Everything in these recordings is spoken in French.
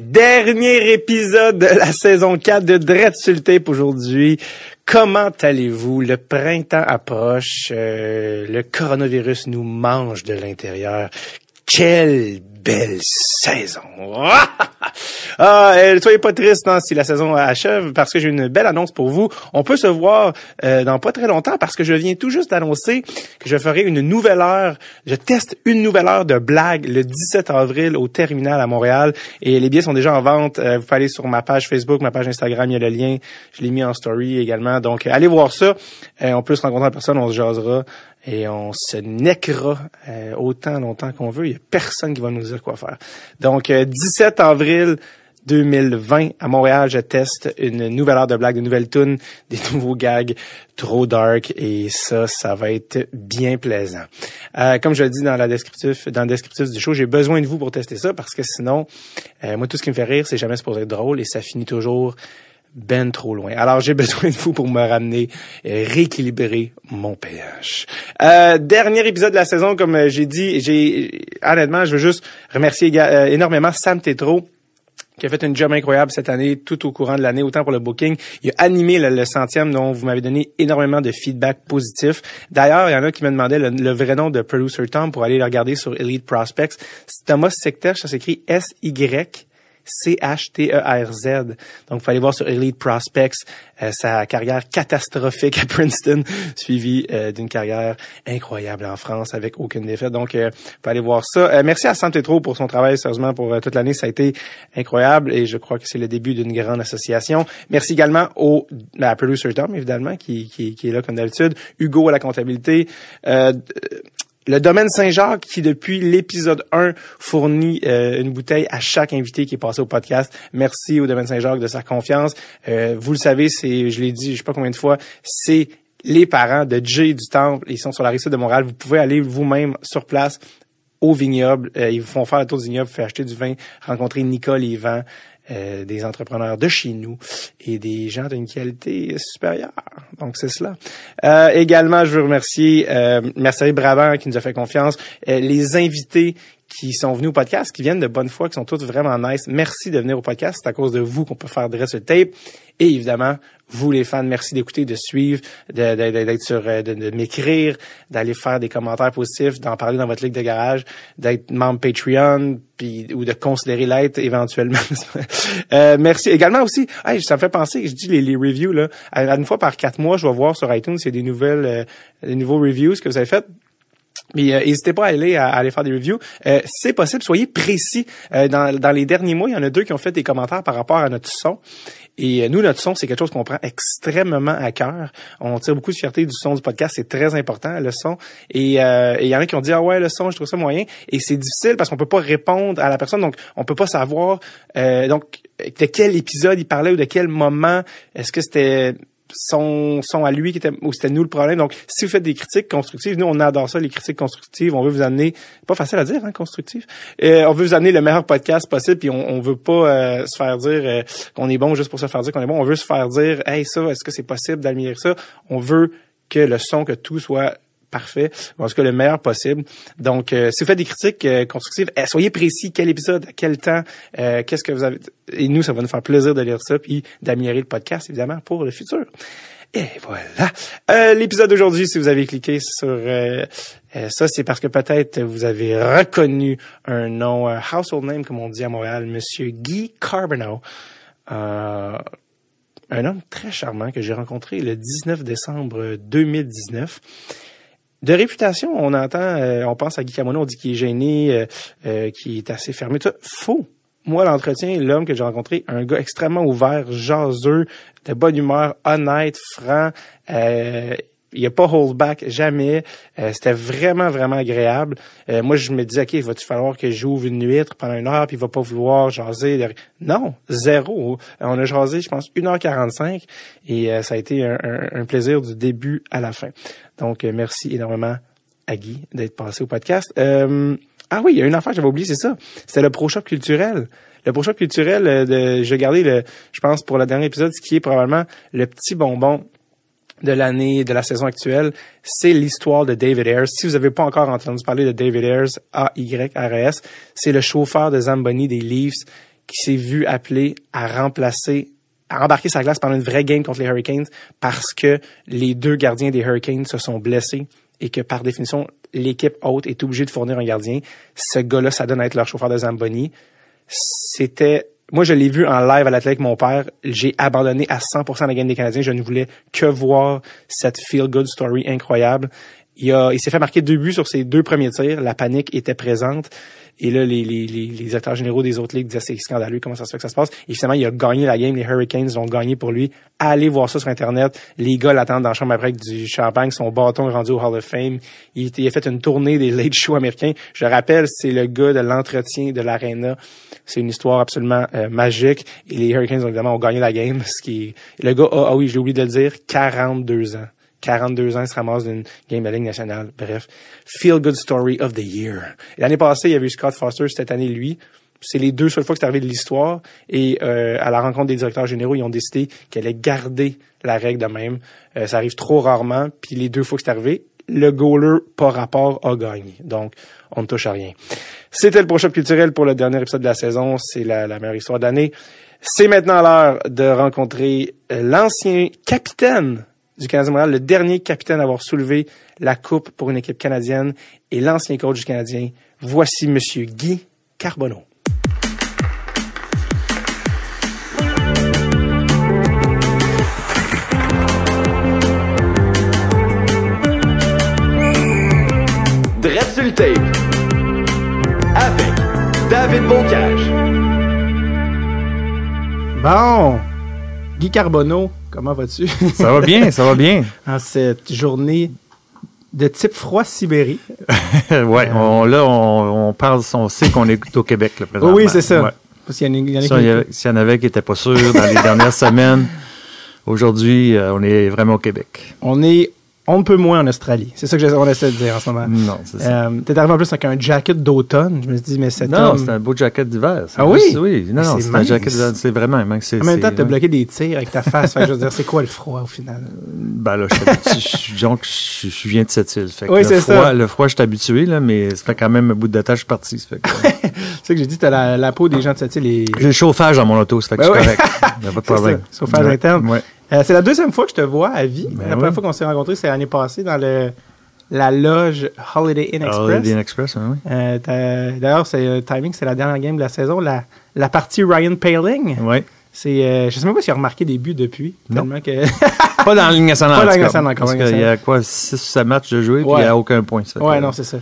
Dernier épisode de la saison 4 de Dread tape aujourd'hui. Comment allez-vous? Le printemps approche, euh, le coronavirus nous mange de l'intérieur. Quelle belle saison! ah, euh, soyez pas triste hein, si la saison achève parce que j'ai une belle annonce pour vous. On peut se voir euh, dans pas très longtemps parce que je viens tout juste d'annoncer que je ferai une nouvelle heure. Je teste une nouvelle heure de blague le 17 avril au Terminal à Montréal et les billets sont déjà en vente. Euh, vous pouvez aller sur ma page Facebook, ma page Instagram, il y a le lien. Je l'ai mis en story également. Donc allez voir ça. on peut se rencontrer en personne, on se jasera et on se neckera autant longtemps qu'on veut. Il y a personne qui va nous dire quoi faire. Donc 17 avril 2020 à Montréal, je teste une nouvelle heure de blague, de nouvelles tunes, des nouveaux gags trop dark et ça, ça va être bien plaisant. Euh, comme je le dis dans la descriptif, dans le descriptif du show, j'ai besoin de vous pour tester ça parce que sinon, euh, moi tout ce qui me fait rire, c'est jamais supposé être drôle et ça finit toujours ben trop loin. Alors j'ai besoin de vous pour me ramener, et rééquilibrer mon pH. Euh, dernier épisode de la saison, comme j'ai dit, j'ai honnêtement, je veux juste remercier énormément Sam Tetro qui a fait une job incroyable cette année, tout au courant de l'année, autant pour le booking. Il a animé le, centième dont vous m'avez donné énormément de feedback positif. D'ailleurs, il y en a qui me demandaient le, vrai nom de Producer Tom pour aller le regarder sur Elite Prospects. Thomas Secter, ça s'écrit S-Y C-H-T-E-R-Z. Donc, il fallait voir sur Elite Prospects euh, sa carrière catastrophique à Princeton, suivie euh, d'une carrière incroyable en France avec aucune défaite. Donc, euh, faut aller voir ça. Euh, merci à Santetro pour son travail, sérieusement, pour toute l'année. Ça a été incroyable et je crois que c'est le début d'une grande association. Merci également au à Producer Tom, évidemment, qui, qui, qui est là comme d'habitude. Hugo à la comptabilité. Le domaine Saint-Jacques qui, depuis l'épisode 1, fournit euh, une bouteille à chaque invité qui est passé au podcast. Merci au domaine Saint-Jacques de sa confiance. Euh, vous le savez, c'est, je l'ai dit, je sais pas combien de fois, c'est les parents de Jay du Temple. Ils sont sur la rive de Montréal. Vous pouvez aller vous-même sur place au vignoble. Euh, ils vous font faire le tour du vignoble, vous acheter du vin, rencontrer Nicole et Yvan. Euh, des entrepreneurs de chez nous et des gens d'une qualité supérieure. Donc, c'est cela. Euh, également, je veux remercier euh, Brabant qui nous a fait confiance, euh, les invités qui sont venus au podcast, qui viennent de bonne foi, qui sont tous vraiment nice. Merci de venir au podcast. C'est à cause de vous qu'on peut faire dresse le tape. Et évidemment, vous les fans, merci d'écouter, de suivre, d'être sur, euh, de, m'écrire, d'aller faire des commentaires positifs, d'en parler dans votre ligue de garage, d'être membre Patreon, puis ou de considérer l'être éventuellement. euh, merci également aussi. Hey, ça me fait penser, je dis les, reviews là, une fois par quatre mois, je vais voir sur iTunes s'il y a des nouvelles, euh, des nouveaux reviews que vous avez fait mais euh, n'hésitez pas à aller à, aller faire des reviews. Euh, c'est possible, soyez précis. Euh, dans, dans les derniers mois, il y en a deux qui ont fait des commentaires par rapport à notre son. Et nous, notre son, c'est quelque chose qu'on prend extrêmement à cœur. On tire beaucoup de fierté du son du podcast. C'est très important, le son. Et il y en a qui ont dit, ah ouais, le son, je trouve ça moyen. Et c'est difficile parce qu'on peut pas répondre à la personne. Donc, on peut pas savoir donc de quel épisode il parlait ou de quel moment. Est-ce que c'était sont, à lui qui était ou c'était nous le problème. Donc, si vous faites des critiques constructives, nous on adore ça, les critiques constructives. On veut vous amener, pas facile à dire, hein, constructif. Euh, on veut vous amener le meilleur podcast possible, puis on, on veut pas euh, se faire dire euh, qu'on est bon juste pour se faire dire qu'on est bon. On veut se faire dire, hey ça, est-ce que c'est possible d'améliorer ça? On veut que le son, que tout soit parfait, en tout cas le meilleur possible. Donc, euh, si vous faites des critiques euh, constructives, eh, soyez précis, quel épisode, à quel temps, euh, qu'est-ce que vous avez... Et nous, ça va nous faire plaisir de lire ça, puis d'améliorer le podcast, évidemment, pour le futur. Et voilà. L'épisode d'aujourd'hui, si vous avez cliqué sur ça, c'est parce que peut-être vous avez reconnu un nom, household name, comme on dit à Montréal, Monsieur Guy Carbonneau. un homme très charmant que j'ai rencontré le 19 décembre 2019 de réputation, on entend, euh, on pense à Guy Camono, on dit qu'il est gêné, euh, euh, qu'il est assez fermé. Tout ça, faux. Moi, l'entretien, l'homme que j'ai rencontré, un gars extrêmement ouvert, jaseux, de bonne humeur, honnête, franc. il n'y a pas hold back, jamais. C'était vraiment, vraiment agréable. moi, je me disais, OK, va-tu falloir que j'ouvre une huître pendant une heure, puis il va pas vouloir jaser. Non, zéro. On a jasé, je pense, 1h45, et ça a été un, un plaisir du début à la fin. Donc, euh, merci énormément à Guy d'être passé au podcast. Euh, ah oui, il y a une affaire, j'avais oublié, c'est ça. C'était le Pro Shop culturel. Le Pro Shop culturel, euh, de, j'ai gardé le, je pense, pour le dernier épisode, ce qui est probablement le petit bonbon de l'année, de la saison actuelle, c'est l'histoire de David Ayers. Si vous n'avez pas encore entendu parler de David Ayers, A-Y-R-S, c'est le chauffeur de Zamboni des Leafs qui s'est vu appelé à remplacer à embarquer sa glace pendant une vraie game contre les Hurricanes parce que les deux gardiens des Hurricanes se sont blessés et que par définition, l'équipe haute est obligée de fournir un gardien. Ce gars-là, ça donne à être leur chauffeur de Zamboni. C'était moi, je l'ai vu en live à l'athlète avec mon père. J'ai abandonné à 100% la game des Canadiens. Je ne voulais que voir cette feel-good story incroyable. Il, a, il s'est fait marquer deux buts sur ses deux premiers tirs. La panique était présente. Et là, les, les, les, les acteurs généraux des autres ligues disaient c'est scandaleux, comment ça se fait que ça se passe? Et finalement, il a gagné la game, les Hurricanes l'ont gagné pour lui. Allez voir ça sur Internet. Les gars l'attendent dans la chambre après avec du champagne, son bâton est rendu au Hall of Fame. Il, a fait une tournée des late shows américains. Je rappelle, c'est le gars de l'entretien de l'arena. C'est une histoire absolument euh, magique. Et les Hurricanes, évidemment, ont gagné la game. Ce qui Le gars a, ah oui, j'ai oublié de le dire, 42 ans. 42 ans, il se ramasse d'une game de la nationale. Bref, feel good story of the year. L'année passée, il y avait eu Scott Foster, cette année, lui. C'est les deux seules fois que c'est arrivé de l'histoire. Et euh, à la rencontre des directeurs généraux, ils ont décidé qu'elle allait garder la règle de même. Euh, ça arrive trop rarement. Puis les deux fois que c'est arrivé, le goaler par rapport a gagné. Donc, on ne touche à rien. C'était le prochain culturel pour le dernier épisode de la saison. C'est la, la meilleure histoire d'année. C'est maintenant l'heure de rencontrer l'ancien capitaine du Canadien Montréal, le dernier capitaine à avoir soulevé la coupe pour une équipe canadienne et l'ancien coach du Canadien. Voici Monsieur Guy Carbonneau. Dread sur le tape. Avec David Bocage. Bon, Guy Carbonneau, comment vas-tu? Ça va bien, ça va bien. en cette journée de type froid Sibérie. ouais, on, là, on, on parle, on sait qu'on est au Québec, là, présentement. oui, c'est ça. Ouais. Parce qu'il y en a, il y en a Si qui- on y a- S'il y en avait qui n'étaient pas sûrs dans les dernières semaines, aujourd'hui, euh, on est vraiment au Québec. on est on ne peut moins en Australie. C'est ça que j'essa- on essaie de dire en ce moment. Non, c'est ça. Euh, T'es arrivé en plus avec un jacket d'automne. Je me suis dit, mais cet non, homme... c'est un beau jacket d'hiver. Ah oui? juste- Oui, non, c'est un jacket d'hiver. C'est vraiment, c'est, En même temps, t'as bloqué des tirs avec ta face. fait que je veux dire, c'est quoi le froid au final? Ben là, je je viens de cette île. Fait que Oui, le c'est froid, ça. Le froid, je suis habitué, là, mais ça fait quand même un bout de temps je suis parti. Fait que, C'est ça que j'ai dit, t'as la, la peau des gens de cette île. et- j'ai le chauffage dans mon auto, ça fait que Ben je suis ouais. correct. Il n'y a pas de problème. chauffage interne. Ouais. Euh, c'est la deuxième fois que je te vois à vie. Ben la première oui. fois qu'on s'est rencontrés, c'est l'année passée dans le la loge Holiday Inn Express. Holiday Inn Express, oui, oui. Euh, D'ailleurs, c'est euh, timing, c'est la dernière game de la saison. La, la partie Ryan Paling, Ouais. C'est, euh, je sais même pas s'il a remarqué des buts depuis. Tellement que Pas dans la ligne nationale. Pas dans la Ligue nationale encore, Parce Ligue qu'il y a quoi, 6 ou 7 matchs de jouer, puis il n'y a aucun point. ça Ouais, non, c'est ça.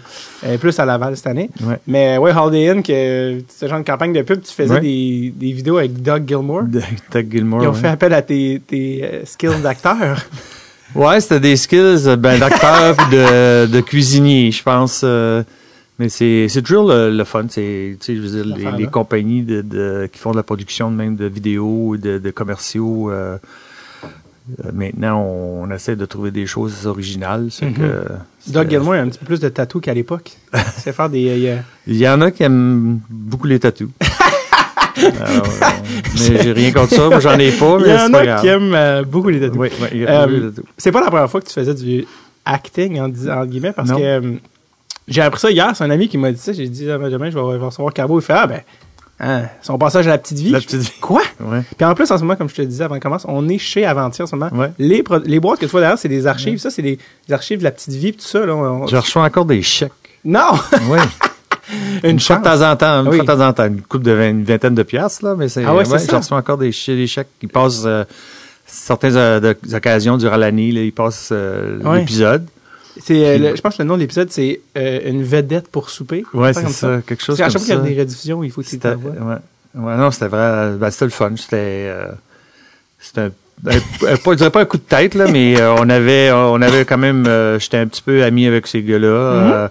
Euh, plus à Laval cette année. Ouais. Mais ouais, Holiday Inn, que ce genre de campagne de pub, tu faisais Ouais. des, des vidéos avec Doug Gilmore. Doug Gilmore. Ils ont ouais. fait appel à tes, tes euh, skills d'acteur. Ouais, c'était des skills euh, ben, d'acteur puis de, de cuisinier, je pense. euh, mais c'est c'est toujours le, le fun. C'est, tu sais, je veux dire, les, les là. compagnies de, de, qui font de la production de même de vidéos, de, de commerciaux. euh, euh, maintenant, on, on essaie de trouver des choses originales. Mhm. que, Doug Gilmore a un petit peu plus de tatou qu'à l'époque. C'est faire des. euh, il y en a qui aiment beaucoup les tatous. Alors, euh, mais j'ai rien contre ça. Moi, j'en ai pas, Il y en a grave. qui aiment euh, beaucoup les tatous. Oui, oui, Euh, tatous. C'est pas la première fois que tu faisais du acting, en, en guillemets, parce Non. que j'ai appris ça hier. C'est un ami qui m'a dit ça. J'ai dit, ah, ben, demain, je vais, recevoir Cabo. Il fait, ah, ben, hein, son passage à la petite vie. La petite vie. Quoi? Ouais. Puis en plus, en ce moment, comme je te disais avant qu'on commence, on est chez Aventure en ce moment. Ouais. Les, les boîtes que tu vois derrière, c'est des archives. Ça, c'est des, archives de la petite vie, tout ça. Là, on- Je reçois encore des chèques. Non! Oui. Une Une fois de temps en temps, une Oui. fois de temps en temps, une coupe de vingt- une vingtaine de piastres, là, mais c'est, Ah ouais, c'est ça. je reçois encore des, ch- des chèques qui passent, euh, certaines euh, de- occasions durant l'année, ils passent euh, Ouais. l'épisode. C'est, euh, je pense que le nom de l'épisode, c'est euh, Une vedette pour souper. Ouais, c'est comme ça, quelque chose Parce qu'à comme chaque fois ça. qu'il y a des rediffusions, il faut que tu t'envoies. ouais. ouais, non, c'était vrai, ben, c'était le fun, c'était, euh, c'était un, un- pas, je dirais pas un coup de tête, là, mais euh, on avait, on avait quand même, j'étais un petit peu ami avec ces gars-là, euh,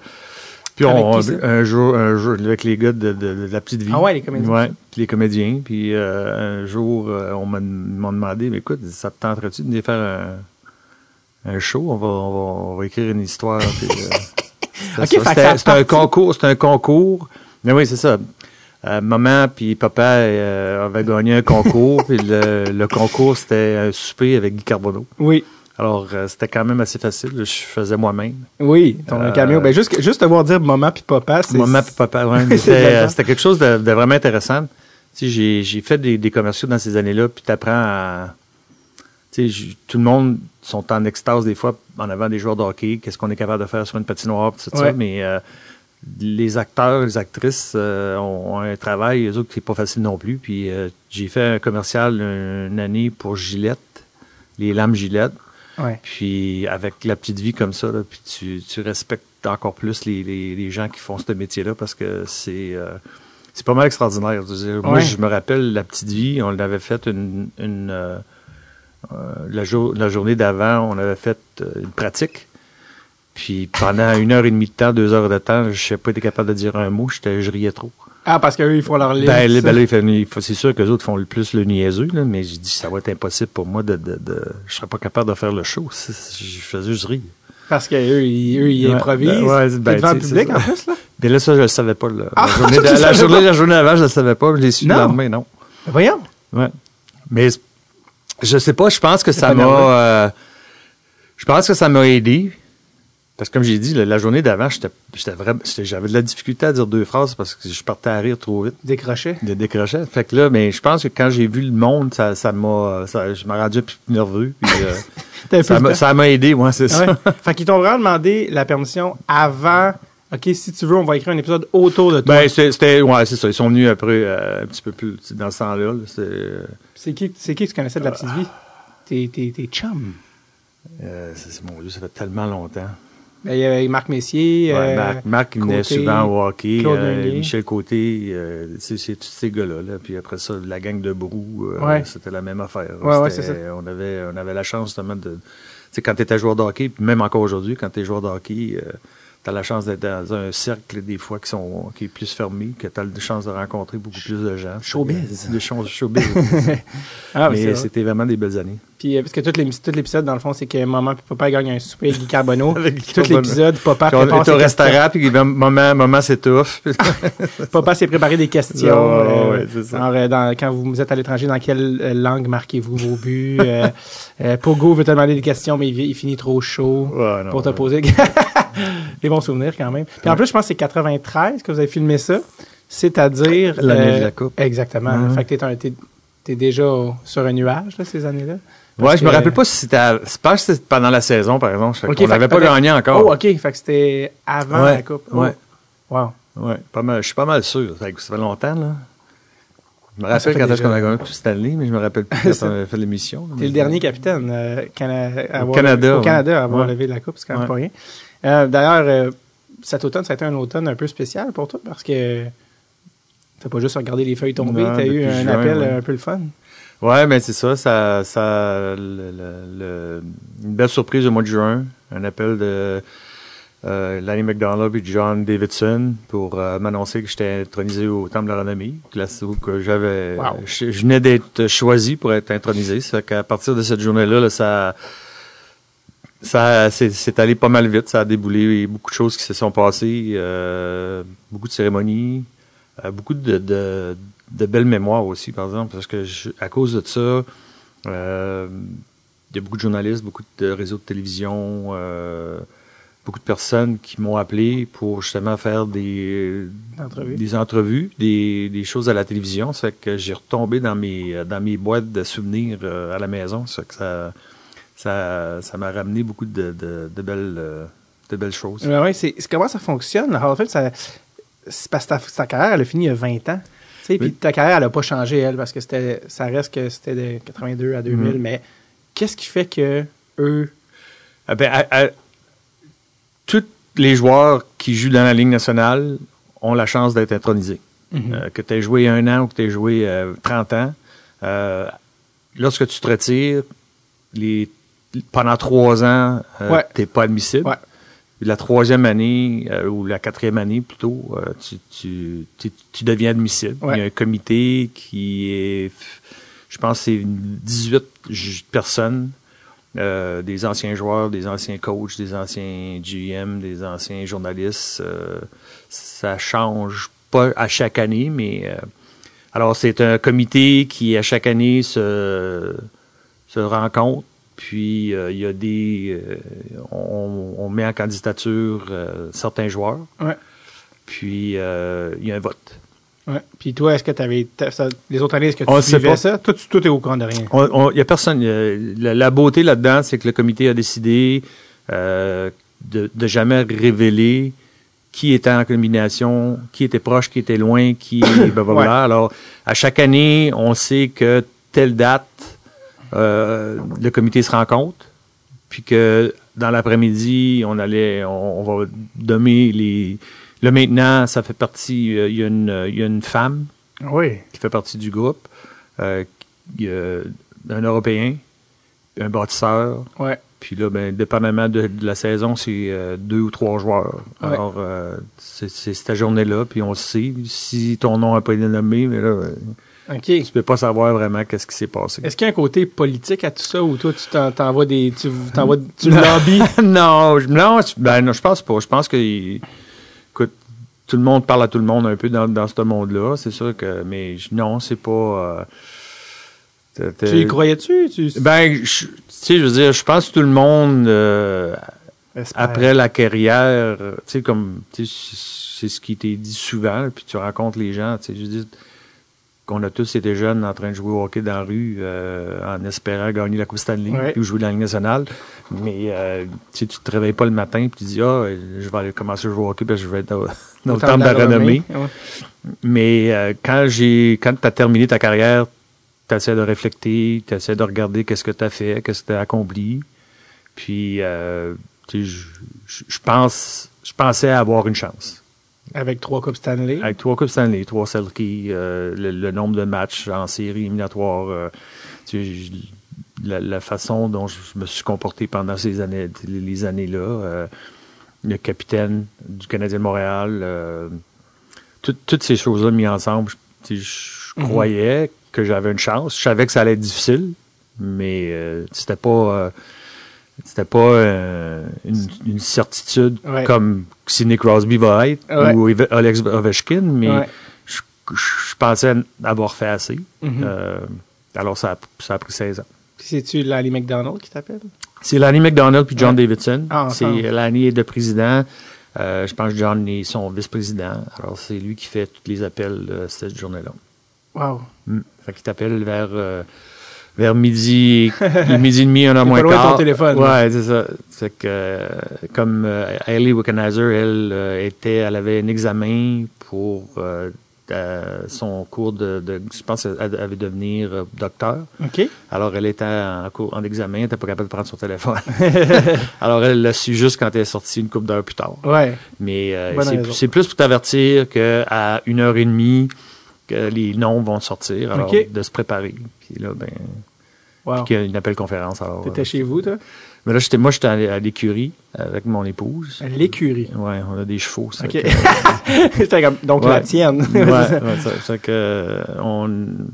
puis on, ça? un jour, un jour, avec les gars de, de- de la petite vie. Ah ouais, les comédiens, Ouais, ça. puis les comédiens. Puis euh, un jour, on m'a demandé, mais écoute, ça te tenterait-tu de venir faire un, un show? On va, on va, on va écrire une histoire. puis, euh, c'était un concours, c'était un concours. Mais oui, c'est ça. Euh, maman puis papa euh, avaient gagné un concours, puis le, le concours, c'était un souper avec Guy Carbonneau. Oui. Alors, euh, c'était quand même assez facile. Je faisais moi-même. Oui, ton Euh, caméo. Ben, juste, juste te voir dire maman puis papa, c'est. Maman puis papa, C'est la c'était quelque chose de, de vraiment intéressant. Tu sais, j'ai, j'ai fait des, des commerciaux dans ces années-là, puis t'apprends à... Tout le monde sont en extase des fois en avant des joueurs de hockey, qu'est-ce qu'on est capable de faire sur une patinoire, tout Ouais. ça, mais euh, les acteurs, les actrices euh, ont, ont un travail, eux autres, qui est pas facile non plus. Puis euh, j'ai fait un commercial une année pour Gillette, les lames Gillette. Ouais. Puis avec la petite vie comme ça, là, puis tu, tu respectes encore plus les, les, les gens qui font ce métier-là parce que c'est c'est pas mal extraordinaire. Moi, je me rappelle la petite vie, on avait fait une, une la, jour- la journée d'avant, on avait fait euh, une pratique. Puis pendant une heure et demie de temps, deux heures de temps, je n'ai pas été capable de dire un mot, je riais trop. Ah, parce qu'eux, ils font leur ligne. Ben, ben là, c'est sûr que les autres font le plus le niaiseux, là, mais j'ai dit ça va être impossible pour moi de, de, de je serais pas capable de faire le show. Je faisais juste rire. Parce qu'eux, ils, eux, ils Ouais, improvisent. ben, ouais, ben, devant le public, en plus, là. Mais là, ça, je le savais pas. Là. Ah, la, journée, de- la, journée, la journée avant, je le savais pas. Je l'ai su Non. le lendemain, non. Ben, Voyons. Ouais. Mais je sais pas, je pense que ça m'a. euh, je pense que ça m'a aidé. Parce que comme j'ai dit, la, la journée d'avant, J'avais de la difficulté à dire deux phrases parce que je partais à rire trop vite. Décroché. de décrocher. Fait que là, mais je pense que quand j'ai vu le monde, ça, ça m'a, je m'ai rendu plus nerveux. Puis, euh, ça m'a, aidé, moi, c'est ça. Fait qu'ils t'ont vraiment demandé la permission avant. OK, si tu veux, on va écrire un épisode autour de toi. Ben, c'était, ouais, c'est ça. Ils sont venus après, euh, un petit peu plus, dans ce temps-là. c'est, euh, c'est qui, c'est qui que tu connaissais de la petite vie? Tes, tes, tes chums. euh, c'est, mon Dieu, ça fait tellement longtemps. Ben, il y avait Marc Messier. Ouais, Marc, Marc, il venait souvent au hockey. Claude euh. Michel Côté, c'est, tous ces gars-là. Là. Puis après ça, la gang de Brou, Ouais. c'était la même affaire. Ouais, ça. On avait, on avait la chance justement de... Tu sais, quand tu étais joueur de hockey, puis même encore aujourd'hui, quand tu es joueur de hockey, tu as la chance d'être dans un cercle des fois qui, sont, qui est plus fermé, que tu as la chance de rencontrer beaucoup plus de gens. Showbiz. Des choses showbiz. Ah, Mais vrai. c'était vraiment des belles années. Puis, euh, parce que tout l'épisode, dans le fond, c'est que maman et papa gagnent un souper avec Guy Carbonneau. Tout l'épisode, papa Puis prépare était au restaurant, puis maman, maman s'étouffe. Papa s'est préparé des questions. Ouais, euh, ouais, c'est ça. euh, dans- quand vous êtes à l'étranger, dans quelle langue marquez-vous vos buts? euh, Pogo veut te demander des questions, mais il, il finit trop chaud non, pour te ouais. poser. des bons souvenirs quand même. Puis en plus, je pense que c'est 93 que vous avez filmé ça. C'est-à-dire... euh, L'année de la Coupe. Exactement. Mhm. Fait que t'es, déjà sur un nuage, là, ces années-là. Ouais, je me rappelle pas si c'était, à- je pense que c'était pendant la saison, par exemple. Fait Ok, qu'on fait n'avait pas gagné encore. Oh, OK. Fait que c'était avant Ouais, la Coupe. Oh. ouais. Wow. Ouais, pas mal. Je suis pas mal sûr. Ça fait longtemps, là. Je me Ah, rappelle quand est-ce qu'on a gagné année, mais je me rappelle plus quand on avait fait l'émission. T'es le dernier capitaine euh, Cana- avoir- Canada, au. Canada à avoir Ouais. levé la coupe, c'est quand même Ouais. pas rien. Euh, D'ailleurs, euh, cet automne, ça a été un automne un peu spécial pour toi parce que t'as pas juste regardé les feuilles tomber, t'as eu un juin, appel ouais. un peu le fun. Ouais, mais c'est ça, ça, ça, le- le- le- une belle surprise au mois de juin, un appel de euh, Lanny McDonald et John Davidson pour euh, m'annoncer que j'étais intronisé au Temple de la Renommée, que j'avais, Wow. je, je venais d'être choisi pour être intronisé, ça fait qu'à partir de cette journée-là, là, ça, ça, c'est, allé pas mal vite, ça a déboulé beaucoup de choses qui se sont passées, euh, beaucoup de cérémonies, euh, beaucoup de, de, de belles mémoires aussi, par exemple, parce que je- à cause de ça, euh, il y a beaucoup de journalistes, beaucoup de réseaux de télévision, euh, beaucoup de personnes qui m'ont appelé pour justement faire des, Entrevue. des entrevues, des, des choses à la télévision. Ça fait que j'ai retombé dans mes, dans mes boîtes de souvenirs euh, à la maison. Ça fait que ça, ça, ça m'a ramené beaucoup de, de, de belles, euh, de belles choses. C'est comment ça fonctionne. Le Hall of Fame, ça, c'est parce que ta, ta carrière, elle a fini il y a 20 ans. Tu sais, Puis Oui. ta carrière, elle a pas changé, elle, parce que c'était, ça reste que c'était de 82 à 2000. Mhm. Mais qu'est-ce qui fait que eux. Ah ben, à- à- tous les joueurs qui jouent dans la Ligue nationale ont la chance d'être intronisés. Mhm. Euh, que tu aies joué un an ou que tu aies joué euh, 30 ans, euh, lorsque tu te retires, les, pendant trois ans, euh, Ouais. tu n'es pas admissible. Ouais. Puis La troisième année, euh, ou la quatrième année plutôt, euh, tu, tu, tu, tu deviens admissible. Ouais. Il y a un comité qui est, je pense, c'est une 18 ju- personnes, euh, des anciens joueurs, des anciens coachs, des anciens GM, des anciens journalistes. ça change pas à chaque année, mais alors c'est un comité qui à chaque année se, se rencontre. Puis euh, il y a des, euh, on, on met en candidature euh, certains joueurs. Ouais. Puis il y a un vote. Ouais. Puis toi, est-ce que tu avais les autres années, est-ce que tu On suivais pas. ça? Toi, tout est au courant de rien. Il y a personne. la, la beauté là-dedans, c'est que le comité a décidé de, de jamais révéler qui était en combination, qui était proche, qui était loin, qui. Ouais. Alors, à chaque année, on sait que telle date, euh, le comité se rencontre, puis que dans l'après-midi, on allait, on, on va nommer les. Là maintenant, ça fait partie. euh, Il y a une, il y a une femme Oui. qui fait partie du groupe. Euh, il y a un Européen, un bâtisseur. Ouais. Puis là, ben, dépendamment de, de la saison, c'est euh, deux ou trois joueurs. Ouais. Alors, euh, c'est c'est cette journée-là, puis on le sait. Si ton nom n'a pas été nommé, mais là, euh, OK. tu peux pas savoir vraiment qu'est-ce qui s'est passé. Est-ce qu'il y a un côté politique à tout ça ou toi, tu t'en- t'envoies des. Tu t'envoies. Tu lobbies? non, je, non, ben, non, je pense pas. Je pense que, écoute, tout le monde parle à tout le monde un peu dans, dans ce monde-là. C'est sûr que, mais non, c'est pas. euh, Tu y croyais-tu? Tu... Ben, je- tu sais, je veux dire, je pense que tout le monde, euh, après la carrière, tu sais, comme, tu sais, c'est ce qui t'est dit souvent, puis tu rencontres les gens, tu sais, je veux dire, qu'on a tous été jeunes en train de jouer au hockey dans la rue, euh, en espérant gagner la Coupe Stanley, Ouais. ou jouer dans la Ligue nationale, mais, euh, tu tu te réveilles pas le matin, puis tu dis, ah, je vais aller commencer à jouer au hockey, parce que je vais être dans, dans le temple de la renommée. Mais euh, quand j'ai quand tu as terminé ta carrière, tu essaies de réfléchir, tu essaies de regarder qu'est-ce que tu as fait, qu'est-ce que tu as accompli. Puis euh, je pense je pensais avoir une chance. Avec trois Coupes Stanley. Avec trois Coupes Stanley, trois Selkie, euh, le, le nombre de matchs en série éliminatoire, euh, tu sais, je- la, la façon dont je me suis comporté pendant ces années, les années-là, euh, le capitaine du Canadien de Montréal, tout- toutes ces choses-là mises ensemble, je, Mhm. croyais que j'avais une chance. Je savais que ça allait être difficile, mais c'était pas c'était pas euh, une, une certitude Ouais. comme Sidney Crosby va être Ouais. ou Alex Ovechkin, mais Ouais. je, je pensais avoir fait assez. Mhm. Euh, alors ça a, ça a pris 16 ans. Puis c'est-tu Lanny McDonald qui t'appelle? C'est Lanny McDonald puis John. Davidson. Ah, c'est. Lanny est le président. Euh, je pense que John est son vice-président. Alors c'est lui qui fait tous les appels cette journée-là. Wow. Mm. Fait qu'il t'appelle vers vers midi, midi et demi, un heure moins de ton quart. téléphone. Ouais, c'est ça. C'est que comme euh, Hailey Wickenheiser, elle euh, était, elle avait un examen pour euh, euh, son cours de, de- je pense qu'elle avait devenir euh, docteur. OK. Alors elle était en cours en examen, elle n'était pas capable de prendre son téléphone. Alors elle l'a su juste quand elle est sortie une couple d'heures plus tard. Ouais. Mais euh, c'est plus pour t'avertir qu'à une heure et demie, que les noms vont sortir, alors de se préparer. Puis là, ben, Wow. qu'il y a une appel conférence. Alors, T'étais euh, chez vous, toi? mais là, j'étais, moi, j'étais à l'écurie avec mon épouse. À l'écurie? Ouais, on a des chevaux. ça OK. fait que- C'était comme, donc Ouais. la tienne. ouais, ouais, ça que euh, on,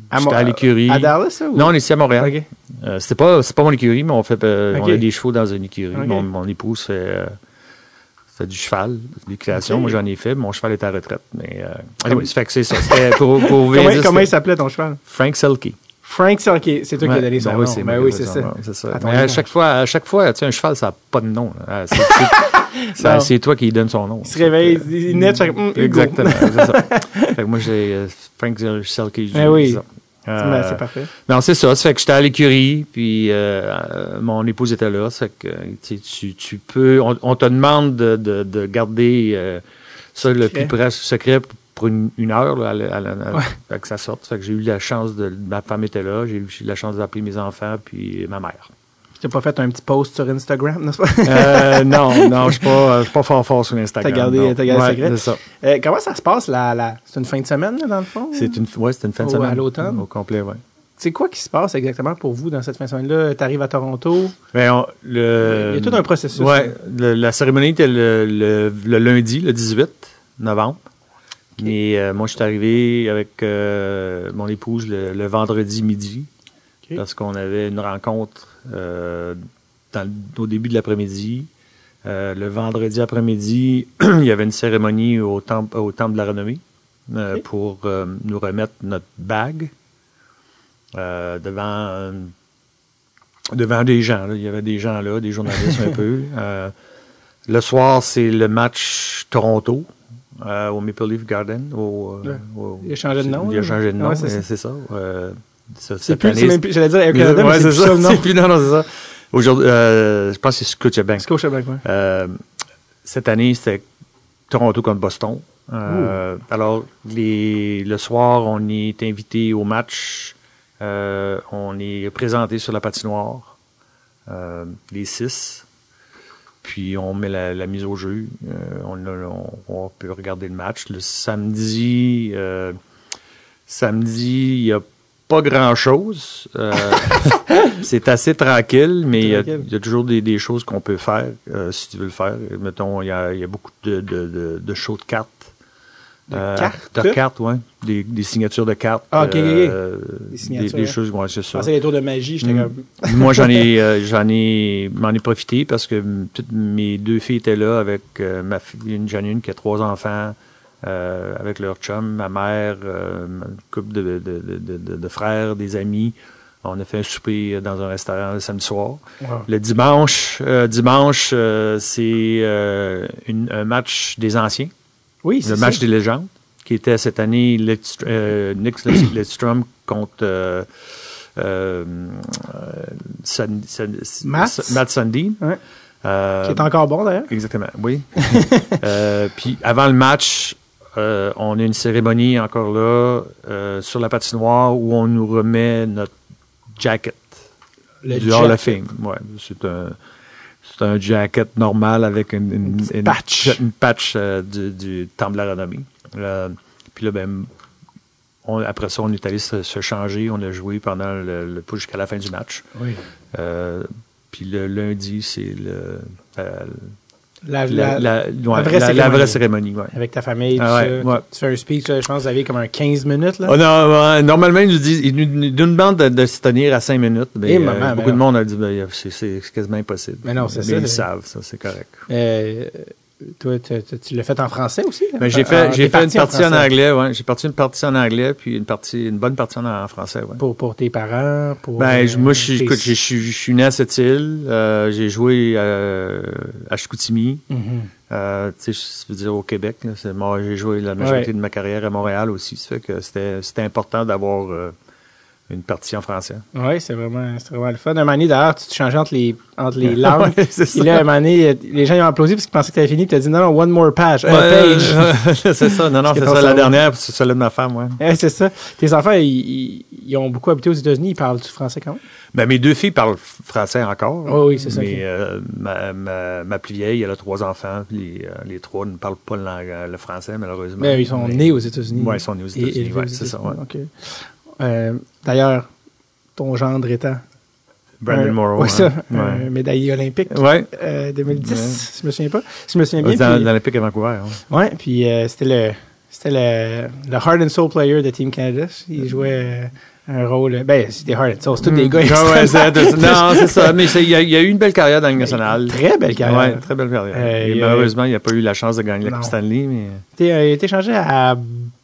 À j'étais à l'écurie. À Dallas, ça? ou- Non, on est ici à Montréal. OK. Euh, c'était pas, c'est pas mon écurie, mais on fait, euh, on a des chevaux dans une écurie. Mon épouse fait, fait du cheval, de l'équitation. Ok. Moi, j'en ai fait. Mon cheval est à la retraite. Mais, euh, anyway, ça fait que c'est ça. C'était pour, pour Comment, c'était il s'appelait ton cheval? Frank Selke. Frank Selke. C'est toi qui as donné son ben nom. oui, c'est ben oui, c'est ça. À Mais chaque fois, à chaque fois, tu sais, un cheval, ça n'a pas de nom. Ah, c'est, toi qui lui donne son nom. Il se réveille, il naît, comme, hum, Hugo. Exactement, c'est ça. Fait que moi, j'ai euh, Frank Selke. Eh oui. Ça. Ben, Euh, c'est parfait. non, c'est ça. Ça fait que j'étais à l'écurie, puis euh, euh, mon épouse était là. Ça fait que tu, tu, tu peux. On, on te demande de, de, de garder euh, ça le plus près secret pour une, une heure là, à la- à à- fait que ça sorte. Ça fait que j'ai eu la chance de. Ma femme était là. J'ai eu la chance d'appeler mes enfants puis ma mère. Tu t'as pas fait un petit post sur Instagram, n'est-ce pas? Euh, non, non, je suis pas, pas fort fort sur Instagram. T'as gardé- t'as gardé Ouais, secret? Ça. Euh, comment ça se passe, la, la... c'est une fin de semaine, là, dans le fond? C'est une, ouais, c'est une fin de Au- semaine. à l'automne? Au complet, ouais. C'est quoi qui se passe exactement pour vous dans cette fin de semaine-là? T'arrives à Toronto? Ben, on- le, Il y a tout un processus. Le- la cérémonie était le, le, le lundi, le 18 novembre. Et euh, moi, je suis arrivé avec mon épouse le, vendredi midi parce qu'on avait une rencontre dans le- au début de l'après-midi. Euh, le vendredi après-midi, il y avait une cérémonie au temple, au temple de la renommée euh, pour euh, nous remettre notre bague euh, devant euh, devant des gens. là. Il y avait des gens là, des journalistes un peu. Euh, le soir, c'est le match Toronto. euh, au Maple Leaf Garden. Au, euh, Ouais. au- Il a changé de nom, Il a changé de nom, Ouais, c'est ça. C'est plus, j'allais dire Air Canada, ouais, c'est c'est plus ça. C'est plus, non, non, c'est ça. Aujourd'hui, euh, je pense que c'est Scotiabank. Scotiabank, ouais. Euh, cette année, c'était Toronto contre Boston. Euh, alors, les, le soir, on est invité au match. On est présenté sur la patinoire, les six. Puis on met la, la mise au jeu. On, on- on peut regarder le match. Le samedi, samedi, il n'y a pas grand-chose. Euh, c'est assez tranquille, mais il y a, y toujours des, des choses qu'on peut faire euh, si tu veux le faire. Mettons, il y a, il y a beaucoup de, de, de, de shows de cartes. De Euh, cartes? De cartes, oui. Des, des signatures de cartes. Ah, ok, euh, Des signatures, des choses, ouais, c'est ça. pensais les tours de magie, j'étais Mm. comme. Moi, j'en ai, euh, j'en ai, m'en ai profité parce que toutes mes deux filles étaient là avec ma fille, une, j'en ai une qui a trois enfants, euh, avec leur chum, ma mère, euh, une couple de, de, de, de, de- de frères, des amis. On a fait un souper dans un restaurant le samedi soir. Wow. Le dimanche, euh, dimanche, euh, c'est euh, un match des anciens, Oui, c'est le ça. match des légendes, qui était cette année euh, Nick Lidstrom contre euh, euh, Sun- Sun- Matt? Matt Sundin. Ouais. Euh, Qui est encore bon, d'ailleurs. Exactement, oui. Euh, puis avant le match, euh, on a une cérémonie encore là euh, sur la patinoire où on nous remet notre jacket Le du jacket. Hall of Fame. Ouais, c'est un c'est un jacket normal avec une, une, petite une patch. une patch, euh, du, du Temple de la Renommée. Puis là, ben, on- après ça, on est allé se, se changer. On a joué pendant le, le jusqu'à la fin du match. Oui. Puis le lundi, c'est le, La, la, la- la- ouais, vraie la- cérémonie. vraie cérémonie. Ouais. Avec ta famille, tout Ah ouais, ça. ouais. Tu fais un speech, là, je pense que vous avez comme un 15 minutes, là. Oh non, normalement, ils nous disent, nous demandent de, de se tenir à 5 minutes. Mais, Eh, euh, maman, beaucoup mais de monde a dit, ben, c'est, quasiment impossible. Mais non, c'est ça, Ils le savent, ça, c'est correct. Euh, toi, tu, l'as fait en français aussi? Ben, j'ai Ah, fait, j'ai fait une partie en, anglais, ouais. J'ai parti une partie en anglais, puis une partie, une bonne partie en, en français, ouais. Pour, pour tes parents, pour... Ben, je- euh, moi, je écoute, je suis, né à cette île, euh, j'ai joué euh, à Chicoutimi, Mhm. euh, tu sais, je veux dire au Québec. j'ai joué la majorité Ouais. de ma carrière à Montréal aussi. Ça fait que c'était, c'était important d'avoir euh, une partie en français. Oui, c'est vraiment, vraiment le fun. Un moment donné, d'ailleurs, tu te changeais entre les, entre les langues. Ouais, c'est Et là, un moment donné, les gens ils ont applaudi parce qu'ils pensaient que tu avais fini. Tu as dit non, non, one more page. euh, page. Ouais, c'est ça. Non, non, c'est ça. La dernière, c'est celle de ma femme, ouais. Ouais, c'est ça. Tes enfants, ils, ils- ont beaucoup habité aux États-Unis. Ils parlent du français quand même? Ben, mes deux filles parlent français encore. Oh oui, c'est ça, Mais euh, ma, ma, ma plus vieille, elle a trois enfants. puis Les, euh, les trois ne parlent pas le, français, malheureusement. Mais Ben, ils sont Mais- nés aux États-Unis. Ouais, ils sont nés aux États-Unis, ouais, c'est ça. OK. Euh, D'ailleurs, ton gendre étant... Brandon Morrow. Ouais, ça. hein. Un Ouais. médaillé olympique. Ouais. euh, 2010, Ouais. si je me souviens pas. Si je me souviens bien. Dans, l'Olympique à Vancouver. hein. Ouais, puis euh, c'était le c'était le, le heart and soul player de Team Canada. Il jouait euh, un rôle. Ben, c'était heart and soul, c'est tous des gars. Ah ouais, non, c'est ça. Mais il y, a- il y a eu une belle carrière dans la Ligue nationale. Très belle carrière. Ouais, très belle carrière. Euh, Et il malheureusement, il n'a pas eu la chance de gagner la. Coupe Stanley, mais T'es, euh, il a été échangé à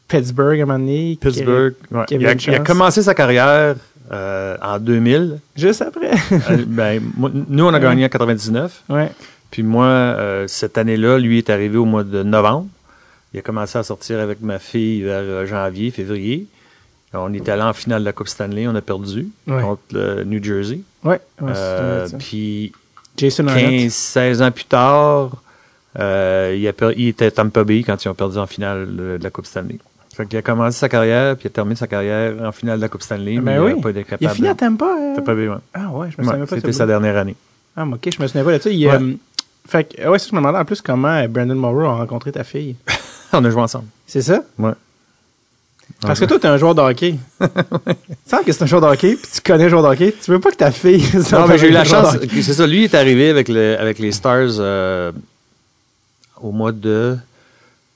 Pittsburgh à un moment donné. Pittsburgh. ouais. Il, a, il commencé sa carrière euh, en 2000. Juste après. Euh, ben, moi- nous, on a gagné en 99. ouais. Puis moi, euh, cette année-là, lui est arrivé au mois de novembre. Il a commencé à sortir avec ma fille vers janvier, février. On est allé en finale de la Coupe Stanley, on a perdu Ouais. contre le New Jersey. Ça. puis Jason Arnott. 15, 16 ans plus tard, euh, il, a per- il était à Tampa Bay quand ils ont perdu en finale de la Coupe Stanley. Fait qu'il a commencé sa carrière, puis il a terminé sa carrière en finale de la Coupe Stanley, mais Ben il oui. n'a pas été capable. Il a fini à Tampa. euh? Tampa Bay, ouais. Ah ouais, je me Ouais, souviens pas de C'était sa dernière année. Ah, ok, je me souviens pas de ça. Il, Ouais. euh, fait que, ouais, ça, je me demandais en plus comment euh, Brandon Morrow a rencontré ta fille. on a joué ensemble. C'est ça? Ouais. Parce que toi, t'es un joueur de hockey. Il semble que c'est un joueur de hockey, puis tu connais un joueur de hockey. Tu veux pas que ta fille. Non, mais j'ai eu la chance. C'est ça, lui est arrivé avec, le, avec les Stars euh, au mois de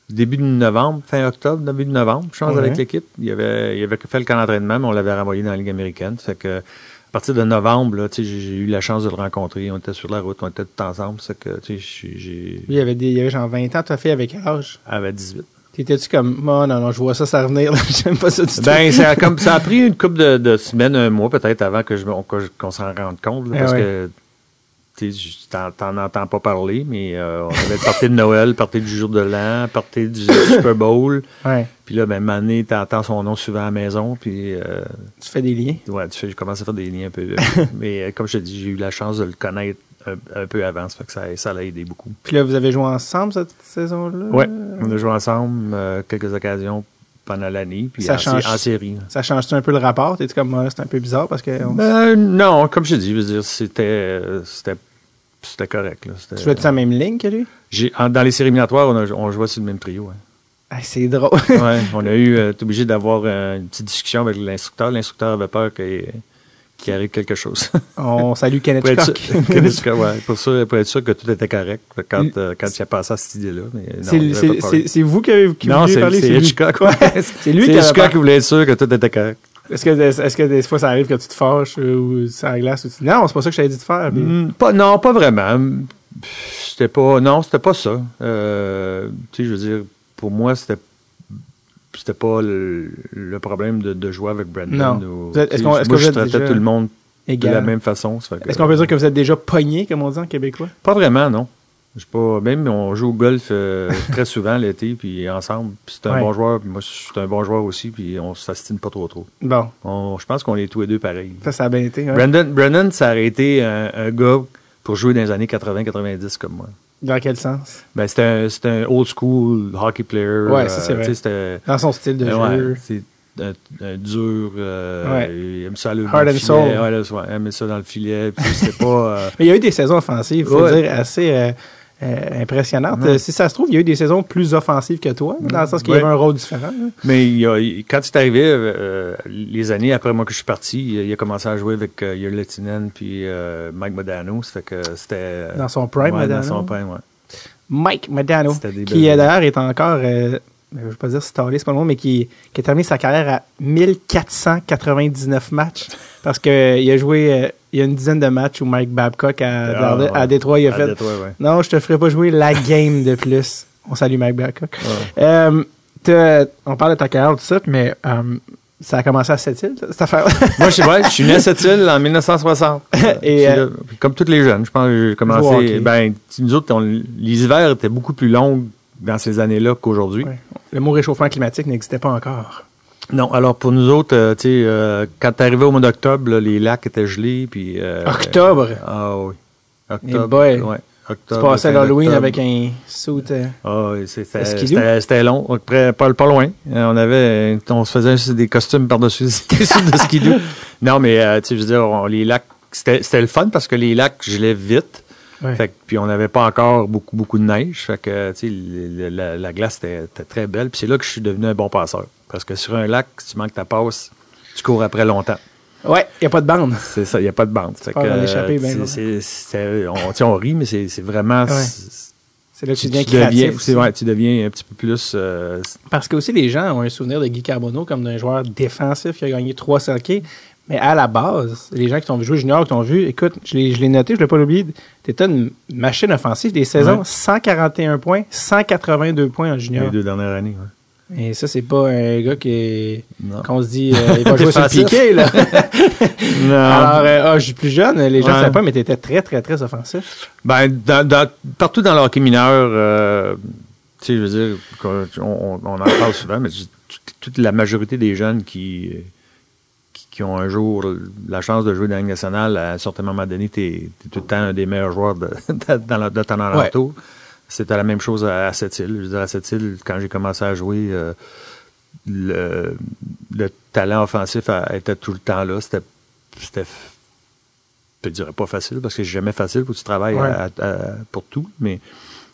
début de novembre, fin octobre, début de novembre, je pense, Ouais. avec l'équipe. Il avait, il avait fait le camp d'entraînement, mais on l'avait renvoyé dans la Ligue américaine. Fait que, à partir de novembre, là, tu sais, j'ai eu la chance de le rencontrer. On était sur la route, on était tout ensemble. C'est que, tu sais, j'ai- il avait, des, il avait genre 20 ans, ta fille avec quel âge? avait 18. T'étais-tu comme, oh, non, non, je vois ça, ça revenir, là. J'aime pas ça du tout. Ben, ça a, comme, ça a pris une couple de, de semaines, un mois peut-être avant que je, qu'on s'en rende compte. là, Ah parce ouais. que, tu tu t'en, t'en entends pas parler, mais euh, on avait le party de Noël, le party du jour de l'an, le party du Super Bowl. Ouais. Puis là, ben, Mané, t'entends son nom souvent à la maison, puis euh, Tu fais des liens? ouais, tu fais, je commence à faire des liens un peu. mais euh, comme je te dis, j'ai eu la chance de le connaître un, un peu avant, ça fait que ça, ça l'a aidé beaucoup. Puis là, vous avez joué ensemble cette saison-là? Ouais, on a joué ensemble euh, quelques occasions pendant l'année, puis Ça en, change. en série. Ça change-tu un peu le rapport? T'es comme, ouais, c'est un peu bizarre parce que on- Ben, non, comme je te dis, je veux dire, c'était, euh, c'était, c'était correct. Là. Tu jouais-tu la même ligne que lui? En- dans les séries éliminatoires, on, a, on jouait sur le même trio. Ah, c'est drôle. Ouais, on a eu, euh, obligé d'avoir euh, une petite discussion avec l'instructeur. L'instructeur avait peur qu'il, arrive quelque chose. on salue Kenneth pour, être Cock. sûr, Kenneth Scott, ouais, pour, sûr- pour être sûr que tout était correct quand, euh, quand il a passé à cette idée-là. Non, C'est- C'est c'est- c'est vous qui avez qui Non, c'est, parler? c'est lui. Hitchcock. Ouais, c'est lui C'est qui Hitchcock qui voulait être sûr que tout était correct. Est-ce que, est-ce que des fois ça arrive que tu te fâches euh, ou la glace ou tu non, c'est pas ça que je t'avais dit de faire. Hmm, pas, non, pas vraiment. C'était pas, non, c'était pas ça. Euh, tu sais, je veux dire, pour moi, c'était, c'était pas le, le problème de, de jouer avec Brandon. Non. ou- est-ce qu'on- est-ce que moi, je traitais déjà tout le monde de la même façon. ça Est-ce qu'on peut dire que vous êtes déjà pogné, comme on dit en québécois? Pas vraiment, non. Je suis pas, même on joue au golf euh, très souvent l'été, puis ensemble. Puis c'est un Ouais. bon joueur, puis moi je suis un bon joueur aussi, puis on s'astine pas trop trop. Bon, On- je pense qu'on est tous les deux pareils. ça, ça a bien été. hein? Brandon, Brandon, ça aurait été un, un gars pour jouer dans les années 80-90 comme moi. Dans quel sens? Ben, c'était un, c'était un old school hockey player. Ouais, ça, c'est euh, vrai. sais, Dans son style de euh, jeu. ouais, c'est un, un dur. Euh, Ouais. Il aime ça le le and filet. soul. Ouais, là, ouais, il aimait ça dans le filet. Puis pas. Mais il y a eu des saisons offensives, faut Ouais. dire, assez euh, impressionnantes. Ouais. Euh, Si ça se trouve, il y a eu des saisons plus offensives que toi, dans le sens qu'il y avait un rôle différent. Mais il a- il- quand c'est arrivé, euh, les années après moi que je suis parti, il, a- commencé à jouer avec euh, Yuri puis euh, Mike Modano. Ça fait que c'était. Dans son prime, ouais, Modano. Dans son prime, ouais. Mike Modano, qui d'ailleurs est encore, je ne veux pas dire stallé, c'est pas le mot, mais qui, qui a terminé sa carrière à 1499 matchs. Parce qu'il a joué, il y a une dizaine de matchs où Mike Babcock à, Ah, dans- à. Détroit, il a À fait Détroit, ouais. Non, je te ferai pas jouer la game de plus. On salue Mike Babcock. Ouais. Euh, on parle de ta carrière, tout ça, mais euh, ça a commencé à Sept-Îles, cette affaire Moi, je suis ouais, je suis né à Sept-Îles en 1960. Et, euh, comme tous les jeunes, je pense que j'ai commencé. hockey. Ben, nous autres, on- les hivers étaient beaucoup plus longs dans ces années-là qu'aujourd'hui. Le mot réchauffement climatique n'existait pas encore. Non, alors pour nous autres, euh, tu sais, euh, quand t'arrivais au mois d'octobre, là, les lacs étaient gelés, puis. euh, Octobre? Ah oui. Eh Octobre. ouais. Tu Octobre. passais fin l'Halloween avec un suit. euh, Ah oui, c'était long. Près- pas, pas loin. Euh, on avait, on se faisait des costumes par-dessus des suits de skidoo. Non, mais euh, tu sais, je veux dire, on- les lacs, c'était c'était le fun parce que les lacs gelaient vite. Ouais. Fait que- puis on n'avait pas encore beaucoup beaucoup de neige. Fait que le- la, la glace était, était très belle. Puis c'est là que je suis devenu un bon passeur. Parce que sur un lac, si tu manques ta passe, tu cours après longtemps. Ouais, il n'y a pas de bande. C'est ça, il n'y a pas de bande. Fait que, échapper, ben, c'est- c'est- on, rit, mais c'est c'est vraiment. Ouais. c'est- là que tu deviens tu deviens, aussi. ouais, tu deviens un petit peu plus. euh, Parce que aussi, les gens ont un souvenir de Guy Carbonneau comme d'un joueur défensif qui a gagné trois hockey. Mais à la base, les gens qui t'ont vu jouer junior, qui t'ont vu, écoute, je l'ai je l'ai noté, je l'ai pas oublié, t'étais une machine offensive des saisons, Ouais. 141 points, 182 points en junior. les deux dernières années. ouais. Et ça, c'est pas un gars qui qu'on se dit, euh, il va jouer sur le piqué, là. Non. Alors, euh, ah, je suis plus jeune, les gens ne Ouais. savaient pas, mais t'étais très, très, très offensif. Ben, dans, dans- partout dans le hockey mineur, euh, tu sais, je veux dire, on, on en parle souvent, mais toute, la majorité des jeunes qui, qui ont un jour la chance de jouer dans la Ligue nationale, à un certain moment donné, tu es, tout le temps un des meilleurs joueurs de, de, dans la- de ton alentour. C'était la même chose à, à Sept-Îles. Je veux dire, à Sept-Îles, quand j'ai commencé à jouer, euh, le, le talent offensif a- était tout le temps là. C'était, c'était je te dirais pas facile parce que c'est jamais facile que tu travailles Ouais. à- à- pour tout, mais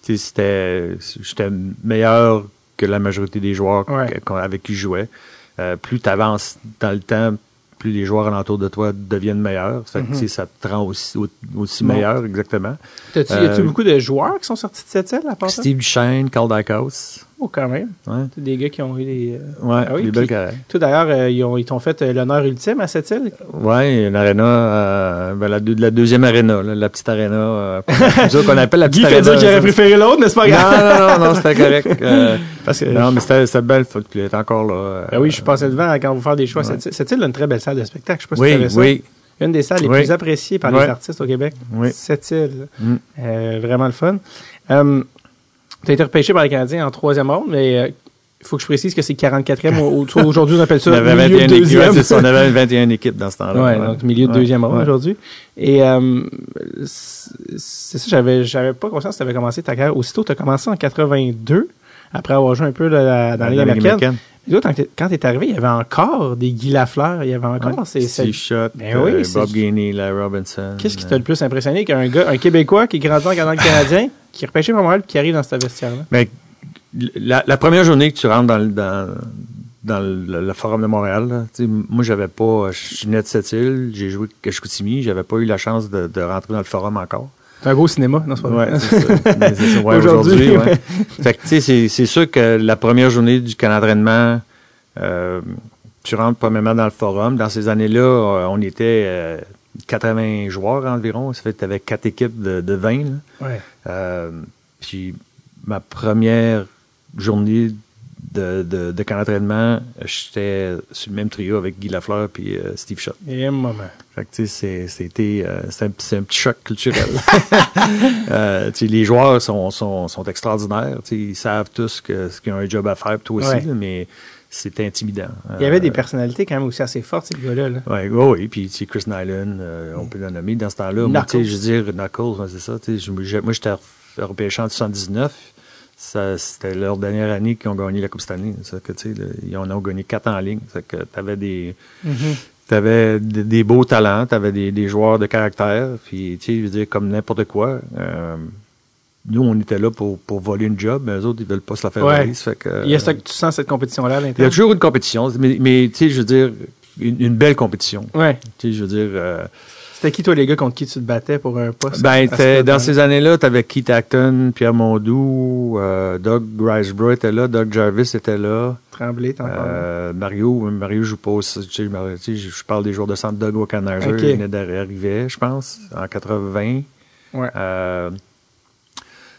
c'était j'étais meilleur que la majorité des joueurs Ouais. avec qui je jouais. Euh, plus tu avances dans le temps, plus les joueurs alentour de toi deviennent meilleurs. Ça, fait que, sais, ça te rend aussi, au- aussi Bon. meilleur, exactement. Euh, y a-tu beaucoup de joueurs qui sont sortis de cette île à part? Steve Duchesne, Carl Dykhouse. Oh, quand même. Ouais, des gars qui ont eu des. euh, ouais Ah oui, des belles carrières. Toi, d'ailleurs, euh, ils, ont, ils t'ont fait euh, l'honneur ultime à cette île? Ouais, une arena, euh, ben, la, deux- la deuxième arena, là, la petite euh, autres, qu'on appelle la Guy petite fait arena. dire qu'il aurait préféré l'autre, c'est pas Non, non, non, non, c'était correct. Parce que, non, mais c'était belle, faut qu'il est encore là. Ben oui, je passais devant quand vous faire des choix. Île- cette île a une très belle salle de spectacle. Je sais pas si tu Oui, ça. oui. une des salles les Oui. plus appréciées par les Ouais. artistes au Québec. Oui. Cette île. Mm. Euh, vraiment le fun. Tu as été repêché par les Canadiens en troisième ronde, mais euh, il faut que je précise que c'est 44e. au- au- Aujourd'hui, on appelle ça On avait milieu 21 de équipes, deuxième. ouais, ça, on avait 21 équipes dans ce temps-là. Ouais, donc milieu de Ouais. deuxième ronde Ouais. aujourd'hui. Et euh, c'est ça, j'avais j'avais pas conscience que tu avais commencé ta carrière aussitôt. Tu as commencé en 82, après avoir joué un peu dans la Ligue américaine. Et toi, quand tu es arrivé, il y avait encore des Guy Lafleur, il y avait encore ces... ces- Steve Shot, Ben oui, euh, c'est- Bob Gainey, Larry Robinson. Qu'est-ce qui euh, t'a le plus impressionné? Qu'un gars, un Québécois qui grandit en Canada canadien, qui est repêché par Montréal, qui arrive dans ce vestiaire-là? Ben, la, la première journée que tu rentres dans le, dans, dans le, le forum de Montréal, là, moi, j'avais pas, je venais de cette île, j'ai joué à Chicoutimi, j'avais pas eu la chance de, de rentrer dans le forum encore. C'est un beau cinéma, non, c'est pas vrai? Ouais, c'est ouais, Aujourd'hui, ouais. Fait que, tu sais, c'est, sûr que la première journée du camp d'entraînement, euh, tu rentres premièrement dans le forum. Dans ces années-là, euh, on était euh, 80 joueurs environ. Ça fait que tu avais quatre équipes de, de 20. là. Ouais. Euh, puis ma première journée de, de, de camp d'entraînement, j'étais sur le même trio avec Guy Lafleur puis euh, Steve Schott. Et un moment. Fait que, tu sais, c'est- c'était, euh, c'est un, petit choc culturel. euh, les joueurs sont, sont, sont extraordinaires. Ils savent tous qu'ils ont un job à faire, toi aussi, Ouais. là, mais c'est intimidant. Il y avait des Euh, personnalités quand même aussi assez fortes, ces gars-là. Là. Ouais, ouais, oui, puis Chris Nyland, euh, on peut le nommer dans ce temps-là. Moi, je veux dire, Knuckles, c'est ça. moi, j'étais repêché en 79. Ça, c'était leur dernière année qu'ils ont gagné la Coupe. Ça, que, sais, là, ils en ont gagné quatre en ligne. Ça que t'avais des, t'avais des, des beaux talents, t'avais des, des joueurs de caractère. Puis, tu sais, je veux dire, comme n'importe quoi. euh, nous, on était là pour, pour voler une job, mais eux autres, ils veulent pas se la faire Ouais. voler. Fait que, Il y a ça que tu sens cette compétition-là à il y a l'intérieur? toujours une compétition, mais, mais tu sais, je veux dire, une, une belle compétition. Ouais. Tu sais, je veux dire, euh, C'était qui, toi, les gars contre qui tu te battais pour un poste? ben, à dans ces années-là, tu avais Keith Acton, Pierre Mondou, euh, Doug Riseborough était là, Doug Jarvis était là, Tremblay, là. euh, Mario, Mario joue pas, aussi, tu sais, je parle des jours de centre, Doug Wackenheiser, Ok. il venait d'arriver, je pense, en 80. Ouais. Euh,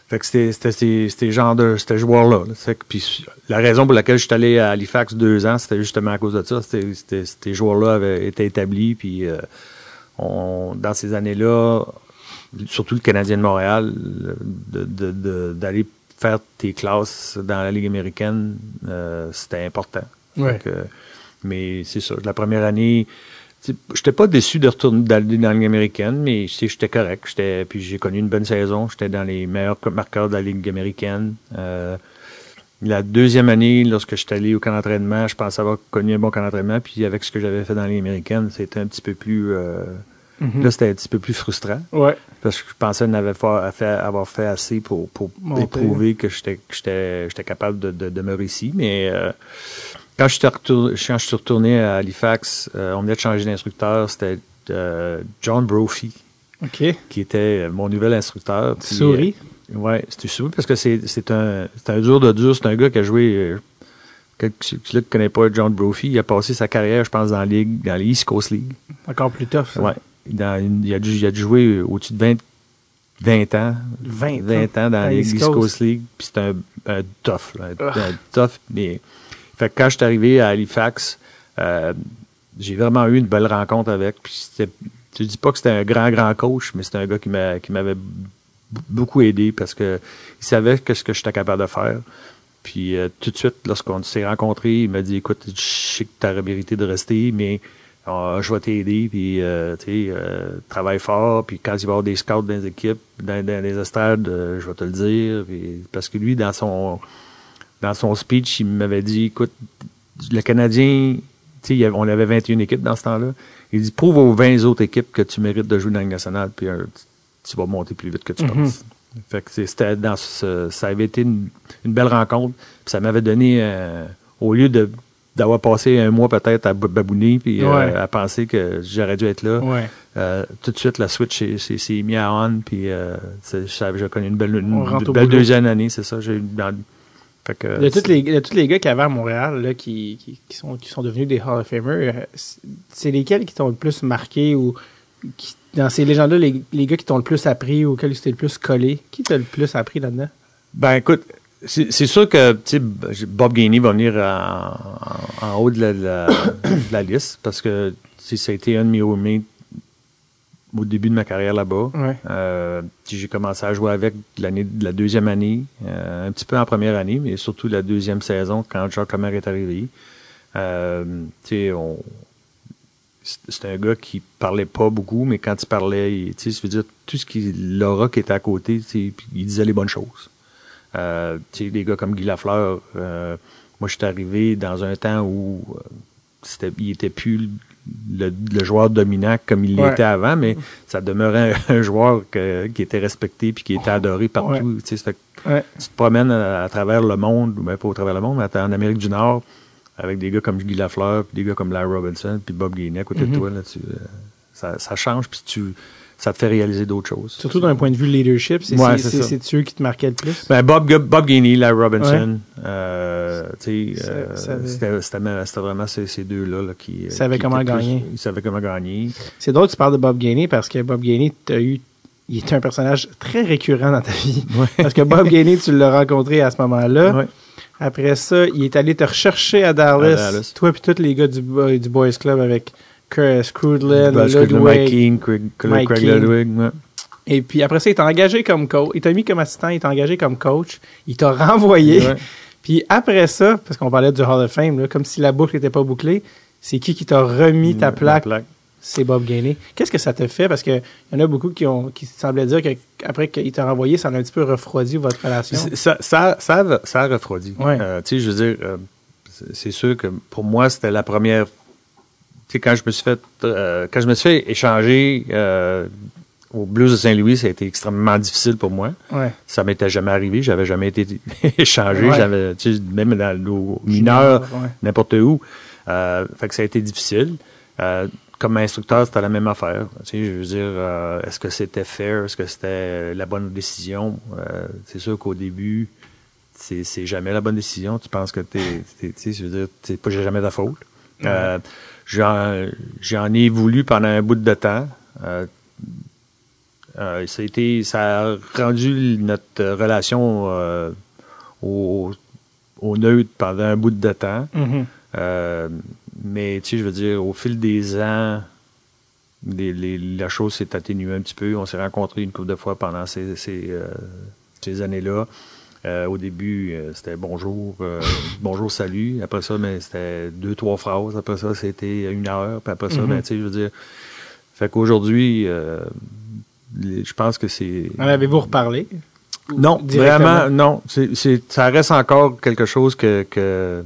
fait que c'était ces genres de ces joueurs-là. Puis la raison pour laquelle je suis allé à Halifax deux ans, c'était justement à cause de ça. C'était c'était- ces joueurs-là avaient été établis. Puis euh, on, dans ces années-là, surtout le Canadien de Montréal, d'aller faire tes classes dans la Ligue américaine, euh, c'était important. Ouais. Que, mais c'est ça. La première année, j'étais pas déçu de retourner dans la Ligue américaine, mais j'étais correct. J'étais, puis j'ai connu une bonne saison. J'étais dans les meilleurs marqueurs de la Ligue américaine. Euh, la deuxième année, lorsque j'étais allé au camp d'entraînement, je pensais avoir connu un bon camp d'entraînement. Puis avec ce que j'avais fait dans la Ligue américaine, c'était un petit peu plus. euh, Mhm. Là, c'était un petit peu plus frustrant Ouais. parce que je pensais n'avais fa- fait- avoir fait assez pour, pour Monter. prouver que j'étais que j'étais j'étais capable de, de demeurer ici. Mais euh, quand, je suis quand je suis retourné à Halifax, euh, on venait de changer d'instructeur. C'était John Brophy qui était mon nouvel instructeur. Puis, souris. Ouais, c'était souris parce que c'est c'est un, un dur de dur. C'est un gars qui a joué. Euh, celui qui ne connaît pas John Brophy, il a passé sa carrière, je pense, dans la Ligue, dans la East Coast League. Encore plus tough, ça. Ouais. Dans une- il, a dû, il a dû jouer au-dessus de 20, 20 ans. 20 ans. 20 ans dans la Ligue East Coast. League. Puis c'est un, un tough. Là, un, Ugh. un tough. Mais, fait que quand je suis arrivé à Halifax, euh, j'ai vraiment eu une belle rencontre avec. Puis c'était, je dis pas que c'était un grand, grand coach, mais c'était un gars qui m'a, qui m'avait beaucoup aidé parce que il savait que ce que j'étais capable de faire. Puis euh, tout de suite, lorsqu'on s'est rencontrés, il m'a dit écoute, je sais que tu as mérité de rester, mais euh, je vais t'aider, puis euh, tu travaille fort, puis quand il va y avoir des scouts dans les équipes, dans, les estrades, euh, je vais te le dire. Parce que lui, dans son dans son speech, il m'avait dit écoute, le Canadien, il avait- on avait 21 équipes dans ce temps-là. Il dit prouve aux 20 autres équipes que tu mérites de jouer dans Ligue nationale, puis tu, vas monter plus vite que tu Mhm. penses. Fait que c'était dans ce, ça avait été une, une belle rencontre. Puis ça m'avait donné, euh, au lieu de d'avoir passé un mois peut-être à babouner puis euh, à penser que j'aurais dû être là, Ouais. euh, tout de suite la switch s'est- s'est s'est mis à on puis j'ai connu une belle, une, belle deuxième année, c'est ça. J'ai eu dans- fait que, De tous les, de tous les gars qu'il y avait à Montréal, là, qui, qui, qui sont, qui sont devenus des Hall of Famers, c'est- c'est lesquels qui t'ont le plus marqué ou qui, dans ces légendes-là, les, les gars qui t'ont le plus appris ou auxquels tu t'es le plus collé? Qui t'a le plus appris là-dedans? Ben écoute, c'est sûr que Bob Gainey va venir en, haut de la, de la- de la liste parce que ça a été un de mes roommates au début de ma carrière là-bas. Ouais. Euh, j'ai commencé à jouer avec l'année de la deuxième année, euh, un petit peu en première année, mais surtout la deuxième saison quand Jacques Lemaire est arrivé. Euh, tu sais, on c'est un gars qui parlait pas beaucoup, mais quand il parlait, tu sais, je veux dire, tout ce qui, l'aura qui était à côté, il disait les bonnes choses. Euh, tu sais, des gars comme Guy Lafleur, euh, moi, je suis arrivé dans un temps où euh, il était plus le, le joueur dominant comme il Ouais. l'était avant, mais ça demeurait un, un joueur que- qui était respecté puis qui était adoré partout. Tu sais, fait Ouais. tu te promènes à, à travers le monde, ou bien pas au travers le monde, mais en Amérique du Nord, avec des gars comme Guy Lafleur, puis des gars comme Larry Robinson, puis Bob Gainey à côté Mhm. de toi, là, tu, euh, ça, ça change, puis tu, ça te fait réaliser d'autres choses. Surtout d'un point de vue leadership, c'est Ouais, c'est- c'est c'est ça. c'est eux qui te marquaient le plus? Ben, Bob, Bob Gainey, Larry Robinson, euh, tu euh, avait- c'était vraiment ces, ces deux-là là, qui... Ils savaient comment plus- gagner. Ils savaient comment gagner. C'est drôle que tu parles de Bob Gainey parce que Bob Gainey, t'as eu, il était un personnage très récurrent dans ta vie. Parce que Bob Gainey, tu l'as rencontré à ce moment-là. Après ça, il est allé te rechercher à Dallas, À Dallas. toi puis tous les gars du, du Boys Club avec Chris Crudlin, Parce que Ludwig. Mike King, Craig, Mike Craig King. Ludwig, ouais. Et puis après ça, il t'a engagé comme coach. Il t'a mis comme assistant, il t'a engagé comme coach. Il t'a renvoyé. Ouais. Puis après ça, parce qu'on parlait du Hall of Fame, là, comme si la boucle n'était pas bouclée, c'est qui qui t'a remis ta Ma plaque? plaque. C'est Bob Gainey. Qu'est-ce que ça te fait? Parce qu'il y en a beaucoup qui ont qui semblaient dire qu'après qu'il t'a renvoyé, ça a un petit peu refroidi votre relation. Ça, ça, ça, a- ça a refroidi. Ouais. Euh, tu sais, je veux dire, euh, c'est- sûr que pour moi, c'était la première. Tu sais, quand je me suis fait, euh, quand je me suis fait échanger au Blues de Saint-Louis, ça a été extrêmement difficile pour moi. Ouais. Ça m'était jamais arrivé. J'avais jamais été échangé. Ouais. J'avais, tu sais, même dans nos mineurs, n'importe où. Fait que ça a été difficile. Euh, comme instructeur, c'était la même affaire. Tu sais, je veux dire, euh, est-ce que c'était fair? Est-ce que c'était la bonne décision? Euh, c'est sûr qu'au début, c'est, c'est jamais la bonne décision. Tu penses que t'es, t'es- tu sais, je veux dire, c'est pas jamais ta faute. Euh, j'en, j'en ai voulu pendant un bout de temps. Ça a été, ça a rendu notre relation au, au neutre pendant un bout de temps. Mhm. Mais tu sais, je veux dire, au fil des ans, les, les- la chose s'est atténuée un petit peu. On s'est rencontrés une couple de fois pendant ces, ces, euh, ces années-là. Euh, au début, euh, c'était bonjour, bonjour, salut. Après ça, mais c'était deux, trois phrases. Après ça, c'était une heure. Puis après ça, ben, tu sais, je veux dire. Fait qu'aujourd'hui, je pense que c'est. En avez-vous reparlé? Non, vraiment, non. Ça reste encore quelque chose que, que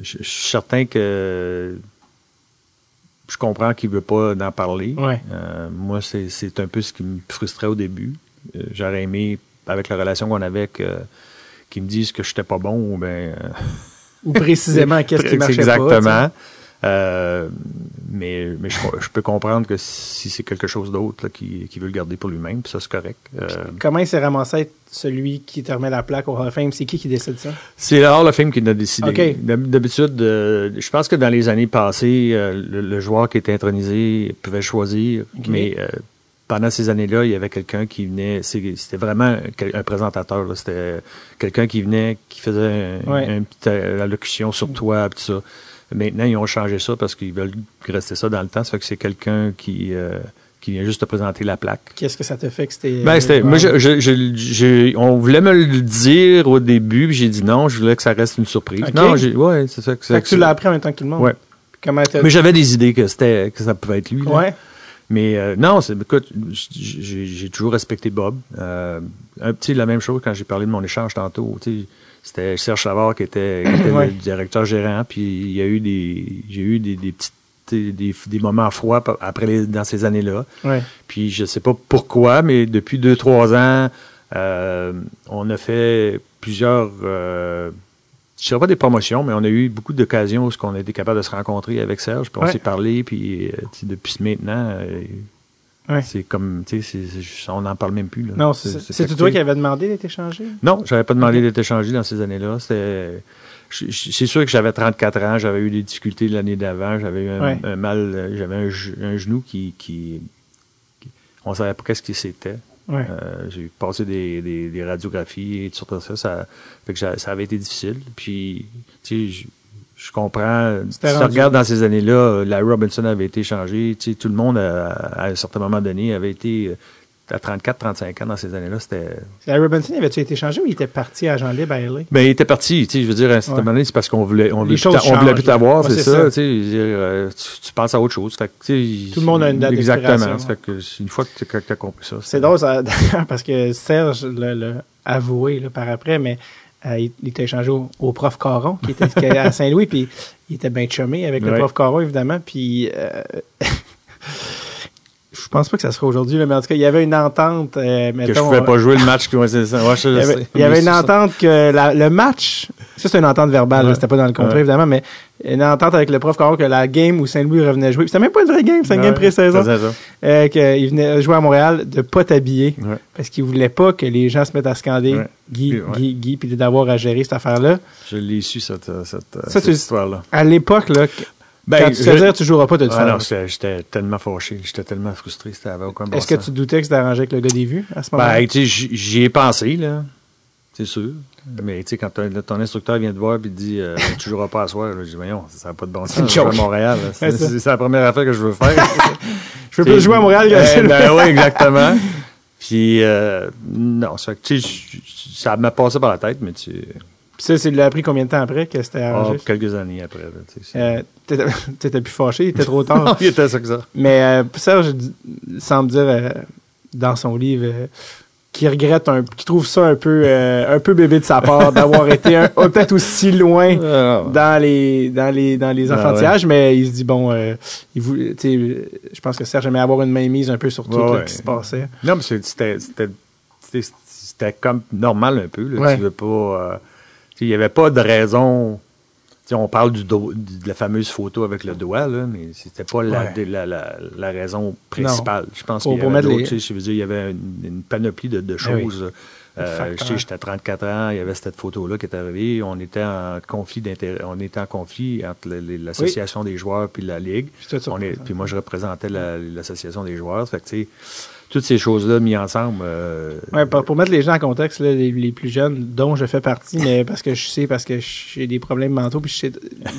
je, je suis certain que je comprends qu'il veut pas en parler. Ouais. Euh, moi, c'est, un peu ce qui me frustrait au début. Euh, j'aurais aimé, avec la relation qu'on avait, qu'ils me disent que j'étais pas bon ou ben. euh, Ou précisément, qu'est-ce qui marchait Exactement. pas? Euh, mais mais je, je peux comprendre que si c'est quelque chose d'autre qui, qui veut le garder pour lui-même, ça c'est correct. Euh? Comment il s'est ramassé celui qui te remet la plaque au Hall of Fame? C'est qui qui décide ça? C'est le Hall of Fame qui l'a décidé. OK. D'hab- D'habitude, euh, je pense que dans les années passées, euh, le, le joueur qui était intronisé pouvait choisir, OK. mais euh, pendant ces années-là, il y avait quelqu'un qui venait, c'est- c'était vraiment un présentateur, c'était quelqu'un qui venait, qui faisait un, Ouais. une petite allocution sur toi, tout ça. Maintenant, ils ont changé ça parce qu'ils veulent rester ça dans le temps. Ça fait que c'est quelqu'un qui, euh, qui vient juste te présenter la plaque. Qu'est-ce que ça te fait que c'était. Ben, c'était, euh, moi, je, je, je- j'ai- on voulait me le dire au début, puis j'ai dit non, je voulais que ça reste une surprise. Non, j'ai, ouais, c'est ça que c'est. Fait que tu l'as appris en même temps que tout le monde. Ouais. Comment Mais j'avais des idées que c'était, que ça pouvait être lui. là. Ouais. Mais euh, non, c'est, écoute, j'ai, j'ai toujours respecté Bob. Euh, un petit, la même chose quand j'ai parlé de mon échange tantôt. Tu sais, c'était Serge Savard qui était, qui était Ouais. le directeur gérant, puis il y a eu des, j'ai eu des, des petites, des, moments froids après les, dans ces années-là. Ouais. Puis je sais pas pourquoi, mais depuis deux, trois ans, euh, on a fait plusieurs, euh, je dirais pas des promotions, mais on a eu beaucoup d'occasions où on a été capable de se rencontrer avec Serge, puis on Ouais. s'est parlé, puis euh, depuis maintenant, euh, Ouais. c'est comme, tu sais, on n'en parle même plus. Là. Non, c'est toi qui avais demandé d'être échangé? Non, j'avais pas demandé d'être échangé dans ces années-là. C'est sûr que j'avais 34 ans, j'avais eu des difficultés l'année d'avant, j'avais eu un, Ouais. un mal, j'avais un, ge- un genou qui, qui, qui- on savait pas qu'est-ce que c'était. Ouais. Euh, j'ai passé des, des, des radiographies et tout ça, ça, ça fait que ça, ça avait été difficile. Puis, tu sais, je, comprends. Si tu regardes dans ces années-là, euh, Larry Robinson avait été échangé. Tu sais, tout le monde, euh, à un certain moment donné, avait été euh, à 34, 35 ans dans ces années-là. C'était. Larry Robinson, avait-tu été changé ou il était parti à Jean libre à LA? Ben, il était parti. Tu sais, je veux dire, à un certain Ouais. moment donné, c'est parce qu'on voulait, on voulait, plus on voulait plus t'avoir, c'est ça. ça. Tu sais, dire, euh, tu, tu penses à autre chose. Fait Tout le monde a une date Exactement. fait que une fois que tu as compris ça. C'est drôle, ça, parce que Serge l'a l'a avoué là, par après, mais euh, il, il était échangé au, au prof Caron, qui était à Saint-Louis, puis il était bien chumé avec le prof Caron, évidemment, puis euh, pense pas que ça sera aujourd'hui, mais en tout cas, il y avait une entente, euh, mettons... Que je pouvais pas jouer le match. que- ouais, c'est ça. Ouais, je Il y avait, il y avait Mais une entente que la- le match, ça c'est une entente verbale, Ouais. c'était pas dans le contrat évidemment, mais une entente avec le prof Caron que la game où Saint-Louis revenait jouer, c'était même pas une vraie game, c'était une game pré-saison, euh, qu'il venait jouer à Montréal de pas t'habiller parce qu'il voulait pas que les gens se mettent à scander. Guy, Puis. Guy, Guy, puis d'avoir à gérer cette affaire-là. Je l'ai su, cette, euh, cette, euh, cette tu- histoire-là. À l'époque, là, Ben, quand tu te dire tu joueras pas, t'as dû Ah non, j'étais tellement fâché, j'étais tellement frustré, c'était avait aucun bon Est-ce que tu doutais que c'était arrangé avec le gars des vues à ce moment-là? Ben, tu sais, j'y ai pensé, là. C'est sûr. Mais, tu sais, quand ton, instructeur vient te voir et te dit, euh, tu joueras pas à soir, je dis, voyons, ça n'a pas de bon sens. Je joue à. Montréal, C'est la première affaire que je veux faire. je veux plus jouer à Montréal que Eh, ben oui, exactement. Puis, euh, non, ça m'a passé par la tête, mais tu Puis ça, c'est l'a appris combien de temps après que c'était ah, arrangé? quelques années après, Euh, t'étais, plus fâché, il était trop Non, tard. il était ça que ça. Mais euh, Serge semble dire euh, dans son livre euh, qu'il regrette un, qu'il trouve ça un peu, euh, un peu bébé de sa part d'avoir été peut-être aussi loin Ah, dans les dans les dans les Ah, enfantillages, mais il se dit bon, il voulait, je pense que Serge aimait avoir une main mise un peu sur tout Ouais, là, ouais. qui se passait. Non, mais c'était c'était- comme normal un peu. Là. Tu veux pas. Il n'y avait pas de raison. On parle du do- de la fameuse photo avec le doigt, là, mais c'était pas la, Ouais. la, la, la raison principale. Je pense qu'il y les- y avait une, une panoplie de, de Ah oui. choses. Euh, J'étais à 34 ans, il y avait cette photo-là qui est arrivée. On était en conflit. On était en conflit entre l'association des joueurs puis la ligue. Puis On est, moi, je représentais la- l'association des joueurs. Fait que, tu sais, toutes ces choses-là mises ensemble. euh, Ouais, pour, pour mettre les gens en contexte, là, les, les plus jeunes, dont je fais partie, mais parce que je sais, parce que j'ai des problèmes mentaux, puis je sais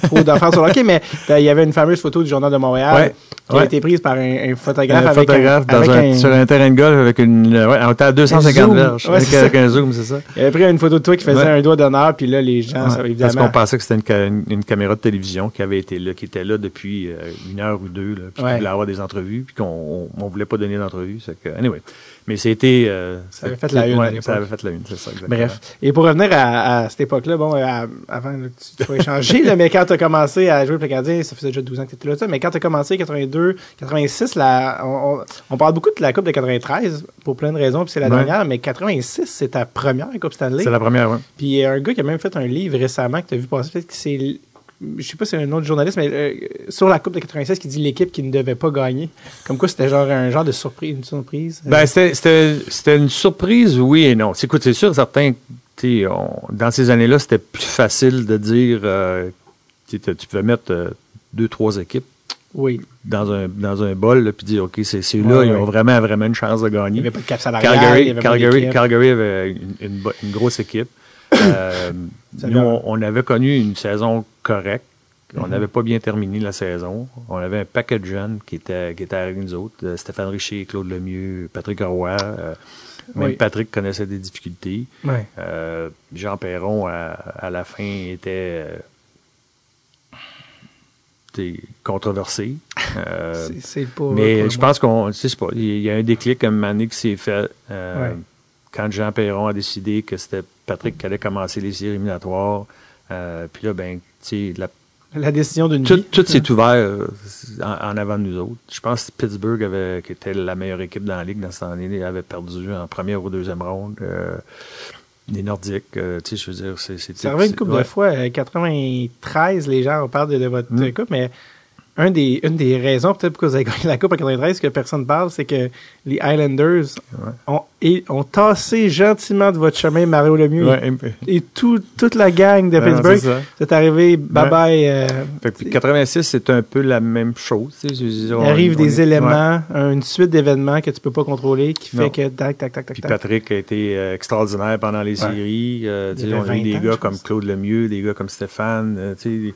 trop d'affaires sur le hockey, mais euh, il y avait une fameuse photo du Journal de Montréal Ouais, qui a été prise par un, un photographe un avec photographe un, avec sur un terrain de golf avec une. Ouais, on était à 250 zoom. verges. Avec, ça. un zoom, c'est ça. Il avait pris une photo de toi qui faisait un doigt d'honneur, puis là, les gens, ça, évidemment. Parce qu'on pensait que c'était une, ca- une- une caméra de télévision qui avait été là, qui était là depuis euh, une heure ou deux, là, puis qui voulait avoir des entrevues, puis qu'on on, on voulait pas donner d'entrevue. Que- Anyway. Mais c'était. euh, Ça avait fait la une Ouais, ça avait fait la une, c'est ça, exactement. Bref. Et pour revenir à, à cette époque-là, bon, euh, à- avant tu sois échangé, là, mais quand tu as commencé à jouer le Canadien, ça faisait déjà 12 ans que tu étais là, ça, mais quand tu as commencé 82, 86, là, on, parle beaucoup de la Coupe de 93 pour plein de raisons, puis c'est la Ouais. dernière, mais 86, c'est ta première Coupe Stanley. C'est la première, ouais. Puis il y a un gars qui a même fait un livre récemment que tu as vu passer, peut-être que c'est. Je sais pas si c'est un autre journaliste, mais euh, sur la Coupe de 96 qui dit l'équipe qui ne devait pas gagner. Comme quoi c'était genre un genre de surprise, une surprise. Euh, Ben, c'était- une surprise, oui et non. C'est- Écoute, c'est sûr, certains, tu sais, on- dans ces années-là, c'était plus facile de dire, euh, tu pouvais mettre euh, deux, trois équipes oui. dans un, dans un bol, là, puis dire, OK, c'est ceux-là, Ouais, ils ouais. ont vraiment, vraiment une chance de Il n'y gagner. avait pas de cap salarial. il y Calgary, avait Calgary. Calgary avait une, une bo- une grosse équipe. Euh, nous, on avait connu une saison correcte. On Mhm. n'avait pas bien terminé la saison. On avait un paquet de jeunes qui étaient, qui étaient avec nous autres. Euh, Stéphane Richer, Claude Lemieux, Patrick Roy. euh, même Oui. Patrick connaissait des difficultés. Euh, Jean Perron, à, à la fin, était controversé. Euh, C'est- pas. mais je pense qu'on, je sais pas, il y a un déclic à un moment donné qui s'est fait euh, Ouais. quand Jean Perron a décidé que c'était Patrick qui allait commencer les séries éliminatoires. Euh, puis là, ben, tu sais, la- La décision d'une tout, vie. tout s'est ouvert euh, en, en avant de nous autres. Je pense que Pittsburgh, avait, qui était la meilleure équipe dans la ligue dans cette année, avait perdu en première ou deuxième ronde. Euh, les Nordiques, euh, tu sais, je veux dire, c'est... Ça revient une couple de ouais. fois. euh, 93, les gens parlent de, de votre Mm. coupe, mais un des, une des raisons, peut-être pourquoi vous avez gagné la coupe en 93, que personne ne parle, c'est que les Highlanders ont, et, ont tassé gentiment de votre chemin Mario Lemieux Ouais, et, et tout, toute la gang de Pittsburgh. c'est arrivé, bye Ouais. bye. euh, Fait que 86, c'est un peu la même chose. tu sais, je veux dire, il arrive on des est- éléments, une suite d'événements que tu peux pas contrôler qui fait Non. que tac, tac, tac, tac, Puis tac. Patrick a été euh, extraordinaire pendant les séries. Euh, tu sais, on a eu 20 des ans, gars comme. Claude Lemieux, des gars comme Stéphane. euh, tu sais,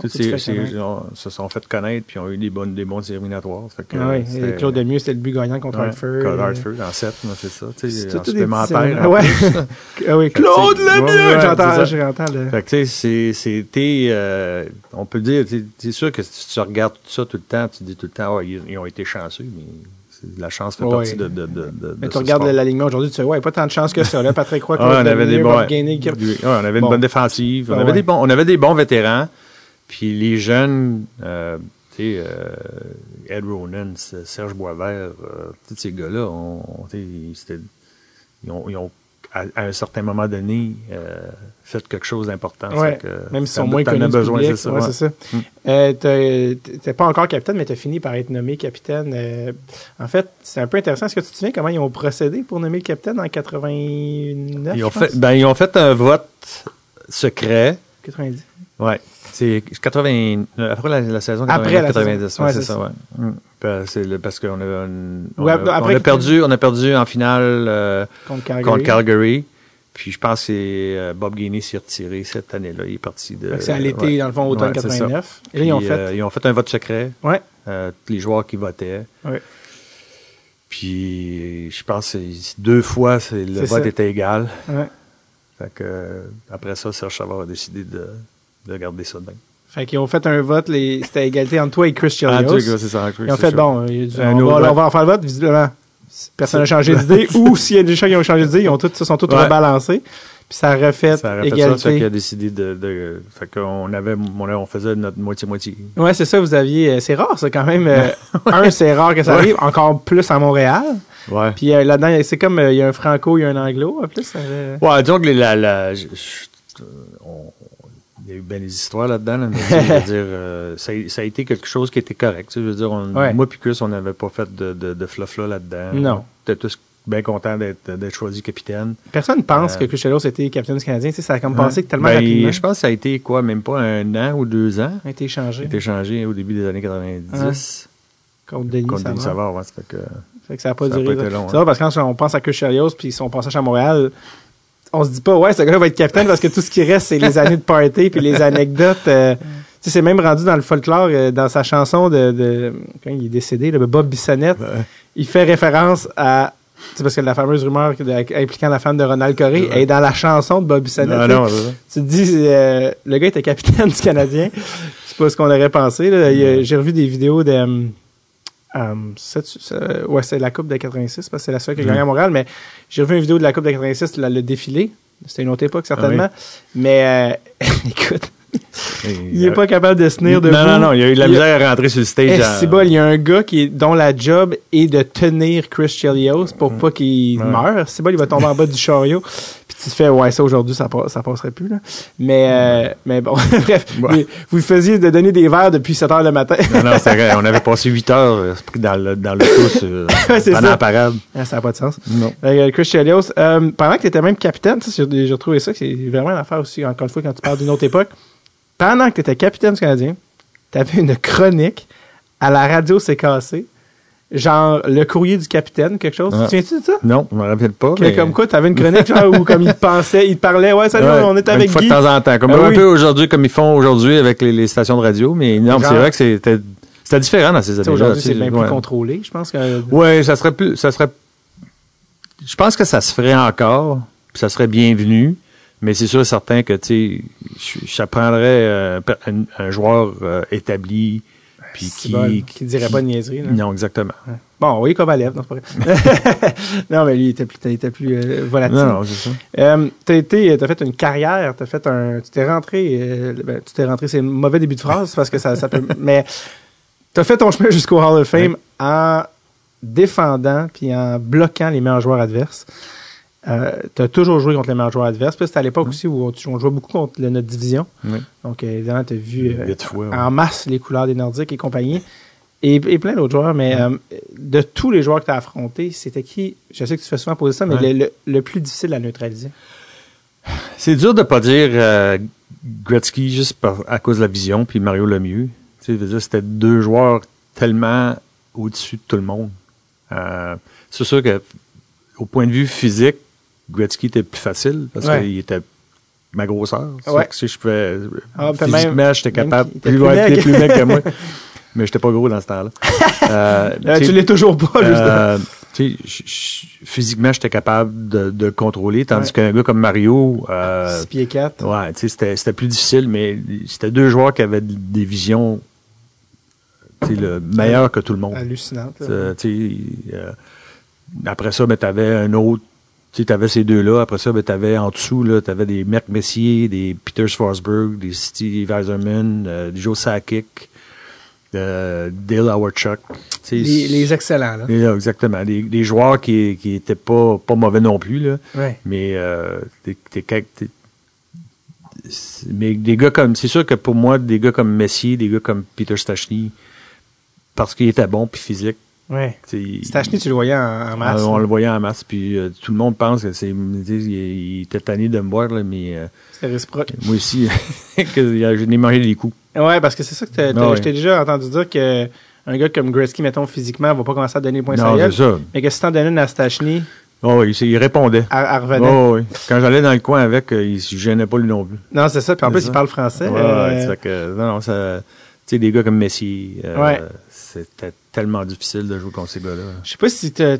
Tous Faut que tu ces, fasses ces connaître. gens se sont fait connaître puis ont eu des bonnes, des bons éliminatoires. Ah oui, et Claude Lemieux, c'était le but gagnant contre Ouais, Hartford. Claude Euh, Hartford en 7, c'est ça. C'est sais, tout supplémentaire. Ouais. Ah oui, Claude sais, Lemieux! J'entends, c'est ça. j'entends le... Fait que, tu sais, c'est- c'était, euh, on peut dire, sais, c'est sûr que si tu regardes tout ça tout le temps, tu dis tout le temps, Ah, ils, ils ont été chanceux, mais c'est- la chance fait Ouais. partie de, de, de, de- Mais tu regardes l'alignement aujourd'hui, tu fais, ouais, pas tant de chance que ça, là. Patrick Roy, Claude on avait des bons, ouais. Ouais, on avait une Bon. bonne défensive, on, Ouais, avait des bons, on avait des bons vétérans, puis les jeunes, euh, tu sais, euh, Ed Ronan, Serge Boisvert, euh, tous ces gars-là, on, on- tu sais, c'était- ils ont, ils ont, à, à un certain moment donné, euh, fait quelque chose d'important. Ouais, Même t'en- sont moins connus besoin, c'est ça. Ouais, ouais. c'est ça. Mm. Euh, T'es pas encore capitaine, mais tu as fini par être nommé capitaine. Euh, en fait, c'est un peu intéressant. Est-ce que tu te souviens comment ils ont procédé pour nommer le capitaine en 89? Ils ont, fait, ben, ils ont fait un vote secret. 90. Ouais. C'est 80, euh, après la, la saison Après 89, la 90. saison. ouais, c'est c'est ça, ouais. Mm. Le- parce qu'on a, on, Ouais, a, après on a perdu, on a perdu en finale euh, Contre Calgary. contre Calgary. Puis je pense que euh, Bob Gainey s'est retiré cette année-là. Il est parti de. C'est à l'été, ouais. dans le fond, automne Ouais, c'est ça. 89. Et là, ils ont fait. euh, ils ont fait un vote secret. Ouais. Euh, tous les joueurs qui votaient. Ouais. Puis je pense que deux fois, c'est- le vote ça. était égal. ouais. Fait que, euh, après ça, Serge Savard a décidé de, de garder ça de même. Fait qu'ils ont fait un vote. les- C'était égalité entre toi et Chris Ah, sais, c'est ça. Ils ont fait, bon, il y a du- Un on, va, vote. on va en faire le vote, visiblement. Personne n'a changé d'idée, ou s'il y a des gens qui ont changé d'idée, ils ont tous, se sont tous Ouais. rebalancés. Puis ça a refait Ça a fait ça, égalité. ça qui a décidé de, de fait qu'on avait, on, on faisait notre moitié-moitié. Ouais, c'est ça, vous aviez. euh, C'est rare, ça, quand même. euh, un, c'est rare que ça Ouais. arrive, encore plus à Montréal. Ouais. Puis euh, là-dedans, c'est comme euh, il y a un franco, il y a un anglo, en plus. ça, euh, Ouais, disons que les- la, la, je- je- on- il y a eu bien des histoires là-dedans, là, mais tu sais, je veux dire, euh, ça, a- ça a été quelque chose qui était correct. Je veux dire, on- Ouais. moi puis Chris, on n'avait pas fait de, de, de fluff-là là-dedans. Non. On était tous bien contents d'être choisi capitaine. Personne ne pense Euh, que Chris était capitaine du Canadien. Tu sais, ça a comme passé tellement Ben, rapidement. Je pense que ça a été quoi, même pas un an ou deux ans? a été Il échangé a été changé au début des années 90 contre Denis contre Denis Savard. Ouais, ça fait que- Fait que ça n'a pas Ça a duré. pas été long, C'est hein. parce que quand on pense à Chris Chelios puis son passage à Montréal, on se dit pas, ouais, ce gars-là va être capitaine parce que tout ce qui reste, c'est les années de party puis les anecdotes. euh, tu sais, c'est même rendu dans le folklore, euh, dans sa chanson de, de quand il est décédé, là, Bob Bissonnette, Ouais. il fait référence à c'est parce que la fameuse rumeur impliquant la femme de Ronald Coré Ouais. est dans la chanson de Bob Bissonnette. Non, tu sais. non, c'est ça. Tu te dis, euh, le gars était capitaine du Canadien. C'est pas ce qu'on aurait pensé. J'ai revu des vidéos de. Euh, euh, c'est- ouais, c'est la Coupe de 86, parce que c'est la seule qui a gagné à Montréal, mais j'ai revu une vidéo de la Coupe de 86, la- le défilé. C'était une autre époque, certainement. Mais, euh, écoute, il est pas capable de se tenir debout. Non, non, non, il a eu de la misère à rentrer sur le stage. C'est bol, il y a un gars qui est, dont la job est de tenir Chris Chelios pour pas qu'il meure. C'est bol, il va tomber en bas du chariot. Puis tu te fais, ouais, ça aujourd'hui, ça, ça passerait plus, là. Mais, euh, mais bon, bref. Vous faisiez de donner des verres depuis 7 heures le matin. Non, non, c'est vrai. On avait passé 8 heures euh, pris dans le, dans c'est pendant ça. la parade. Ah, ça n'a pas de sens. Non. Euh, Chris Chelios, euh, pendant que tu étais même capitaine, j'ai retrouvé ça, c'est vraiment une affaire aussi, encore une fois, quand tu parles d'une autre époque. Pendant que tu étais capitaine du Canadien, tu avais une chronique à la radio CKC, genre le courrier du capitaine, quelque chose. Tu te souviens-tu de ça? Non, je me rappelle pas. Que mais- Comme quoi, tu avais une chronique genre, où comme il te pensait, il parlait, ouais, salut, Ouais, on est une avec fois Guy. de temps en temps. Comme Ah un oui. peu aujourd'hui, comme ils font aujourd'hui avec les, les stations de radio. Mais non, c'est vrai que c'était c'était différent dans ces années-là. Aujourd'hui, c'est bien ouais. plus contrôlé, je pense que. Ouais, ça serait plus, ça serait, je pense que ça se ferait encore, puis ça serait bienvenu, mais c'est sûr et certain que, tu sais, prendrait euh, un, un joueur euh, établi, puis qui, bon, qui dirait pas de niaiserie. là. non, exactement. Bon, oui, Kovalev, non, c'est pas vrai. non, mais lui, il était plus, il était plus euh, volatile. Non, non, c'est ça. Euh, t'as été, t'as fait une carrière, t'as fait un, tu t'es rentré, euh, ben, tu t'es rentré, c'est un mauvais début de phrase parce que ça, ça peut, mais t'as fait ton chemin jusqu'au Hall of Fame en défendant puis en bloquant les meilleurs joueurs adverses. Euh, t'as toujours joué contre les meilleurs joueurs adverses. C'était à l'époque aussi où on, on jouait beaucoup contre le- notre division. Donc évidemment, t'as vu euh, Huit fois, ouais. en masse les couleurs des Nordiques et compagnie. Et, et plein d'autres joueurs, mais euh, de tous les joueurs que tu as affrontés, c'était qui? Je sais que tu fais souvent poser ça, mais le, le- le plus difficile à neutraliser. C'est dur de pas dire Gretzky juste par- à cause de la vision, puis Mario Lemieux. Tu c'était deux joueurs tellement au-dessus de tout le monde. C'est sûr que au point de vue physique, Gretzky était plus facile parce Ouais. qu'il était ma grosseur. Ouais. que, tu sais, je pouvais, Ah, puis physiquement, j'étais capable, plus, plus ouais, plus mec que moi. Mais j'étais pas gros dans ce temps-là. Euh, Euh, tu tu l'es toujours pas, justement. euh, tu sais, j- j- physiquement, j'étais capable de, de le contrôler, tandis Ouais. qu'un gars comme Mario, euh, 6 pieds 4. ouais, tu c'était, plus difficile, mais c'était deux joueurs qui avaient des visions, tu le meilleures que tout le monde. Hallucinante. Euh, tu euh, après ça, ben, t'avais un autre. Tu sais, t'avais ces deux-là. Après ça, ben, t'avais en dessous, là, t'avais des Merck Messier, des Peter Forsberg, des Steve Eiserman, euh, des Joe Sakic, euh, Dale Howard-Chuck. Tu Les, les excellents, là. exactement. Des, des joueurs qui, qui étaient pas, pas mauvais non plus, là. Ouais. Mais, euh, mais des gars comme, c'est sûr que pour moi, des gars comme Messier, des gars comme Peter Stachny, parce qu'il était bon puis physique, Ouais. Stachny, tu le voyais en, en masse. ah, on le voyait en masse, puis euh, tout le monde pense que c'est. Il, était tanné de me voir, là, mais euh, C'est réciproque. moi aussi, que je n'ai mangé des coups. Ouais, parce que c'est ça que t'as- Ah ouais. je t'ai déjà entendu dire que un gars comme Gretzky, mettons, physiquement, va pas commencer à donner les points Non, c'est ça. mais que si t'en donnais une à Stachny, Oh, c'est- il répondait. elle revenait. Oh, oui. Quand j'allais dans le coin avec, euh, il se gênait pas lui non plus. Non, c'est ça. Puis en C'est plus, ça. il parle français. Ouais, euh, fait que, non, non, ça. Tu sais, des gars comme Messi, euh, Ouais. C'était tellement difficile de jouer contre ces gars-là. Je sais pas si tu as,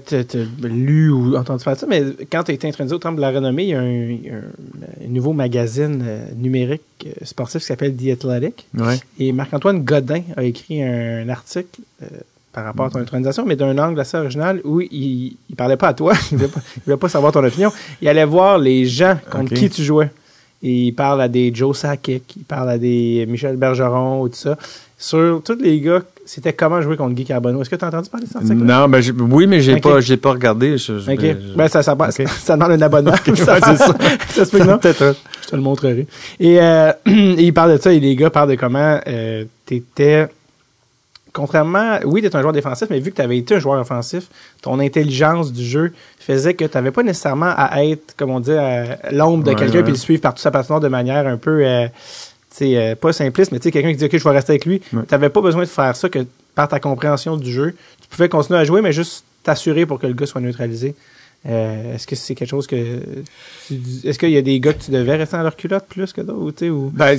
lu ou entendu parler de ça, mais quand tu as été introduit au Temple de la Renommée, il y a un, nouveau magazine euh, numérique euh, sportif qui s'appelle The Athletic. Ouais. Et Marc-Antoine Godin a écrit un article euh, par rapport à ton intronisation, mais d'un angle assez original où il, il parlait pas à toi, il voulait pas, il voulait pas savoir ton opinion. Il allait voir les gens contre qui tu jouais. Et il parle à des Joe Sakic, il parle à des Michel Bergeron ou tout ça. Sur tous les gars, c'était comment jouer contre Guy Carbonneau? Est-ce que tu as entendu parler de article? Non, ben, j'ai- oui, mais j'ai Ok. pas, j'ai pas regardé. Je, je- OK. je- Ben, ça, ça, Ok. ça demande un abonnement. Ouais, c'est ça. ça se peut non? Je te le montrerai. Et, euh, et il parle de ça et les gars parlent de comment euh, t'étais... Contrairement... Oui, t'es un joueur défensif, mais vu que tu avais été un joueur offensif, ton intelligence du jeu faisait que tu n'avais pas nécessairement à être, comme on dit, l'ombre de Ouais, quelqu'un ouais. puis le suivre partout sa patinoire de manière un peu... euh, tu euh, pas simpliste, mais tu sais, quelqu'un qui dit, OK, je vais rester avec lui. Ouais. Tu n'avais pas besoin de faire ça que par ta compréhension du jeu. Tu pouvais continuer à jouer, mais juste t'assurer pour que le gars soit neutralisé. Euh, est-ce que c'est quelque chose que est-ce qu'il y a des gars que tu devais rester dans leur culotte plus que d'autres ou? Ben,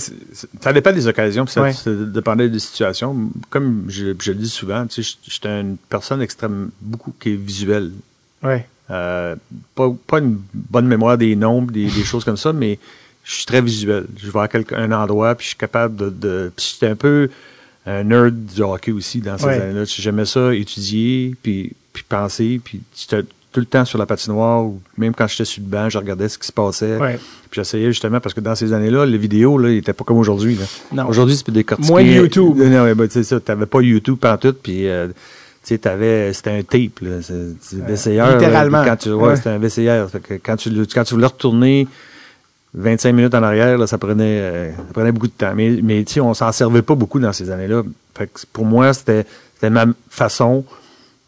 ça dépend des occasions, puis ça, Ouais. ça dépendait des situations. Comme je, je le dis souvent, tu sais, j'étais une personne extrêmement beaucoup qui est visuelle. ouais Euh, pas, pas une bonne mémoire des nombres, des, des choses comme ça, mais je suis très visuel. Je vais à quelque, un endroit, puis je suis capable de... de puis j'étais un peu un nerd du hockey aussi dans ces Ouais. années-là. J'aimais ça, étudier, puis, puis penser, puis j'étais tout le temps sur la patinoire, ou même quand j'étais sur le banc, je regardais ce qui se passait. ouais Puis j'essayais justement, parce que dans ces années-là, les vidéos, là, ils étaient pas comme aujourd'hui. Aujourd'hui, c'est des cortiqués. Moins YouTube. Non, ouais, ben, tu sais ça, t'avais pas YouTube tout, puis euh, tu sais, t'avais, c'était un tape, là, c'est, là, littéralement. quand tu, ouais, Ouais. c'était un VCR. Fait que quand tu, quand tu voulais retourner 25 minutes en arrière, là, ça prenait, euh, ça prenait beaucoup de temps. Mais, mais tu sais, on s'en servait pas beaucoup dans ces années-là. Fait que pour moi, c'était, c'était ma façon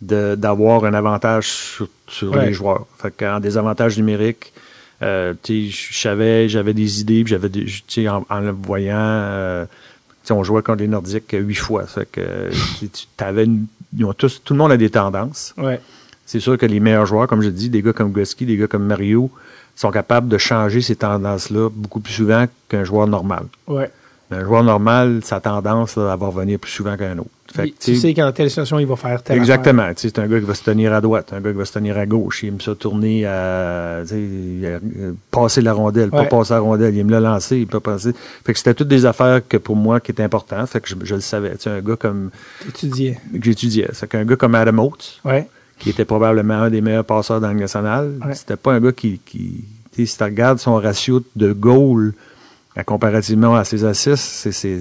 de, d'avoir un avantage sur, sur Ouais. les joueurs. Fait qu'en désavantage numérique, euh, tu sais, je savais, j'avais des idées, puis j'avais des, tu sais, en, en le voyant, euh, tu sais, on jouait contre les Nordiques huit fois. Fait que tu une- ils ont tous, tout le monde a des tendances. ouais C'est sûr que les meilleurs joueurs, comme je dis, des gars comme Gretzky, des gars comme Mario, sont capables de changer ces tendances-là beaucoup plus souvent qu'un joueur normal. ouais Un joueur normal, sa tendance, là, elle va revenir plus souvent qu'un autre. Fait que, Il- tu sais, qu'en telle situation il va faire telle Exactement. Tu sais, C'est un gars qui va se tenir à droite, un gars qui va se tenir à gauche. Il aime ça tourner à passer la rondelle, Ouais. pas passer la rondelle. Il aime le lancer, il peut passer. Fait que c'était toutes des affaires que pour moi qui étaient importantes. Fait que je, je le savais. Tu sais, un gars comme que j'étudiais. C'est qu'un gars comme Adam Oates, ouais qui était probablement un des meilleurs passeurs dans nationale, Ouais. c'était pas un gars qui, si tu regardes son ratio de goal à comparativement à ses assists, c'est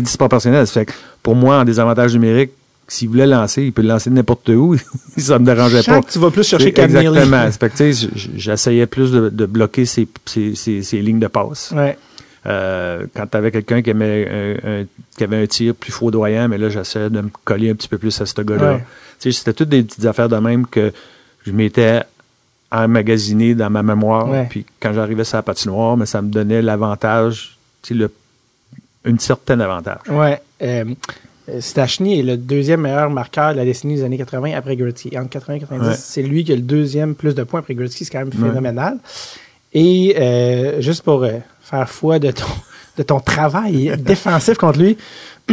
disproportionnel. Fait que pour moi, en désavantage numérique, s'il voulait lancer, il peut le lancer de n'importe où. ça me dérangeait pas. tu vas plus chercher C'est- Cam Neely. Exactement. J'essayais plus de, de bloquer ses, ses, ses, ses lignes de passe. ouais Euh, quand tu avais quelqu'un qui, aimait un, un- qui avait un tir plus foudroyant, mais là, j'essayais de me coller un petit peu plus à ce gars-là. Ouais. C'était toutes des petites affaires de même que je m'étais emmagasiné dans ma mémoire. Ouais. Puis quand j'arrivais sur la patinoire, mais ça me donnait l'avantage, le, une certaine avantage. ouais euh, euh, Stachny est le deuxième meilleur marqueur de la décennie des années 80 après Gretzky. Entre 80 et 90, Ouais. c'est lui qui a le deuxième plus de points après Gretzky, c'est quand même Ouais. phénoménal. Et euh, juste pour euh, faire foi de ton, de ton travail défensif contre lui,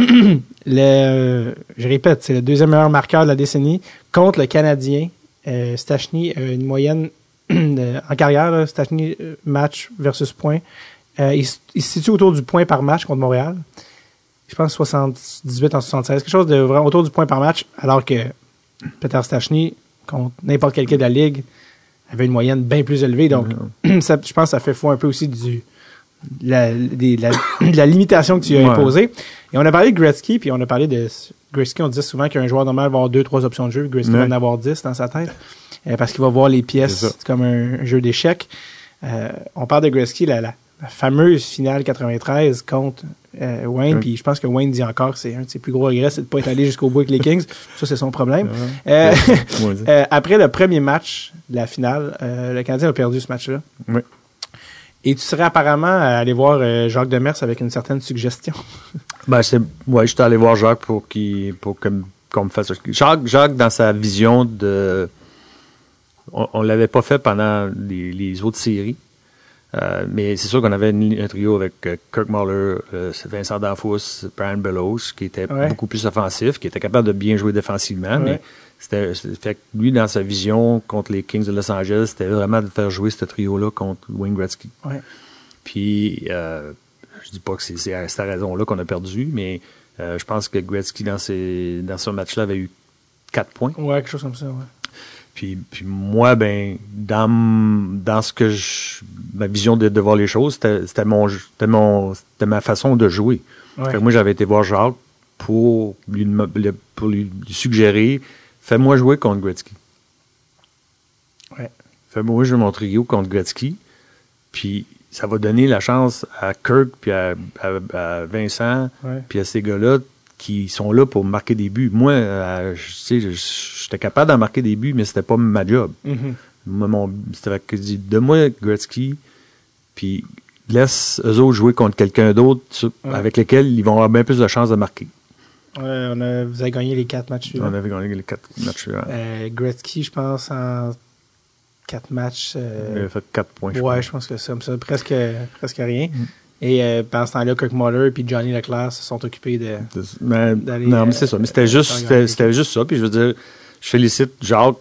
le, je répète, c'est le deuxième meilleur marqueur de la décennie contre le Canadien. Euh, Stachny a une moyenne de- en carrière, Stachny euh, match versus point. Euh, il, se situe autour du point par match contre Montréal. Je pense 78 en 76, quelque chose de vraiment autour du point par match, alors que Peter Stachny, contre n'importe quel de la Ligue, avait une moyenne bien plus élevée. Donc, ça, je pense que ça fait foi un peu aussi du la, des- la, de la limitation que tu as Ouais. imposée. Et on a parlé de Gretzky, puis on a parlé de Gretzky. On dit souvent qu'un joueur normal va avoir deux, trois options de jeu. Gretzky Ouais. va en avoir dix dans sa tête. Euh, parce qu'il va voir les pièces comme un, jeu d'échecs. Euh, on parle de Gretzky, la, la, la fameuse finale 93 contre euh, Wayne. Puis je pense que Wayne dit encore que c'est un de ses plus gros regrets, c'est de ne pas être allé jusqu'au bout avec les Kings. Ça, c'est son problème. Euh, Ouais. euh, après le premier match de la finale, le Canadien a perdu ce match-là. Ouais. Et tu serais apparemment allé voir euh, Jacques Demers avec une certaine suggestion. Ben, c'est, ouais, j'étais allé voir Jacques pour qu'il, pour que- qu'on me fasse. Jacques, Jacques, dans sa vision de, on, on l'avait pas fait pendant les, les autres séries. Euh, mais c'est sûr qu'on avait une- un trio avec euh, Kirk Muller, euh, Vincent Danfous, Brian Bellows, qui était Ouais. beaucoup plus offensif, qui était capable de bien jouer défensivement, Ouais. mais c'était, fait que lui, dans sa vision contre les Kings de Los Angeles, c'était vraiment de faire jouer ce trio-là contre Wayne Gretzky. Ouais. Puis, euh, je dis pas que c'est, c'est à cette raison-là qu'on a perdu, mais euh, je pense que Gretzky, dans, ses, dans ce match-là, avait eu quatre points. Ouais, quelque chose comme ça, ouais. Puis, puis moi, ben, dans, ce que je, ma vision de, de voir les choses, c'était, c'était mon, c'était mon, c'était ma façon de jouer. Ouais. Fait que moi, j'avais été voir Jacques pour lui, pour lui suggérer, fais-moi jouer contre Gretzky. Ouais. Fais-moi jouer mon trio contre Gretzky. Puis ça va donner la chance à Kirk, puis à, à- à Vincent, Ouais. puis à ces gars-là qui sont là pour marquer des buts. Moi, euh, j'étais capable d'en marquer des buts, mais c'était pas ma job. Moi, que je dis, donne-moi Gretzky, puis laisse eux autres jouer contre quelqu'un d'autre Ouais. avec lequel ils vont avoir bien plus de chances de marquer. On a, vous avez gagné les quatre matchs suivants. On avait gagné les quatre matchs suivants. Euh, Gretzky, je pense, en quatre matchs. Il euh, avait fait quatre points, je ouais, je pense que c'est comme ça, presque, presque rien. Et euh, pendant ce temps-là, Kirk Muller et Johnny Leclerc se sont occupés de. Mais, non, mais c'est ça. Mais c'était juste, c'était, juste ça. Puis je veux dire, je félicite Jacques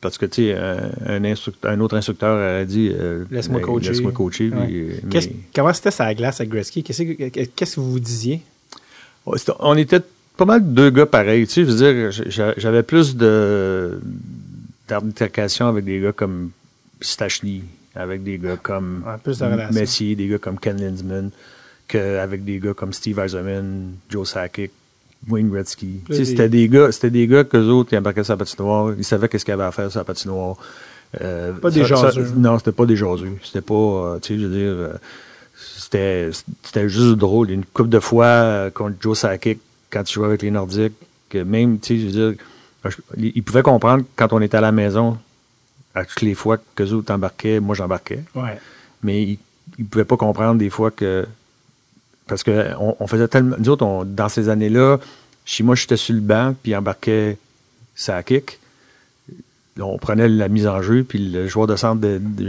parce que, tu sais, un, autre instructeur a dit euh, Laisse-moi ben, coacher. Laisse-moi coacher. Ouais. puis, mais- Qu'est-ce- comment c'était sa glace avec Gretzky? Qu'est-ce que, qu'est-ce que vous vous disiez? On était pas mal deux gars pareils. Tu sais, je veux dire, j'a- j'avais plus de avec des gars comme Stachny, avec des gars comme Ouais, plus de relations. Messier, des gars comme Ken Lindsman, qu'avec des gars comme Steve Eiserman, Joe Sakic, Wayne Gretzky. Tu sais, c'était des gars, c'était des gars qu'eux autres, ils embarquaient sur la patinoire, ils savaient qu'est-ce qu'il y avait à faire sur la patinoire. Euh, Pas des jaseux. non, c'était pas des jaseux. C'était pas, euh, tu sais, je veux dire, euh, c'était, c'était juste drôle. Une couple de fois euh, contre Joe Sakic, quand tu jouais avec les Nordiques, que même, tu sais, je veux dire, ils pouvaient comprendre quand on était à la maison, à toutes les fois que eux autres embarquaient, moi j'embarquais Ouais. mais ils ne pouvaient pas comprendre des fois que. Parce que on, on faisait tellement. Nous autres, on- dans ces années-là, chez moi, j'étais sur le banc, puis embarquait sa kick. On prenait la mise en jeu, puis le joueur de centre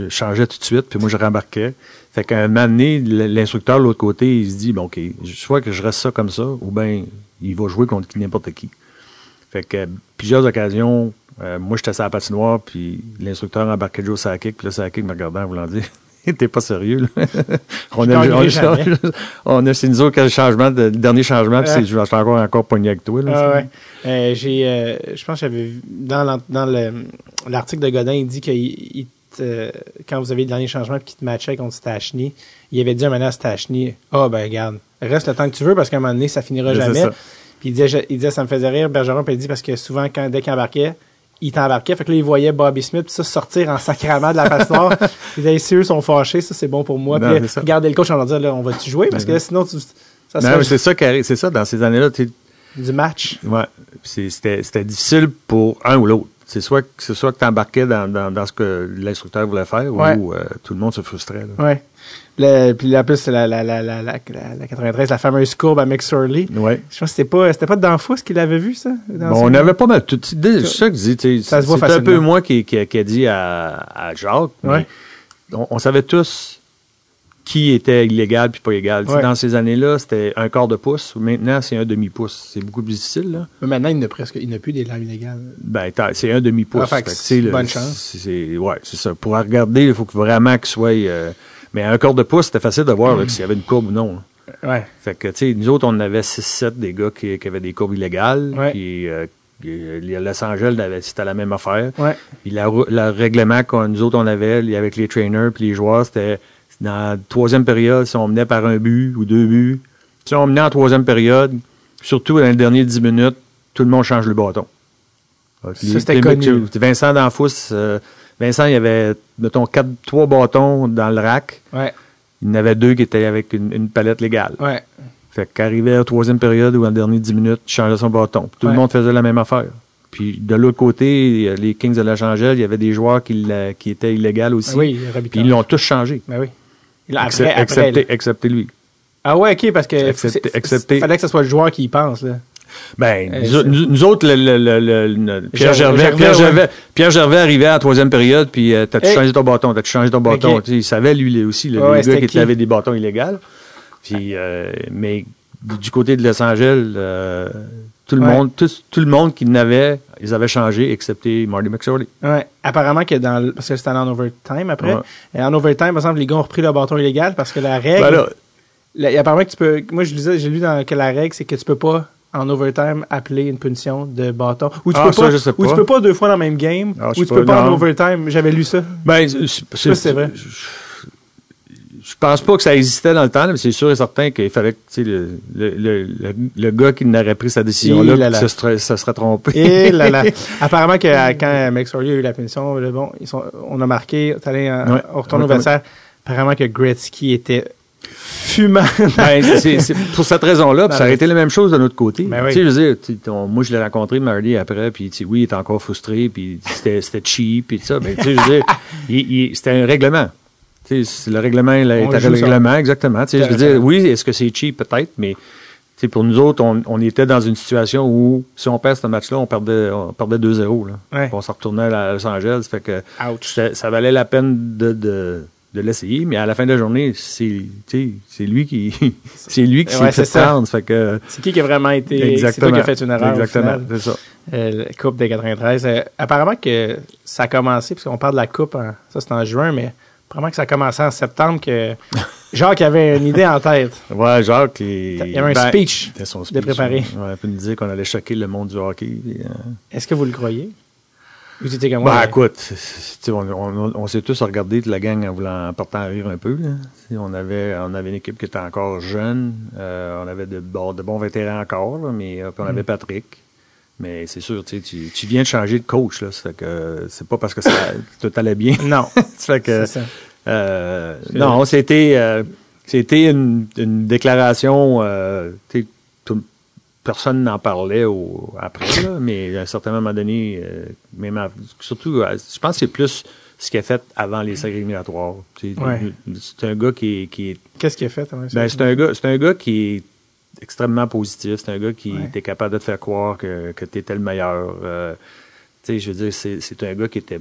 changeait tout de suite, puis moi, je rembarquais. Fait qu'à un moment donné, l'instructeur de l'autre côté, il se dit, bon, OK, soit que je reste ça comme ça, ou bien il va jouer contre n'importe qui. Fait que plusieurs occasions, euh, moi j'étais sur la patinoire, puis l'instructeur embarquait Joe Sakic, puis là Sakic me regardait en voulant dire T'es pas sérieux, là. on, a, on, jamais. on a chez nous autres quel changement, de, le dernier changement, puis c'est- je vais encore, encore pogné avec toi. Là, Ah ouais. Euh, j'ai, euh, je pense que j'avais vu dans, l'article de Godin, il dit que il- te- quand vous avez le dernier changement et qu'il te matchait contre Stachny, il avait dit un moment à Stachny, ah ben regarde, reste le temps que tu veux parce qu'à un moment donné, ça finira Mais c'est jamais. Puis il disait, il disait, ça me faisait rire, Bergeron, puis il dit parce que souvent, quand, dès qu'il embarquait, il t'embarquait, fait que là, il voyait Bobby Smith, ça, sortir en sacrament de la patinoire. il disait, si eux sont fâchés, ça, c'est bon pour moi. Non, puis regardez le coach en leur disant, là, on va-tu jouer? Parce que là, sinon, tu, ça Non, serait mais c'est ça qui arrive, c'est ça, dans ces années-là, tu du match. Ouais. C'était c'était difficile pour un ou l'autre. C'est soit, que- c'est soit que tu embarquais dans, dans, dans ce que l'instructeur voulait faire Ouais. ou euh, tout le monde se frustrait. Là. Ouais. Le, puis là, plus, c'est la, la, la, la, la, la, la 93, la fameuse courbe à McSorley. Ouais. Je pense que c'était pas, c'était pas Danfous qui l'avait vu, ça? Bon, on avait pas mal tout. C'est ça que je dis. tu sais, Ça se voit C'est un peu moi qui, qui, qui a dit à, à Jacques. Ouais. on, on savait tous qui était illégal puis pas illégal. Ouais. Dans ces années-là, c'était un quart de pouce. Maintenant, c'est un demi-pouce. C'est beaucoup plus difficile. Là. Mais maintenant, il n'y a presque, il plus des lames illégales. Ben, c'est un demi-pouce. Ah, bonne chance. c'est- ouais, c'est ça. Pour regarder, il faut que vraiment qu'il soit. euh, mais un quart de pouce, c'était facile de voir que s'il y avait une courbe ou non. là. Ouais. Fait que, tu sais, nous autres, on avait 6-7 des gars qui, qui avaient des courbes illégales. Ouais. Puis, euh, Los Angeles, c'était la même affaire. Ouais. Puis, la, le règlement que nous autres, on avait avec les trainers puis les joueurs, c'était dans la troisième période, si on menait par un but ou deux buts. Si on menait en troisième période, surtout dans les derniers 10 minutes, tout le monde change le bâton. Ça, c'était connu. Vincent Danfous, euh, Vincent, il y avait, mettons, quatre, trois bâtons dans le rack. Ouais. Il y en avait deux qui étaient avec une, une palette légale. Ouais. Fait qu'arrivé à la troisième période ou en dernier 10 minutes, il changeait son bâton. Tout Ouais. le monde faisait la même affaire. Puis de l'autre côté, les Kings de Los Angeles, il y avait des joueurs qui, l'a- qui étaient illégaux aussi. Oui, Puis ils l'ont tous changé. Ben oui. Après, Excep- après, excepté, excepté lui. Ah ouais, ok, parce que fallait que ce soit le joueur qui y pense, là. Ben, Euh, nous, c'est- nous- nous autres, le, Pierre, Gervais, Gervais, Pierre, ouais. Gervais, Pierre Gervais arrivait à la troisième période, puis euh, t'as-tu Hey. changé ton bâton, t'as-tu changé ton bâton? Il savait, lui, aussi, le, Ouais, gars qui qui? avaient des bâtons illégaux. Puis, euh, mais du côté de Los Angeles, euh, tout, le Ouais. monde, tout, tout le monde qui n'avait, ils avaient changé, excepté Marty McSorley. Ouais. Apparemment que dans parce que c'était en overtime après. Et en overtime, par exemple, les gars ont repris le bâton illégal parce que la règle. Ben là, la- apparemment que tu peux. Moi, je lisais, j'ai lu dans que la règle, c'est que tu peux pas en overtime appeler une punition de bâton. Ou tu Ah, peux ça, pas. je sais Ou tu peux pas deux fois dans le même game. Ah, ou tu peux pas en overtime. J'avais lu ça. Ben, c'est- vrai. Je, pense pas que ça existait dans le temps, mais c'est sûr et certain qu'il fallait que le, le, le, gars qui n'aurait pris sa là décision-là, là. se, serait- se serait trompé. Et là là. Apparemment que euh, quand McSorley a eu la punition, bon, ils sont, on a marqué, allé Ouais. on retourne au vestiaire. Apparemment que Gretzky était fumant. Ben, c'est, c'est pour cette raison-là, ça aurait été la même chose de notre côté. Ben oui. Je veux dire, moi, je l'ai rencontré, Marty, après, puis oui, il était encore frustré, puis c'était, c'était cheap, puis tout ça. Mais je veux dire, il- il- c'était un règlement. C'est- le règlement, était joue le ça. règlement, exactement. Je veux dire, oui, est-ce que c'est cheap? Peut-être, mais pour nous autres, on, on était dans une situation où, si on perd ce match-là, on perdait, on perdait 2-0. Là. Ouais. Puis On s'en retournait à Los Angeles. Fait que Ouch. ça, ça valait la peine de, de, de l'essayer, mais à la fin de la journée, c'est, c'est lui qui, c'est lui qui s'est c'est fait prendre. Fait que, C'est qui qui a vraiment été. C'est toi qui a fait une erreur. Exactement, c'est ça. Euh, la Coupe de 93. Euh, apparemment que ça a commencé, parce qu'on parle de la Coupe, en- ça c'était en juin, mais apparemment que ça a commencé en septembre, que Jacques avait une idée en tête. Ouais, Jacques, il, Il y avait un ben, speech son de speech, préparer. Ouais, peut nous dire qu'on allait choquer le monde du hockey. euh, Est-ce que vous le croyez? Vous étiez comme Ben, moi. écoute, tu sais, on, on, on s'est tous regardé de la gang en voulant en partant à rire un peu. Là. On avait, on avait une équipe qui était encore jeune. euh, on avait de, bon, de bons vétérans encore, là, mais euh, puis on Mm. avait Patrick. Mais c'est sûr, tu, viens de changer de coach. Là, ça fait que c'est pas parce que ça, tout allait bien. Non. ça fait que, C'est ça. euh, non, c'était c'était une, une déclaration. Euh, tu sais, tout- personne n'en parlait au, après, là, mais à un certain moment donné, euh, même à- surtout, euh, je pense que c'est plus ce qu'il a fait avant les séries éliminatoires. Tu sais, Ouais. C'est un gars qui est, qui est Qu'est-ce qu'il a fait? ben, c'est un gars, c'est un gars qui est extrêmement positif. C'est un gars qui Ouais. était capable de te faire croire que, que tu étais le meilleur. Euh, tu sais, je veux dire, c'est, un gars qui était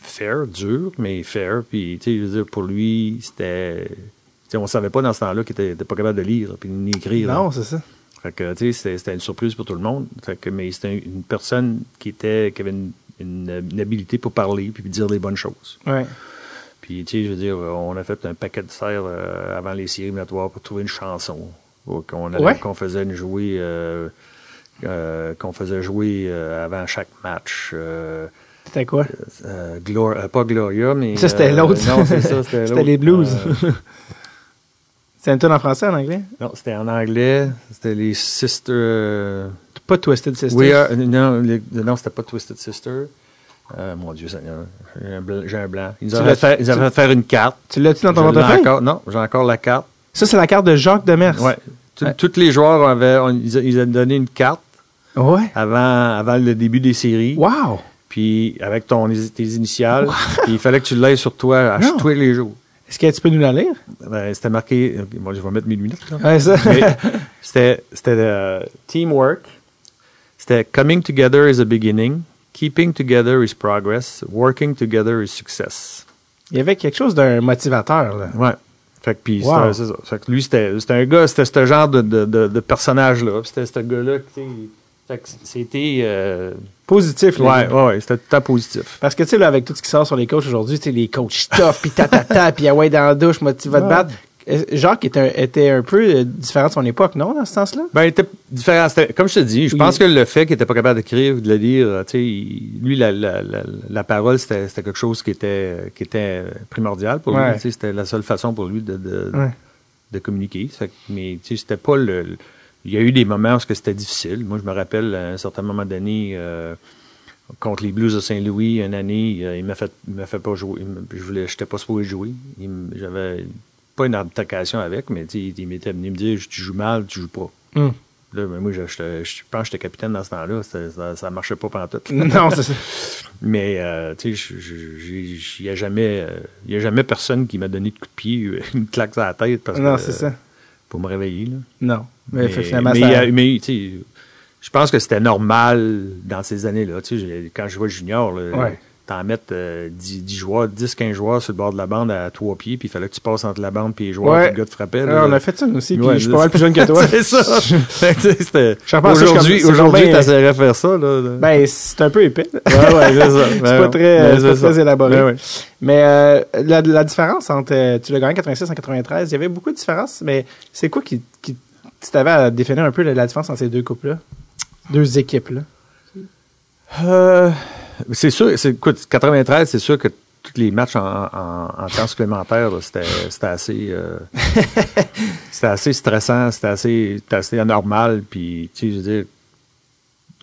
fair, dur, mais fair. Puis, tu sais, je veux dire, pour lui, c'était. On savait pas dans ce temps-là qu'il était, était pas capable de lire puis ni écrire. Non, c'est ça. Fait que, tu sais, c'était, une surprise pour tout le monde. Fait que, mais c'était un- une personne qui était, qui avait une, une, une habilité pour parler puis dire des bonnes choses. Ouais. Puis, tu sais, je veux dire, on a fait un paquet de serres euh, avant les séries éliminatoires pour trouver une chanson. Qu'on allait- Ouais. qu'on faisait une jouer, euh, euh, qu'on faisait jouer euh, avant chaque match. Euh, C'était quoi? euh, Glor- euh, pas Gloria, mais. Ça, c'était euh, l'autre. Non, c'est ça, c'était les blues. C'est une tune en français, en anglais? non, c'était en anglais. C'était les Sisters. euh, Pas Twisted Sister. We are, non, les- non, c'était pas Twisted Sister. Euh, mon Dieu Seigneur, j'ai un blanc. J'ai un blanc. Ils avaient fait, ils avaient faire une carte. Tu l'as-tu dans ton portefeuille? encore, non, j'ai encore la carte. Ça, c'est la carte de Jacques Demers. Tous- Ouais. Tous les joueurs avaient, on- ils, avaient donné une carte Ouais. avant, avant le début des séries. Wow! Puis avec ton, tes initiales. Puis il fallait que tu l'aies sur toi à tous les jours. Est-ce que tu peux nous la lire? Ben, c'était marqué. ok, Bon, je vais mettre mes lunettes. Ouais, c'était c'était euh, teamwork. C'était coming together is a beginning. Keeping together is progress. Working together is success. Il y avait quelque chose d'un motivateur, là. Ouais. Fait que, puis, Wow. ça. Fait que lui, c'était c'était un gars, c'était ce genre de, de, de, de personnage-là. C'était ce gars-là, c'était. euh, Positif, là. ouais, ouais, ouais, c'était tout le temps positif. Parce que, tu sais, là, avec tout ce qui sort sur les coachs aujourd'hui, tu sais, les coachs tough, puis tatata, puis ah ouais, dans la douche, moi, tu vas te Ouais. battre. Euh, Jacques était un, était un peu euh, différent de son époque, non, dans ce sens-là? Ben, il était différent. Comme je te dis, je Oui. pense que le fait qu'il était pas capable d'écrire, de le lire, tu sais, lui, la, la, la, la parole, c'était quelque chose qui était, qui était primordial pour Ouais. lui. C'était la seule façon pour lui de, de, Ouais. de communiquer. Mais tu sais, c'était pas le, le- Il y a eu des moments où c'était difficile. Moi, je me rappelle, à un certain moment donné, euh, contre les Blues de Saint-Louis, une année, euh, il m'a fait, il m'a fait pas jouer. Je voulais, j'étais pas supposé jouer. J'avais pas une altercation avec, mais il m'était venu me dire, tu joues mal, tu joues pas. Hum. Là, ben, moi, je, je pense que j'étais capitaine dans ce temps-là. Ça, ça marchait pas pendant tout. Non, c'est ça. Mais, euh, tu sais, il n'y a, jamais, euh, y a jamais personne qui m'a donné de coup de pied, une claque sur la tête parce Non, que, c'est ça. pour me réveiller. Là. Non. Mais, Mais, finalement, mais, ça... je pense que c'était normal dans ces années-là. Quand je jouais junior, Ouais. t'en mettre euh, 10, 10 joueurs, 10, 15 joueurs sur le bord de la bande à trois pieds, puis il fallait que tu passes entre la bande et les joueurs, Ouais. puis le gars te frappait. On a fait ça, aussi, puis Ouais, je suis pas mal plus jeune que toi. c'est ça. C'est Aujourd'hui, aujourd'hui, ben- t'essaierais de faire ça. Là, là. Ben, c'est un peu épais. ouais, ouais, c'est ça. c'est Ben, pas très, ben, pas très élaboré. Ben. Mais euh, la, la différence entre... euh, tu l'as gagné en 86 en 93, il y avait beaucoup de différences, mais c'est quoi qui... qui si t'avais à définir un peu la, la différence entre ces deux couples-là? Deux équipes-là? Euh, c'est sûr, c'est, écoute, 93, c'est sûr que tous les matchs en, en, en temps supplémentaire, c'était, assez, euh, c'était assez stressant, c'était assez, c'était assez anormal, puis, tu sais, je veux dire,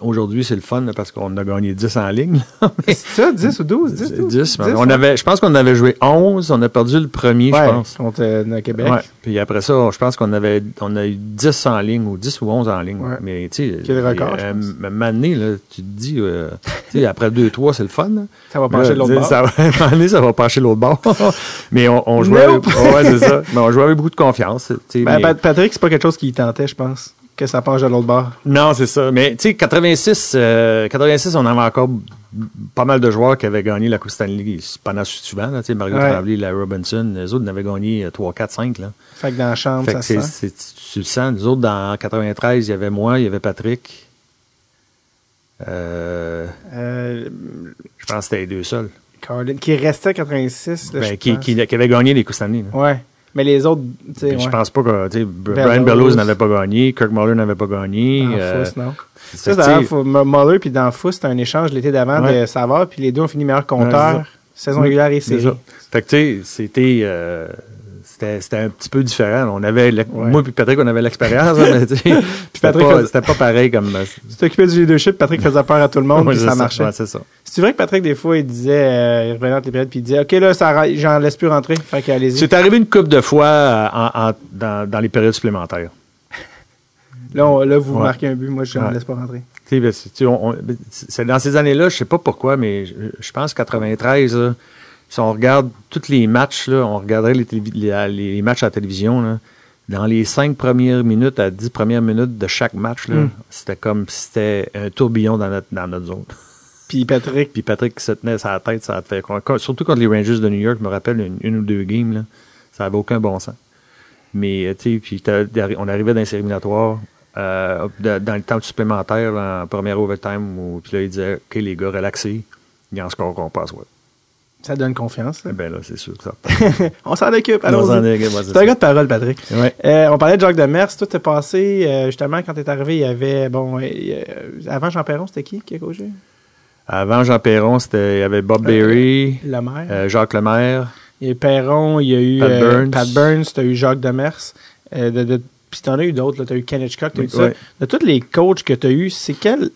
aujourd'hui, c'est le fun, parce qu'on a gagné 10 en ligne, C'est ça, 10 ou 12? 10, 12? 10, mais 10, on avait, je pense qu'on avait joué 11, on a perdu le premier, Ouais, je pense. contre euh, Québec. Ouais. Puis après ça, je pense qu'on avait on a eu 10 en ligne ou 10 ou 11 en ligne. Ouais. Mais tu sais, Quel record, euh, donné, là, tu te dis, euh, après 2-3, c'est le fun. là. Ça va pencher l'autre bord. Ça, va- donné, ça va pencher l'autre bord. mais on, on jouait Nope. avec, ouais, c'est ça. Mais on jouait avec beaucoup de confiance. Ben, mais- Pat- Patrick, c'est pas quelque chose qui tentait, je pense, que ça penche de l'autre bord? non, c'est ça. Mais tu sais, 86, euh, 86, on avait encore pas mal de joueurs qui avaient gagné la Coupe Stanley pendant souvent. Là, tu sais, Mario Ouais. La Robinson, les autres en avaient gagné 3, 4, 5. Là. Fait que dans la chambre, Fait ça se c'est, sent. tu le sens. Nous autres, dans 93, il y avait moi, il y avait Patrick. Euh, Euh, je pense que c'était les deux seuls. Qui restait à 86. là, Ben, je qui, pense. qui, qui avaient gagné les Coupes Stanley. là. Ouais. Mais les autres, tu sais, Je pense pas que tu sais. Brian Bellows n'avait pas gagné, Kirk Muller n'avait pas gagné. Dans euh, non. Ça, d'ailleurs, Muller puis dans Fous, c'était un échange l'été d'avant Ouais. de Savard, puis les deux ont fini meilleurs Ouais, compteurs, saison régulière et c'est série. ça. Fait que tu sais, c'était euh, c'était un petit peu différent. On avait Ouais. moi puis Patrick, on avait l'expérience, hein, mais sais, c'était Patrick pas, c'était pas pareil comme euh, Tu t'occupais du leadership, Patrick faisait peur à tout le monde, ouais, puis ça marchait. Ouais, c'est ça. C'est vrai que Patrick, des fois, il disait, euh, il revenait entre les périodes, puis il disait, OK, là, j'en laisse plus rentrer, fait qu'allez-y. C'est arrivé une couple de fois euh, en- en- dans, dans les périodes supplémentaires. Là, on- là, vous Ouais. marquez un but, moi, je ne Ouais. laisse pas rentrer. Tu sais, ben, tu on- on- dans ces années-là, je sais pas pourquoi, mais je, je pense 93, là, si on regarde tous les matchs, là, on regarderait les, télévi- les, les matchs à la télévision, là, dans les cinq premières minutes à dix premières minutes de chaque match, là, Mm. c'était comme si c'était un tourbillon dans notre, dans notre zone. Puis Patrick, Puis Patrick qui se tenait sa tête, ça a fait quoi? Surtout contre les Rangers de New York, je me rappelle une, une ou deux games, là, ça avait aucun bon sens. Mais, euh, tu sais, puis on arrivait dans les séries éliminatoires, euh, dans le temps supplémentaire, en première overtime, où, puis là, il disait, OK, les gars, relaxez, il y a un score qu'on passe, ouais. Ça donne confiance. Eh ben là, c'est sûr que ça. on s'en occupe, ouais, c'est un gars de parole, Patrick. Ouais. Euh, on parlait de Jacques Demers. Tout est passé, euh, justement, quand t'es arrivé, il y avait, bon, euh, avant Jean Perron, c'était qui qui a coaché? Avant Jean Perron, c'était, il y avait Bob Berry, Le maire. Jacques Lemaire. Eu Perron, il y a eu Pat Burns. Pat Burns, t'as eu Jacques Demers. De, de, puis t'en as eu d'autres. T'as eu Ken Hitchcock, t'as eu ça. De tous les coachs que t'as eu, c'est quel,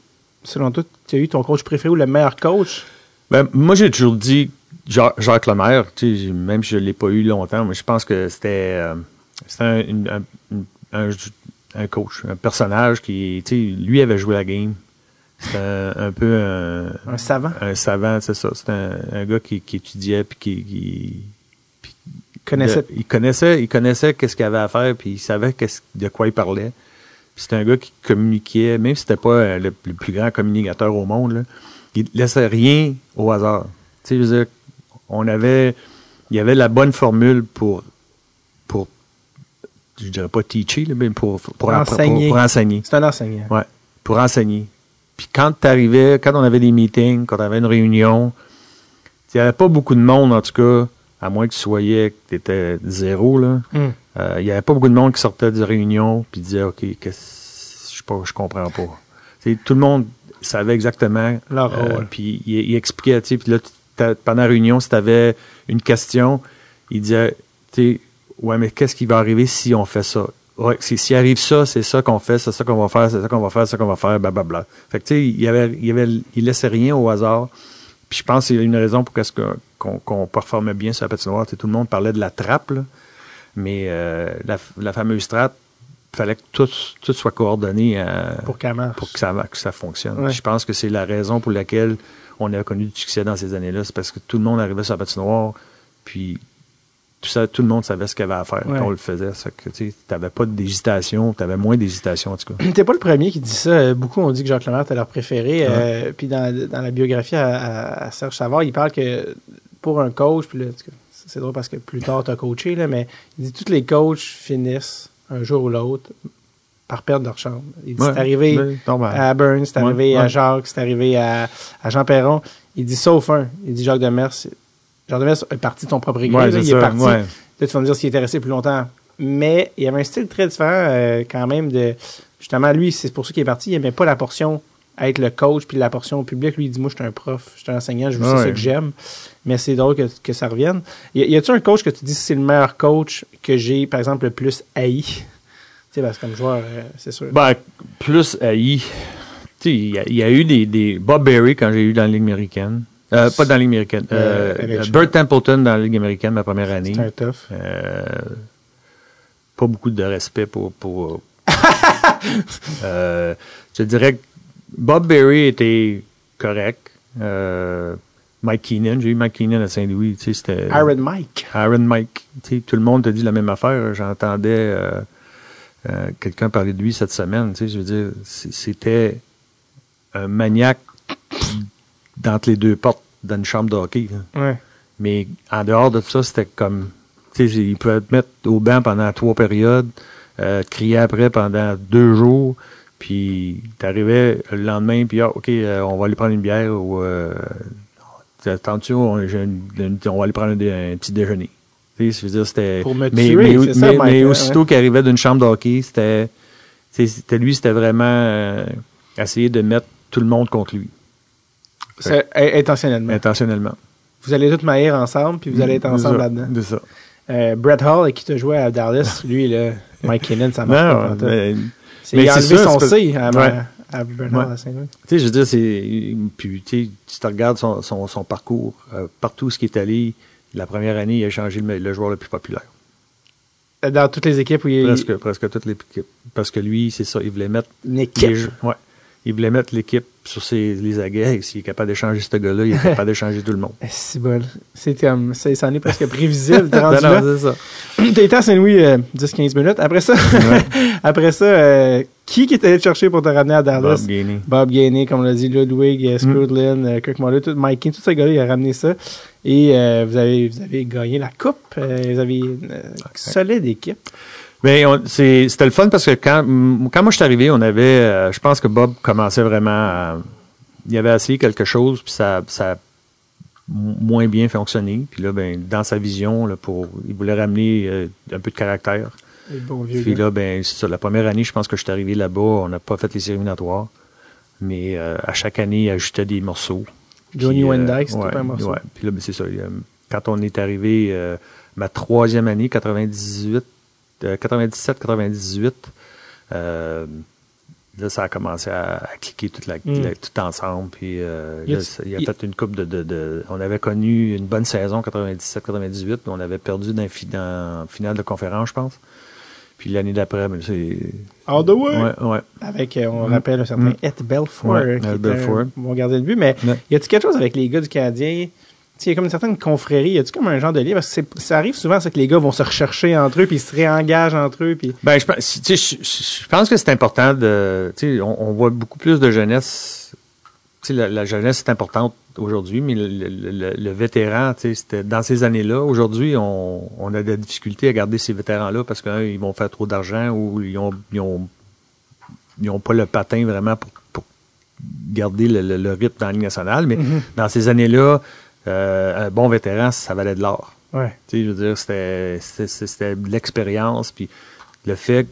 selon toi, t'as eu ton coach préféré ou le meilleur coach? Ben, moi, j'ai toujours dit Jacques Lemaire, tu sais, même si je ne l'ai pas eu longtemps, mais je pense que c'était euh, c'était un, un- un- un coach, un personnage qui, tu sais, lui avait joué la game. C'était un, peu un, Un savant. un savant, c'est ça. C'était un, gars qui, qui étudiait puis qui, qui- Connaissait. de- il connaissait, il connaissait qu'est-ce qu'il avait à faire, puis il savait de quoi il parlait. C'était un gars qui communiquait, même si c'était pas euh, le, le plus grand communicateur au monde, là, il laissait rien au hasard. Tu sais, je veux dire, on avait, il y avait la bonne formule pour, pour je dirais pas teacher, mais pour, pour, Pour enseigner. pour- pour enseigner. C'est un enseignant. Ouais, pour enseigner. Puis quand t'arrivais, quand on avait des meetings, quand on avait une réunion, il n'y avait pas beaucoup de monde, en tout cas, à moins que tu soyais, que tu étais zéro, là. Hmm. Euh, Il n'y avait pas beaucoup de monde qui sortait de réunion puis disait OK, qu'est-ce- je pas, je comprends pas. Tout le monde savait exactement. Leur euh, rôle. puis il, il expliquait, tu sais, puis là, tu- pendant la réunion, si tu avais une question, il disait, tu sais, ouais, mais qu'est-ce qui va arriver si on fait ça? Ouais, s'il arrive ça, c'est ça qu'on fait, c'est ça qu'on va faire, c'est ça qu'on va faire, c'est ça qu'on va faire, blablabla. Fait que, tu sais, il y avait, il y avait, il laissait rien au hasard. Puis je pense qu'il y a une raison pour qu'est-ce que- qu'on qu'on performait bien sur la patinoire. Tu sais, tout le monde parlait de la trappe, là. mais euh, la, la fameuse trappe, il fallait que tout, tout soit coordonné euh, Pour pour que ça, que ça fonctionne. Ouais. Je pense que c'est la raison pour laquelle on a connu du succès dans ces années-là. C'est parce que tout le monde arrivait sur la patinoire, puis tout, ça, tout le monde savait ce qu'il y avait à faire. Ouais. On le faisait. Ça que, tu n'avais pas d'hésitation, tu avais moins d'hésitation en tout cas. T'es pas le premier qui dit ça. Euh, Beaucoup ont dit que Jacques Lemaire était leur préféré. Euh, puis dans, dans la biographie à, Serge Savard, il parle que pour un coach, puis là, c'est drôle parce que plus tard t'as coaché, là, mais il dit tous les coachs finissent un jour ou l'autre par perdre leur chambre. Il dit Ouais, c'est arrivé ouais, à Burns, c'est Ouais, arrivé à. Jacques, c'est arrivé à, à Jean Perron. Il dit sauf un. Il dit Jacques Demers. Jacques Demers est parti de son propre là, c'est il est parti. Peut-être tu vas me dire s'il était resté plus longtemps. Mais il y avait un style très différent euh, quand même de. Justement, lui, c'est pour ça qu'il est parti. Il n'aimait pas la portion à être le coach, puis la portion au public. Lui, il dit Moi, je suis un prof, je suis un enseignant, je veux ça que j'aime. Mais c'est drôle que, que ça revienne. Y, y a-tu un coach que tu dis c'est le meilleur coach que j'ai, par exemple, le plus haï? Sais, parce que comme joueur, euh, c'est sûr. Ben, plus haï. Tu il y, a- il y a eu des, des Bob Berry quand j'ai eu dans la Ligue américaine. Euh, pas dans la Ligue américaine. Euh, Euh. Bert Templeton dans la Ligue américaine ma première année. c'est un tough. Euh, pas beaucoup de respect pour. pour euh, je dirais que Bob Berry était correct. Euh, Mike Keenan, j'ai eu Mike Keenan à Saint-Louis. Tu sais, c'était. Iron Mike. Aaron Mike. Tout le monde te dit la même affaire. J'entendais euh, quelqu'un parler de lui cette semaine. Tu sais, je veux dire, c'était un maniaque d'entre les deux portes dans une chambre de hockey. là. Ouais. Mais en dehors de ça, c'était comme. Tu sais, il pouvait te mettre au banc pendant trois périodes, euh, crier après pendant deux jours, puis t'arrivais le lendemain, puis ah, OK, euh, on va aller prendre une bière ou. Euh, Attention, on, on va aller prendre un petit déjeuner. Tu sais, je veux dire, c'était. Pour me mais, tuer, mais, c'est ça, mais- mais hein, aussitôt qu'il arrivait d'une chambre de hockey, c'était. tu C'était lui, c'était vraiment euh, essayer de mettre tout le monde contre lui, intentionnellement. intentionnellement. Vous allez tous maillir ensemble, puis vous allez être ensemble là-dedans. C'est ça. Euh, Brett Hall, qui t'a joué à Dallas, lui, là, Mike Kinnon, ça marche pas. Non, pantoute. mais, C'est- mais il a enlevé ça, son C à, Ouais. à Brett Ouais. Hall à Saint-Louis. tu sais, je veux dire, c'est. Puis, tu sais, tu te regardes son, son, son parcours, euh, partout où ce qui est allé, la première année, il a changé le, le joueur le plus populaire. Dans toutes les équipes où il Presque, presque toutes les équipes. Parce que lui, c'est ça, il voulait mettre. une équipe. les ouais. Il voulait mettre l'équipe sur ses, les aguets. S'il est capable d'échanger ce gars-là, il est capable d'échanger tout le monde. C'est bon. C'est comme, c'est, ça en est presque prévisible. T'as été à Saint-Louis euh, 10-15 minutes. Après ça, après ça, euh, qui qui est allé te chercher pour te ramener à Dallas? Bob Gainey. Bob Gainey, comme on l'a dit, Ludwig, euh, Kirk Muller, tout, Mike King, tout ce gars-là, il a ramené ça. Et euh, vous, avez, vous avez gagné la coupe. Vous avez une solide équipe. Mais c'est- c'était le fun parce que quand, quand moi je suis arrivé, on avait, euh, je pense que Bob commençait vraiment à, il avait essayé quelque chose, puis ça, ça a moins bien fonctionné. Puis là, ben, dans sa vision, là, pour, il voulait ramener euh, un peu de caractère. Le bon vieux Puis gars. là, ben, c'est ça. La première année, je pense que je suis arrivé là-bas, on n'a pas fait les séries éliminatoires. Mais euh, à chaque année, il ajoutait des morceaux. Johnny Wendyke, c'était ouais, pas un morceau. ouais. Puis là, ben, c'est ça. Quand on est arrivé, ma troisième année, 98, euh, 97-98, euh, là, ça a commencé à, à cliquer toute la, Mm. la- tout ensemble. Puis euh, Y a- là, il a fait une coupe de, de, de- On avait connu une bonne saison 97-98, puis on avait perdu dans, dans finale de conférence, je pense. Puis l'année d'après, ben, c'est. All the way. Ouais, ouais. Avec, euh, on Mm. rappelle un certain Mm. Ed Belfour, Ouais, qui Ed un bon gardien de but. Mais y a-tu quelque chose avec les gars du Canadien? Il y a comme une certaine confrérie. Y a-tu comme un genre de lien? Parce que ça arrive souvent, c'est que les gars vont se rechercher entre eux, puis ils se réengagent entre eux. Puis... Ben, je je, je- je pense que c'est important de, tu sais, on, on voit beaucoup plus de jeunesse. Tu sais, la, la jeunesse est importante aujourd'hui, mais le, le- le- le vétéran, tu sais, c'était dans ces années-là. Aujourd'hui, on, on a des difficultés à garder ces vétérans-là parce qu'ils vont faire trop d'argent ou ils ont, ils ont, ils ont pas le patin vraiment pour, pour garder le, rythme dans la Ligue nationale. Mais dans ces années-là, euh, un bon vétéran, ça valait de l'or. Ouais. Tu sais, je veux dire, c'était, de l'expérience, puis le fait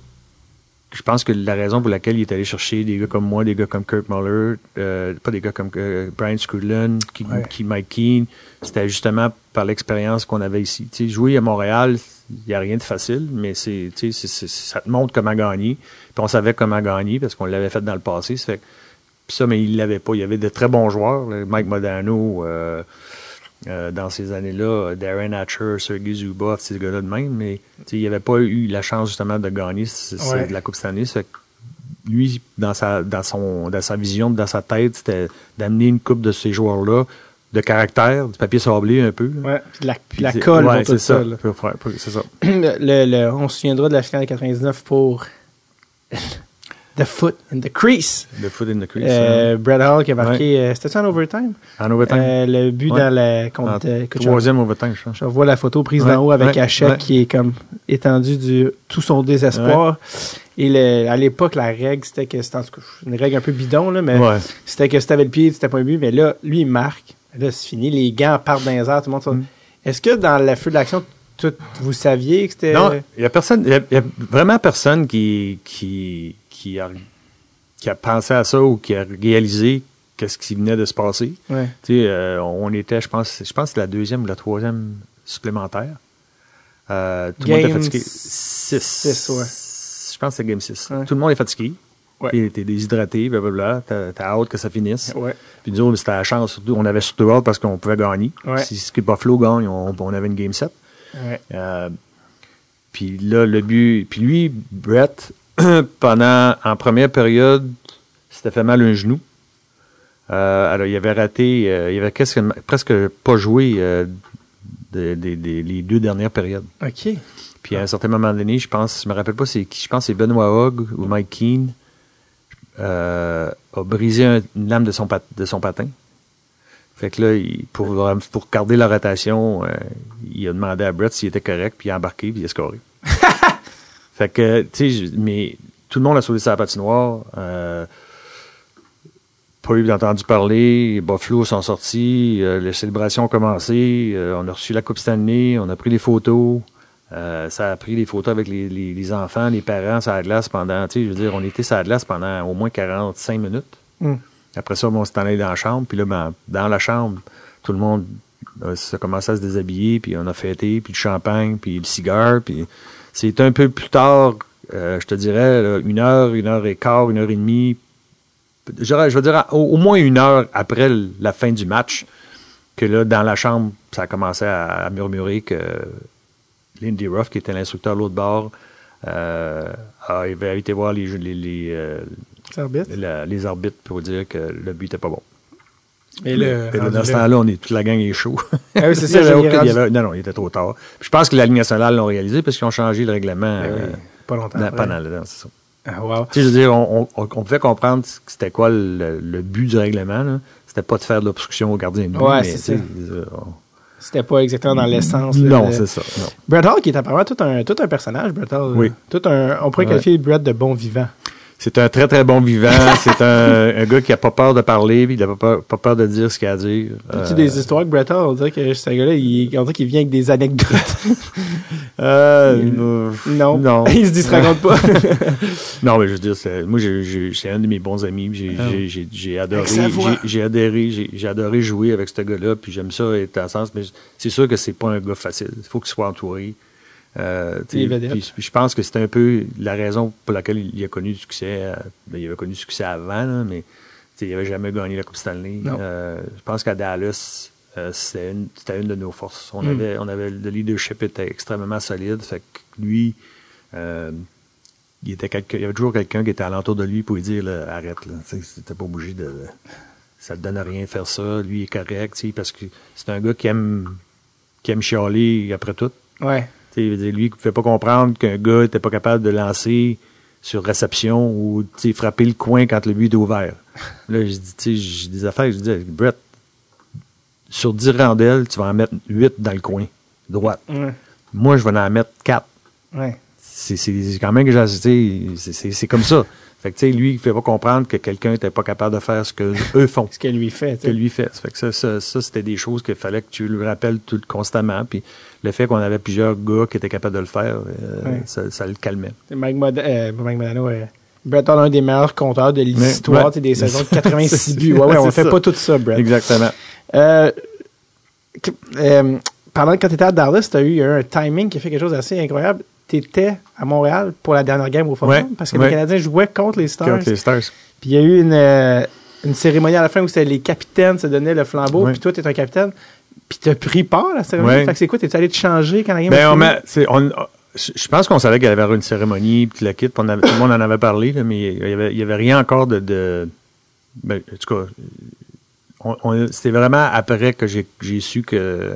je pense que la raison pour laquelle il est allé chercher des gars comme moi, des gars comme Kirk Muller, euh, pas des gars comme euh, Brian Scrudlin, qui, Ouais. qui Mike Keane, c'était justement par l'expérience qu'on avait ici. Tu sais, jouer à Montréal, il n'y a rien de facile, mais c'est, ça te montre comment gagner. Puis on savait comment gagner parce qu'on l'avait fait dans le passé. Ça fait ça, mais il l'avait pas. Il y avait de très bons joueurs, là, Mike Modano, euh, euh, dans ces années-là, Darren Hatcher, Sergei Zubov, ces gars-là de même, mais il n'avait pas eu la chance justement de gagner Ouais. de la Coupe Stanley. Lui, dans sa, dans son, dans sa vision, dans sa tête, c'était d'amener une coupe de ces joueurs-là de caractère, du papier sablé un peu. là. Ouais. Puis de la, Puis la c'est- colle ouais, pour tout c'est ça. C'est ça. le, le- on se souviendra de la finale de 99 pour The Foot in the Crease. Le foot in the crease. Euh, hein. Brad Hall qui a marqué, euh, c'était ça en overtime? en overtime. Euh, le but Ouais. dans la contre. troisième overtime, je pense. Je vois la photo prise Ouais, d'en haut avec Hachette qui est comme étendu du tout son désespoir. Et le- à l'époque, la règle, c'était que c'était en tout cas une règle un peu bidon, là, mais Ouais. c'était que si t'avais le pied, c'était pas un but. Mais là, lui, il marque. Là, c'est fini. Les gants partent dans les airs, tout le monde. Mm. Est-ce que dans le feu de l'action, tout, vous saviez que c'était. Non, il y a personne, il y a, il y a vraiment personne qui, qui, qui a, qui a pensé à ça ou qui a réalisé qu'est-ce qui venait de se passer. Ouais. Euh, on était, je pense, je pense que la deuxième ou la troisième supplémentaire. Euh, tout le monde était fatigué. six, Six. ouais. Je pense que c'est game 6. Ouais. Tout le monde est fatigué. Puis T'es déshydraté, blablabla. T'as hâte que ça finisse. Puis nous autres, c'était la chance. Surtout, on avait surtout hâte parce qu'on pouvait gagner. Si ce que Buffalo gagne, on, on avait une game 7. Ouais. Euh, puis là, le but. Puis lui, Brett, pendant en première période, s'était fait mal un genou. Euh, alors, il avait raté, euh, il avait presque, presque pas joué euh, de- de- de- les deux dernières périodes. OK. Puis à un certain moment donné, je pense, je me rappelle pas c'est qui, je pense que c'est Benoit Hogg ou Mike Keane a brisé un- une lame de son, pat- de son patin. Fait que là, il- pour, pour garder la rotation, il a demandé à Brett s'il était correct, puis il a embarqué, puis il a scoré. Fait que, tu sais, mais tout le monde a sauté sa patinoire. Euh, pas eu entendu parler. Buffalo sont sortis. euh, les célébrations ont commencé. euh, on a reçu la Coupe Stanley. On a pris des photos. Euh, ça a pris des photos avec les, les- les enfants, les parents, sur la glace pendant, tu sais, je veux dire, on était sur la glace pendant au moins 45 minutes. Mm. Après ça, bon, on s'est allé dans la chambre. Puis là, ben, dans la chambre, tout le monde ça commençait à se déshabiller. Puis on a fêté, puis le champagne, puis le cigare. Puis c'est un peu plus tard, euh, je te dirais, là, une heure, une heure et quart, une heure et demie. Je, veux dire, au, au moins une heure après la fin du match, que là, dans la chambre, ça a commencé à, à murmurer que Lindy Ruff, qui était l'instructeur de l'autre bord, euh, avait été voir les, les, les, euh, la- les arbitres pour dire que le but était pas bon. Et le, Et là, dans ce là- temps-là, on est toute la gang est chaud. Ah oui, c'est ça, il y avait- non, non, il était trop tard. Puis je pense que la Ligue nationale l'ont réalisé parce qu'ils ont changé le règlement Ben oui, euh, pas longtemps dans- pendant le temps, c'est ça. Ah, wow. Tu sais, je veux dire, on, on, on pouvait comprendre c'était quoi le, le but du règlement. là. C'était pas de faire de l'obstruction au gardien de but. Ouais, c'est ça. on- C'était pas exactement dans l'essence. Non, c'est ça. Non. Hall qui est apparemment tout un, tout un personnage, Brett Hall. Oui. Tout un, on pourrait Ouais. qualifier Brett de bon vivant. C'est un très, très bon vivant. c'est un, un gars qui a pas peur de parler, puis il a pas peur, pas peur de dire ce qu'il a à dire. Euh, des histoires Brett Hall, on dirait que ce gars-là, il, on dirait qu'il vient avec des anecdotes. euh, Il- euh, non. Non. il se dit, se raconte pas. Non, mais je veux dire, moi, c'est un de mes bons amis. J'ai Ah. adoré, Avec j'ai- adoré, j'ai adoré jouer avec ce gars-là. Puis j'aime ça être sens, mais c'est sûr que c'est pas un gars facile. Il faut qu'il soit entouré. Euh, puis, je pense que c'est un peu la raison pour laquelle il a connu du succès. euh, ben, il avait connu du succès avant, là, mais il n'avait jamais gagné la Coupe Stanley. Euh, je pense qu'à Dallas, c'était une, c'était une de nos forces. On Mm. avait, on avait le leadership était extrêmement solide. Fait que lui, il était il y avait toujours quelqu'un qui était alentour de lui pour lui dire là, arrête là, c'était pas obligé de, ça te donne rien de faire ça. Lui il est correct, parce que c'est un gars qui aime, qui aime chialer après tout. ouais. Tu sais, il veut dire, lui, ne pouvait pas comprendre qu'un gars n'était pas capable de lancer sur réception ou frapper le coin quand le but est ouvert. Là, sais, j'ai des affaires, je dis, Brett, sur 10 rondelles, tu vas en mettre 8 dans le coin, droite. Ouais. Moi, je vais en mettre 4. Ouais. C'est quand même que j'ai c'est comme ça. Fait que, tu sais, lui, il fait pas comprendre que quelqu'un n'était pas capable de faire ce que eux font. Ce qu'elle lui fait. tu que sais. lui fait. Ça fait que ça, ça, ça, c'était des choses qu'il fallait que tu lui rappelles tout constamment. Puis le fait qu'on avait plusieurs gars qui étaient capables de le faire, euh, Ouais. ça, ça le calmait. Mike, Mod euh, Mike Modano, euh, Brett Hall, un des meilleurs compteurs de l'histoire, Ouais. des saisons de C'est 86 ça. buts. Ouais, ouais, on fait ça. pas tout ça, Brett. Exactement. Euh, euh, pendant que tu étais à Dallas, tu as eu un timing qui a fait quelque chose d'assez incroyable. Tu étais à Montréal pour la dernière game au Forum Ouais, parce que ouais. les Canadiens jouaient contre les Stars. Contre les Stars. Puis il y a eu une, euh, une cérémonie à la fin où c'était les capitaines se donnaient le flambeau. Puis toi, tu es un capitaine. Puis tu as pris part à la cérémonie. Fait que c'est quoi? Tu es allé te changer quand la game Ben, a on je pense qu'on savait qu'il y avoir une cérémonie, puis la kit, on avait- tout le monde en avait parlé, là, mais il y avait, avait rien encore de, de ben, en tout cas, c'était vraiment après que j'ai su que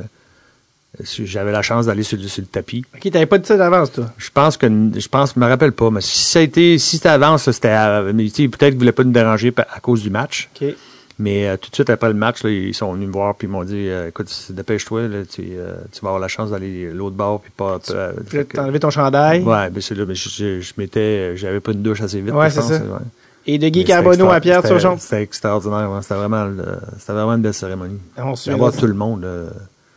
j'avais la chance d'aller sur, le- sur le tapis. OK, t'avais pas dit ça d'avance, toi? Je pense que je pense, je me rappelle pas, mais si ça a été, si c'était avant, ça, c'était, mais tu peut-être qu'ils voulaient pas nous déranger à cause du match. OK. Mais euh, tout de suite après le match, là, ils sont venus me voir puis ils m'ont dit, euh, écoute, dépêche-toi, tu, euh, tu vas avoir la chance d'aller l'autre bord puis pas. que- t'as enlevé ton chandail? Ouais, ben c'est là, ben, je, je, je m'étais, j'avais pas une douche assez vite. Ouais, c'est ça. ouais. Et de Guy Mais Carbonneau à Pierre Turgeon. C'était extraordinaire, ouais. c'était vraiment, c'était vraiment une belle cérémonie. On se tout le monde.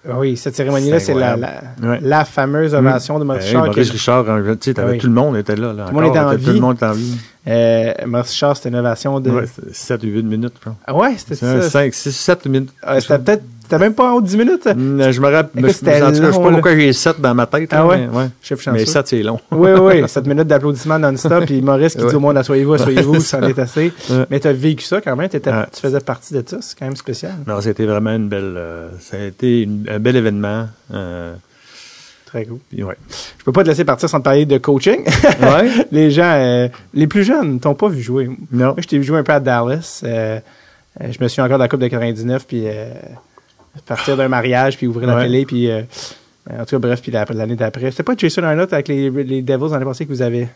Ah Oui, cette cérémonie-là, C'est la, la, Ouais. la fameuse ovation de Ben, Maurice hey, Richard. Maurice que- Richard, hein, tu sais, t'avais oui. tout le monde était là. là Tout le monde encore, était en Tout vie. le monde était en vie. Euh, Maurice Richard, c'était une ovation de. Ouais, 7 ou 8 minutes, je pense. Ah ouais, c'était ça. 5, 6, 7 minutes. Ah, c'était peut-être. C'était même pas en haut de 10 minutes? Mm, Je me rappelle, je, cas, je sais pas pourquoi j'ai 7 dans ma tête. Ah ouais? Mais, ouais. Chef chanceux. mais 7, c'est long. Oui, oui, oui. 7 minutes d'applaudissements non-stop. Puis Maurice qui dit au monde, asseyez-vous, asseyez-vous, ça en est assez. Ouais. Mais tu as vécu ça quand même. Tu faisais partie de ça. C'est quand même spécial. Non, c'était vraiment une belle. euh, ça a été une- un bel événement. Euh, Très cool. puis ouais. Je peux pas te laisser partir sans te parler de coaching. ouais. les gens, euh, les plus jeunes, t'ont pas vu jouer. Non. Moi, je t'ai vu jouer un peu à Dallas. Je me suis encore de la Coupe de 99, puis euh, partir d'un mariage, puis ouvrir la télé, puis euh, en tout cas, bref, puis la- l'année d'après. C'était pas Jason Arnott avec les, les Devils l'année passée que vous avez?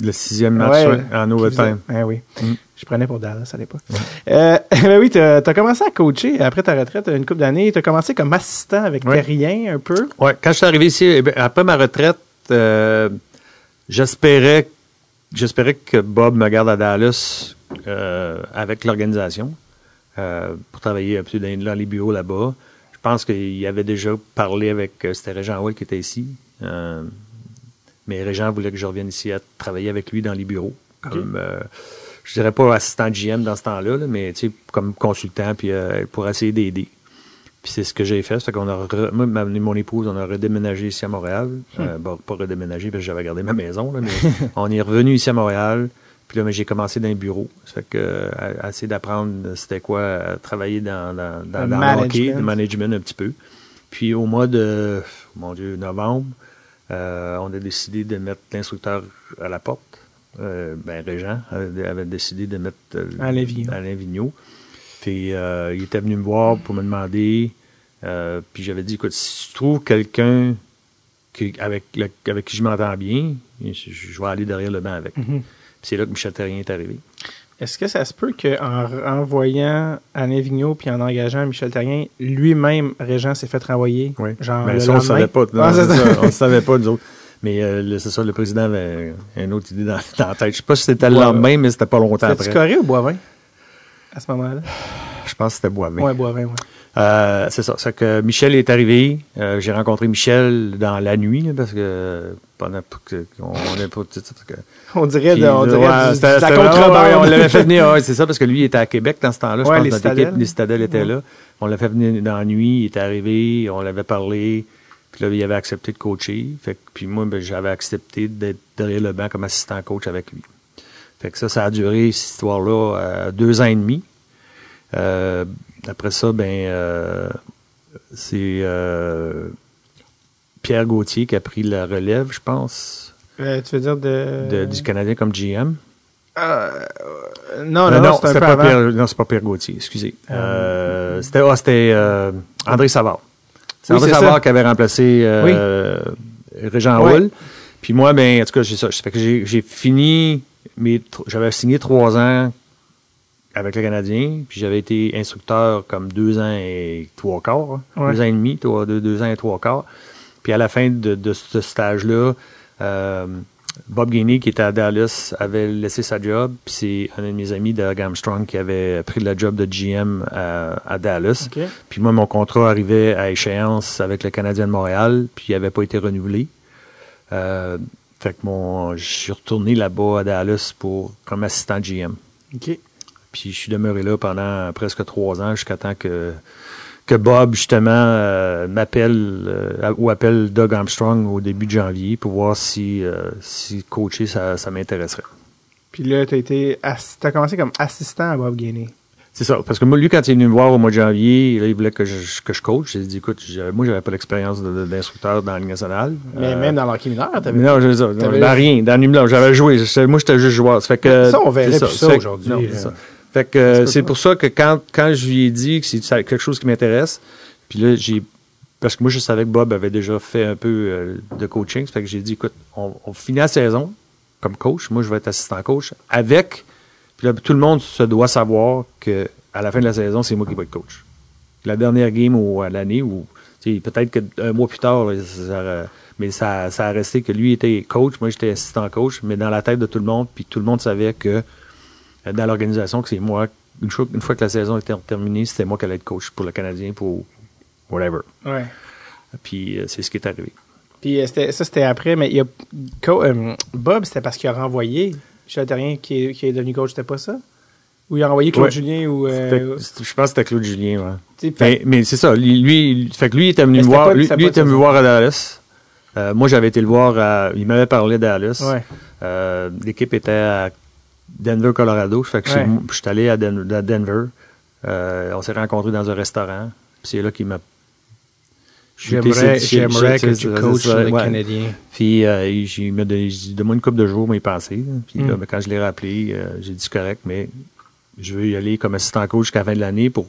Le sixième match Ouais, en overtime. Ah oui. Mm. Je prenais pour Dallas à l'époque. Euh, ben oui, t'as as commencé à coacher après ta retraite une couple d'années. T'as commencé comme assistant avec Ouais. Terrien un peu. Ouais, quand je suis arrivé ici, eh ben, après ma retraite, euh, j'espérais, j'espérais que Bob me garde à Dallas euh, avec l'organisation pour travailler un peu dans, les bureaux là-bas. Je pense qu'il avait déjà parlé avec, euh, c'était Régent Hall qui était ici. Euh, mais Régent voulait que je revienne ici à travailler avec lui dans les bureaux. Comme, euh, je dirais pas assistant GM dans ce temps-là, là, mais tu sais, comme consultant puis euh, pour essayer d'aider. Puis c'est ce que j'ai fait. C'est qu'on a re- moi, ma- mon épouse, on a redéménagé ici à Montréal. Euh, bon, pas redéménagé parce que j'avais gardé ma maison, là, mais on est revenu ici à Montréal. Puis là, j'ai commencé dans les bureaux. Ça fait que euh, à- à essayer d'apprendre c'était quoi euh, travailler dans, dans, dans, Le dans le hockey, management. le management un petit peu. Puis au mois de mon Dieu, novembre, euh, on a décidé de mettre l'instructeur à la porte. Euh, ben, Régent avait, avait décidé de mettre euh, Alain Vigneault. Alain Vigneault. Puis euh, il était venu me voir pour me demander. euh, puis j'avais dit, écoute, si tu trouves quelqu'un avec, avec qui je m'entends bien, je, je vais aller derrière le banc avec. Mhm. Puis c'est là que Michel Terrien est arrivé. Est-ce que ça se peut qu'en renvoyant Alain Vigneault puis en engageant Michel Terrien, lui-même, Régent, s'est fait renvoyer? Genre, Mais le ça, on ne savait pas. non, Ah, c'est c'est ça. ça, on ne savait pas, nous autres. Mais euh, le- c'est ça, le président avait une autre idée dans, dans la tête. Je ne sais pas si c'était le lendemain, mais c'était pas longtemps C'était-tu après. Corée ou Boivin? À ce moment-là? Je pense que c'était Boivin. Ouais, Boivin, ouais. Euh, c'est ça. C'est que Michel est arrivé. Euh, j'ai rencontré Michel dans la nuit, là, parce que pendant que- on n'est pas. que- On dirait, de, on dirait ouais, du- c'était- la contrebande. on l'avait fait venir, ouais, c'est ça, parce que lui il était à Québec dans ce temps-là. Je pense les que notre équipe, les Citadelles étaient là. On l'a fait venir dans la nuit, il était arrivé, on l'avait parlé. Puis là, il avait accepté de coacher. Fait que, puis moi, ben, j'avais accepté d'être derrière le banc comme assistant coach avec lui. Fait que ça, ça a duré, cette histoire-là, euh, deux ans et demi. Euh, après ça, ben, euh, c'est euh, Pierre Gauthier qui a pris la relève, je pense, tu veux dire de... de- du Canadien comme GM. Non, non, non, c'est pas avant. Pierre, non, pas Pierre Gauthier, excusez. C'était c'était euh, André Savard. C'est Oui, André Savard ça. qui avait remplacé euh, Régent. Puis moi, ben, en tout cas, j'ai ça. Ça fait que j'ai j'ai fini j'avais signé trois ans avec le Canadien, puis j'avais été instructeur comme deux ans et trois quarts, hein. Ouais. deux ans et demi, trois- deux, deux ans et trois quarts. Puis à la fin de, de ce stage-là, euh, Bob Gainey, qui était à Dallas, avait laissé sa job. Puis c'est un de mes amis, Doug Armstrong, qui avait pris le job de GM à, à Dallas. Puis moi, mon contrat arrivait à échéance avec le Canadien de Montréal, puis il n'avait pas été renouvelé. Euh, fait que mon, je suis retourné là-bas à Dallas pour comme assistant GM. OK. Puis je suis demeuré là pendant presque trois ans jusqu'à temps que que Bob justement euh, m'appelle euh, ou appelle Doug Armstrong au début de janvier pour voir si euh, si coacher ça, ça m'intéresserait. Puis là, t'as été ass- t'as commencé comme assistant à Bob Gainey. C'est ça, parce que moi, lui, quand il est venu me voir au mois de janvier, là, il voulait que je, que je coach. J'ai dit, écoute, moi, j'avais pas l'expérience d'instructeur dans la Ligue nationale. Mais Euh, même dans l'hockey mineur, t'avais non, dire, t'avais- dans rien, dans j'avais joué. Moi, j'étais juste joueur. Ça fait que. Ça, on verrait c'est plus ça aujourd'hui, Fait que euh, c'est pour ça que quand, quand je lui ai dit que c'est quelque chose qui m'intéresse, puis là, j'ai. Parce que moi, je savais que Bob avait déjà fait un peu euh, de coaching. Fait que j'ai dit, écoute, on, on finit la saison comme coach. Moi, je vais être assistant coach avec. Puis là, tout le monde se doit savoir que à la fin de la saison, c'est moi qui vais être coach. La dernière game ou à l'année, ou tu sais, peut-être qu'un mois plus tard, là, ça aurait- mais ça, ça a resté que lui était coach, moi j'étais assistant coach, mais dans la tête de tout le monde, puis tout le monde savait que dans l'organisation, que c'est moi, une fois, une fois que la saison était terminée, c'était moi qui allais être coach pour le Canadien, pour whatever. Ouais. Puis euh, c'est ce qui est arrivé. Puis euh, c'était- ça, c'était après, mais il y a, euh, Bob, c'était parce qu'il a renvoyé Michel Terrien qui qui est devenu coach, c'était pas ça? Ou il a renvoyé Claude Ouais. Julien ou... euh, je pense que c'était Claude Julien, ouais. fait- Mais, mais c'est ça. Lui, fait que lui il était venu me voir. pas- lui, était venu voir à Dallas. Euh, moi, j'avais été le voir. À, il m'avait parlé. Ouais. Euh, L'équipe était à Denver, Colorado. Fait que je suis- Ouais. je suis allé à, Den- à Denver. Euh, on s'est rencontrés dans un restaurant. C'est là qu'il m'a. J'aimerais, J'ai- j'ai- j'aimerais j'ai- que tu coaches c'est- le ouais. Canadien. Puis euh, il- m'a donné, une couple de jours, mais il pensait. Puis là, Mm. ben, quand je l'ai rappelé, euh, j'ai dit correct, mais je veux y aller comme assistant coach jusqu'à la fin de l'année pour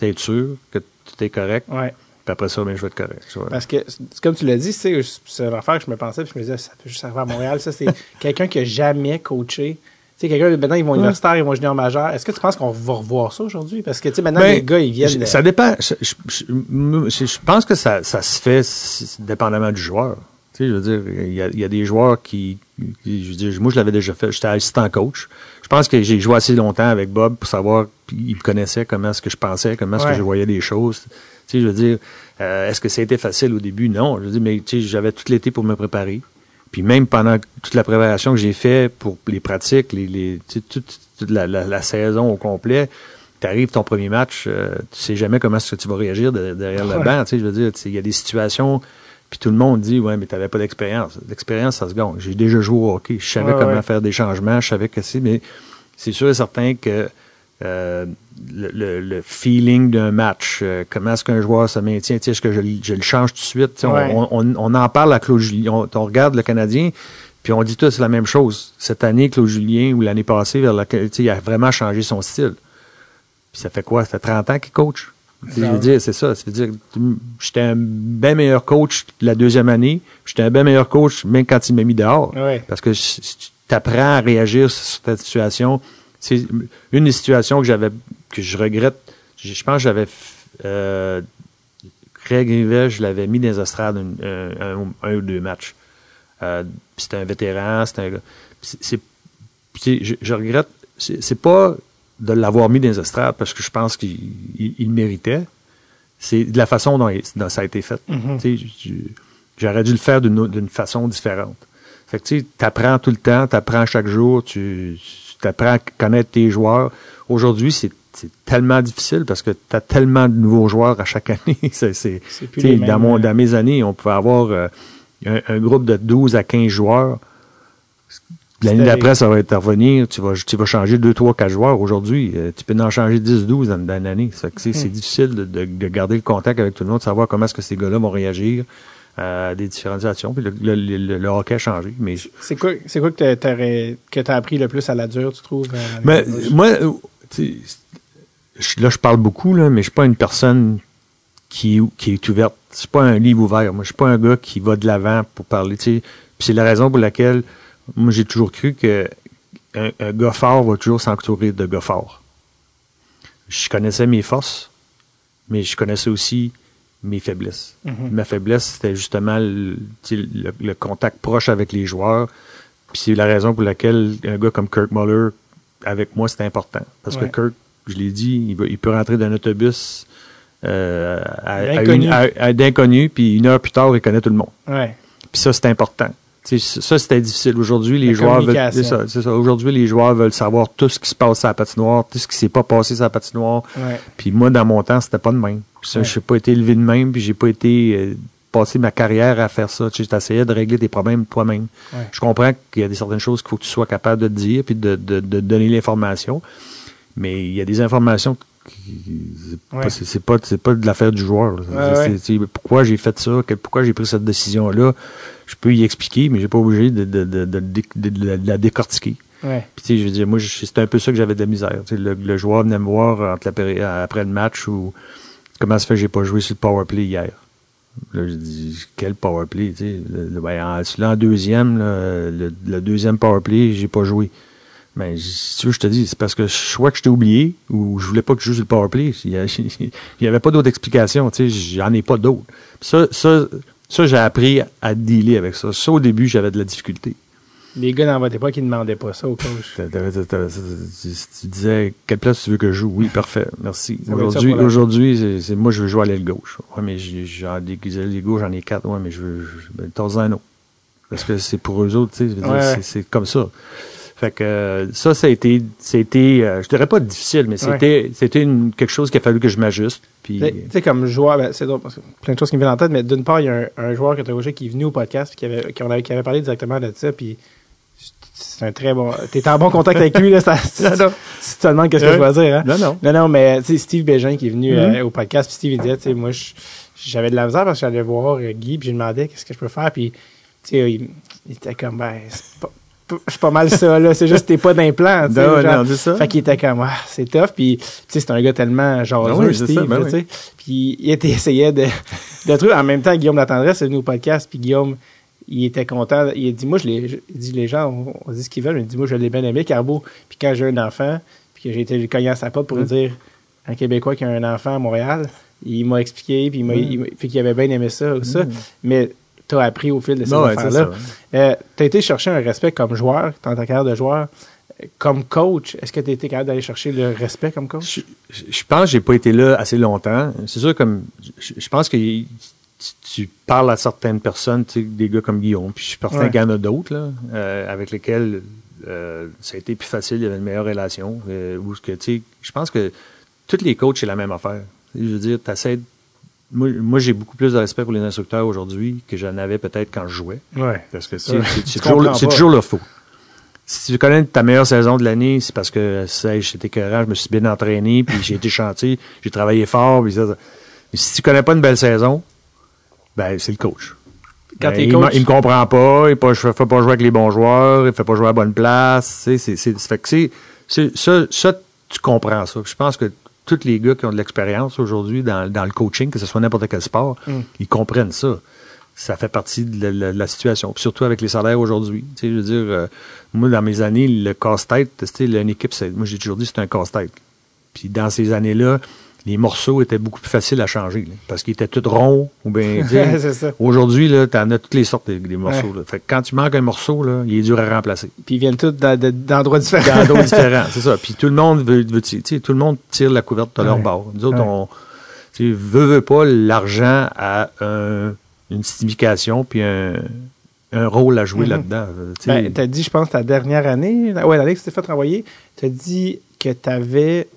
être sûr que tout est correct. Ouais. Puis après ça, ben, je vais être correct. Parce que, comme tu l'as dit, c'est une affaire que je me pensais, puis je me disais, ça peut juste arriver à Montréal. Ça, c'est quelqu'un qui a jamais coaché. Sais, quelqu'un, maintenant, ils vont universitaire, ils vont junior majeur. Est-ce que tu penses qu'on va revoir ça aujourd'hui? Parce que, tu sais, maintenant, Ben, les gars, ils viennent. de- Ça dépend. Je, je- je- je- je pense que ça, ça se fait dépendamment du joueur. Tu sais, je veux dire, il y a, il y a des joueurs qui, qui- je veux dire, moi, je l'avais déjà fait. J'étais assistant coach. Je pense que j'ai joué assez longtemps avec Bob pour savoir, il me connaissait comment est-ce que je pensais, comment est-ce Ouais. que je voyais les choses. Tu sais, je veux dire, euh, est-ce que ça a été facile au début? Non. Je veux dire, mais tu sais, j'avais tout l'été pour me préparer. Puis même pendant toute la préparation que j'ai fait pour les pratiques, les, toute, toute la, la- la saison au complet, tu arrives ton premier match, euh, tu sais jamais comment est-ce que tu vas réagir de- derrière le Ouais. banc. Tu sais, je veux dire, il y a des situations, puis tout le monde dit, ouais, mais tu n'avais pas d'expérience. L'expérience, ça se gagne. J'ai déjà joué au hockey. Je savais Ouais, comment ouais. faire des changements, je savais que c'est, mais c'est sûr et certain que euh, le, le- le feeling d'un match, euh, comment est-ce qu'un joueur se maintient, est-ce que je, le- je le change tout de suite? On- Ouais. on, on, on en parle à Claude Julien, on, on regarde le Canadien, puis on dit tous la même chose. Cette année, Claude Julien, ou l'année passée, vers laquelle, il a vraiment changé son style. Puis ça fait quoi? Ça fait 30 ans qu'il coach. Je veux dire, c'est ça. Ça veut dire, j'étais un bien meilleur coach la deuxième année. J'étais un bien meilleur coach même quand il m'a mis dehors. Ouais. Parce que si tu apprends à réagir sur cette situation. C'est une des situations que j'avais, que je regrette. Je, je pense que j'avais, euh, Craig Rivet, je l'avais mis dans les estrades un, un- un- un ou deux matchs. Euh, c'était un vétéran, c'était un gars. C'est, je, je regrette, c'est, pas de l'avoir mis dans les estrades parce que je pense qu'il il, il le méritait. C'est de la façon dont, il- dont ça a été fait. Mhm. Tu je- J'aurais dû le faire d'une, d'une façon différente. Fait que tu sais, t'apprends tout le temps, t'apprends chaque jour, tu apprends à connaître tes joueurs. Aujourd'hui, c'est, c'est tellement difficile parce que tu as tellement de nouveaux joueurs à chaque année. c'est, tu dans, mon, dans mes années, on pouvait avoir euh, un, un groupe de 12 à 15 joueurs. L'année d'après, ça va revenir. Tu vas, tu vas changer 2, 3, 4 joueurs. Aujourd'hui, euh, tu peux en changer 10, 12 dans, dans fait que c'est, Hmm. difficile de, de- de garder le contact avec tout le monde, de savoir comment est-ce que ces gars-là vont réagir à des différentes situations. Puis le, le, le- le hockey a changé. Mais, C'est quoi, c'est quoi que que t'as appris le plus à la dure, tu trouves? euh, mais le coach? moi, euh, tu là, je parle beaucoup, là, mais je suis pas une personne qui, qui est ouverte. Suis pas un livre ouvert. Moi, je suis pas un gars qui va de l'avant pour parler. tu. Puis c'est la raison pour laquelle moi j'ai toujours cru que un, un gars fort va toujours s'entourer de gars forts. je connaissais mes forces, mais je connaissais aussi mes faiblesses. Ma faiblesse, c'était justement le, contact proche avec les joueurs. Puis c'est la raison pour laquelle un gars comme Kirk Muller, avec moi, c'était important. Parce Ouais. que Kirk, je l'ai dit, il, va- il peut rentrer d'un autobus euh, à, D'inconnu. à puis une heure plus tard, il connaît tout le monde. Ouais. Puis ça, c'est important. Ça, c'était difficile. Aujourd'hui, les La joueurs veulent. C'est ça, ça. Aujourd'hui, les joueurs veulent savoir tout ce qui se passe à la patinoire, tout ce qui s'est pas passé sur la patinoire. Ouais. Puis moi, dans mon temps, c'était pas de même. Ça, Ouais. Je n'ai pas été élevé de même, puis j'ai pas été euh, passé ma carrière à faire ça. Tu sais, J'essayais de régler tes problèmes toi-même. Ouais. Je comprends qu'il y a des certaines choses qu'il faut que tu sois capable de te dire, puis de, de, de donner l'information. Mais il y a des informations qui c'est Ouais. pas- pas pas de l'affaire du joueur. là. Pourquoi j'ai fait ça, que- pourquoi j'ai pris cette décision là. Je peux y expliquer, mais j'ai pas obligé de, de, de, la- décortiquer. Ouais. Puis, tu sais, je veux dire, moi, c'était un peu ça que j'avais de la misère. Tu sais, le, le joueur venait me voir entre la péri- après le match ou comment ça fait que j'ai pas joué sur le power play hier. Là, je dis, quel power play, tu sais. Le- ben, en, celui-là, en deuxième, là, le, le deuxième power play, j'ai pas joué. Mais si tu veux, je te dis, c'est parce que soit que je t'ai oublié ou je voulais pas que je joue sur le power play. Il y, a- il y avait pas d'autre explication, tu sais. J'en ai pas Ça, ça, ça j'ai appris à dealer avec ça. Ça, au début, j'avais de la difficulté. Les gars dans votre époque, ils demandaient pas ça au coach. Tu, disais quelle place tu veux que je joue? Oui, parfait, merci. Aujourd'hui, c'est, moi je veux jouer à l'aile gauche. Ouais, mais j'ai, j'en ailes gauche, j'en ai quatre. Ouais, mais je veux, je, ben, un autre. Parce que c'est pour eux autres, tu sais. Ouais, c'est comme ça. Fait que euh, ça, ça a été, c'était, euh, je dirais pas difficile, mais c'était, c'était quelque chose qu'il a fallu que je m'ajuste. Puis, Tu sais- comme joueur, ben, c'est drôle, parce que plein de choses qui me viennent en tête, mais d'une part, il y a un, un joueur que tu as coaché qui est venu au podcast, qui avait, qui, on avait, qui avait parlé directement de ça, puis c'est un très bon. T'es en bon contact avec lui, là, ça, non. si tu te demandes qu'est-ce que je dois dire, hein? non, non. Non, non, mais tu sais, Steve Bégin qui est venu Mhm. euh, au podcast, puis Steve il disait, tu sais, moi, je- j'avais de la misère parce que j'allais voir euh, Guy, puis j'ai demandé qu'est-ce que je peux faire, puis tu sais, il, il était comme, ben, c'est pas- c'est pas mal ça, là, c'est juste que t'es pas d'implant, tu sais. Ça. Fait qu'il était comme, ah, c'est tough, puis tu sais, c'est un gars tellement genre Ah oui, Steve, ça, ben là, oui. Puis il était, essayait de, de trucs. En même temps, Guillaume Latendresse est venu au podcast, puis Guillaume, il était content. Il a dit, moi, je l'ai, dit, les gens, on, on dit ce qu'ils veulent, mais il dit, moi, je l'ai bien aimé, Carbo. Puis quand j'ai un enfant, puis que j'ai été cogner à sa porte pour lui dire, un Québécois qui a un enfant à Montréal, il m'a expliqué, puis il m'a, il fait qu'il avait bien aimé ça, ou ça. Mais t'as appris au fil de ces ouais, affaires-là. Euh, t'as été chercher un respect comme joueur, dans ta carrière de joueur. Comme coach, est-ce que tu été capable d'aller chercher le respect comme coach? Je, pense que j'ai pas été là assez longtemps. C'est sûr, comme je, je pense que tu, tu parles à certaines personnes, tu sais, des gars comme Guillaume, puis je suis certain qu'il y en a d'autres là, euh, avec lesquels euh, ça a été plus facile, il y avait une meilleure relation. Euh, où que, tu sais, je pense que tous les coachs, c'est la même affaire. Je veux dire, t'essaies de- moi, moi j'ai beaucoup plus de respect pour les instructeurs aujourd'hui que j'en avais peut-être quand je jouais. Ouais. Parce que c'est toujours, toujours le faux. Si tu connais ta meilleure saison de l'année, c'est parce que j'étais écœurant, je me suis bien entraîné, puis j'ai été chanté, j'ai travaillé fort, puis ça, si tu connais pas une belle saison, ben c'est le coach. Quand Ben, il, coach- me- il me comprend pas, il ne fait pas jouer avec les bons joueurs, il fait pas jouer à la bonne place. c'est, c'est- ça, tu comprends ça. Je pense que tous les gars qui ont de l'expérience aujourd'hui dans, dans le coaching, que ce soit n'importe quel sport, Mm. ils comprennent ça. Ça fait partie de la, situation. Puis surtout avec les salaires aujourd'hui. Tu sais, je veux dire, euh, moi, dans mes années, le casse-tête, tu sais, une équipe, moi, j'ai toujours dit, c'est un casse-tête. Puis dans ces années-là, les morceaux étaient beaucoup plus faciles à changer, là, parce qu'ils étaient tous ronds, ou bien, tu. Aujourd'hui, là, t'en as toutes les sortes des, morceaux. Là. Fait que quand tu manques un morceau, là, il est dur à remplacer. Puis ils viennent tous d'endroits différents. D'autres différents, c'est ça. Puis tout le monde veut, veut tu tout le monde tire la couverte de leur bord. Nous autres, Ouais. on tu sais, veut, veut pas, l'argent un- une signification puis un, un rôle à jouer Mhm. là-dedans. Euh, tu. Ben, t'as dit, je pense, ta dernière année, ouais, l'année que tu t'es fait renvoyer, t'as dit que t'avais,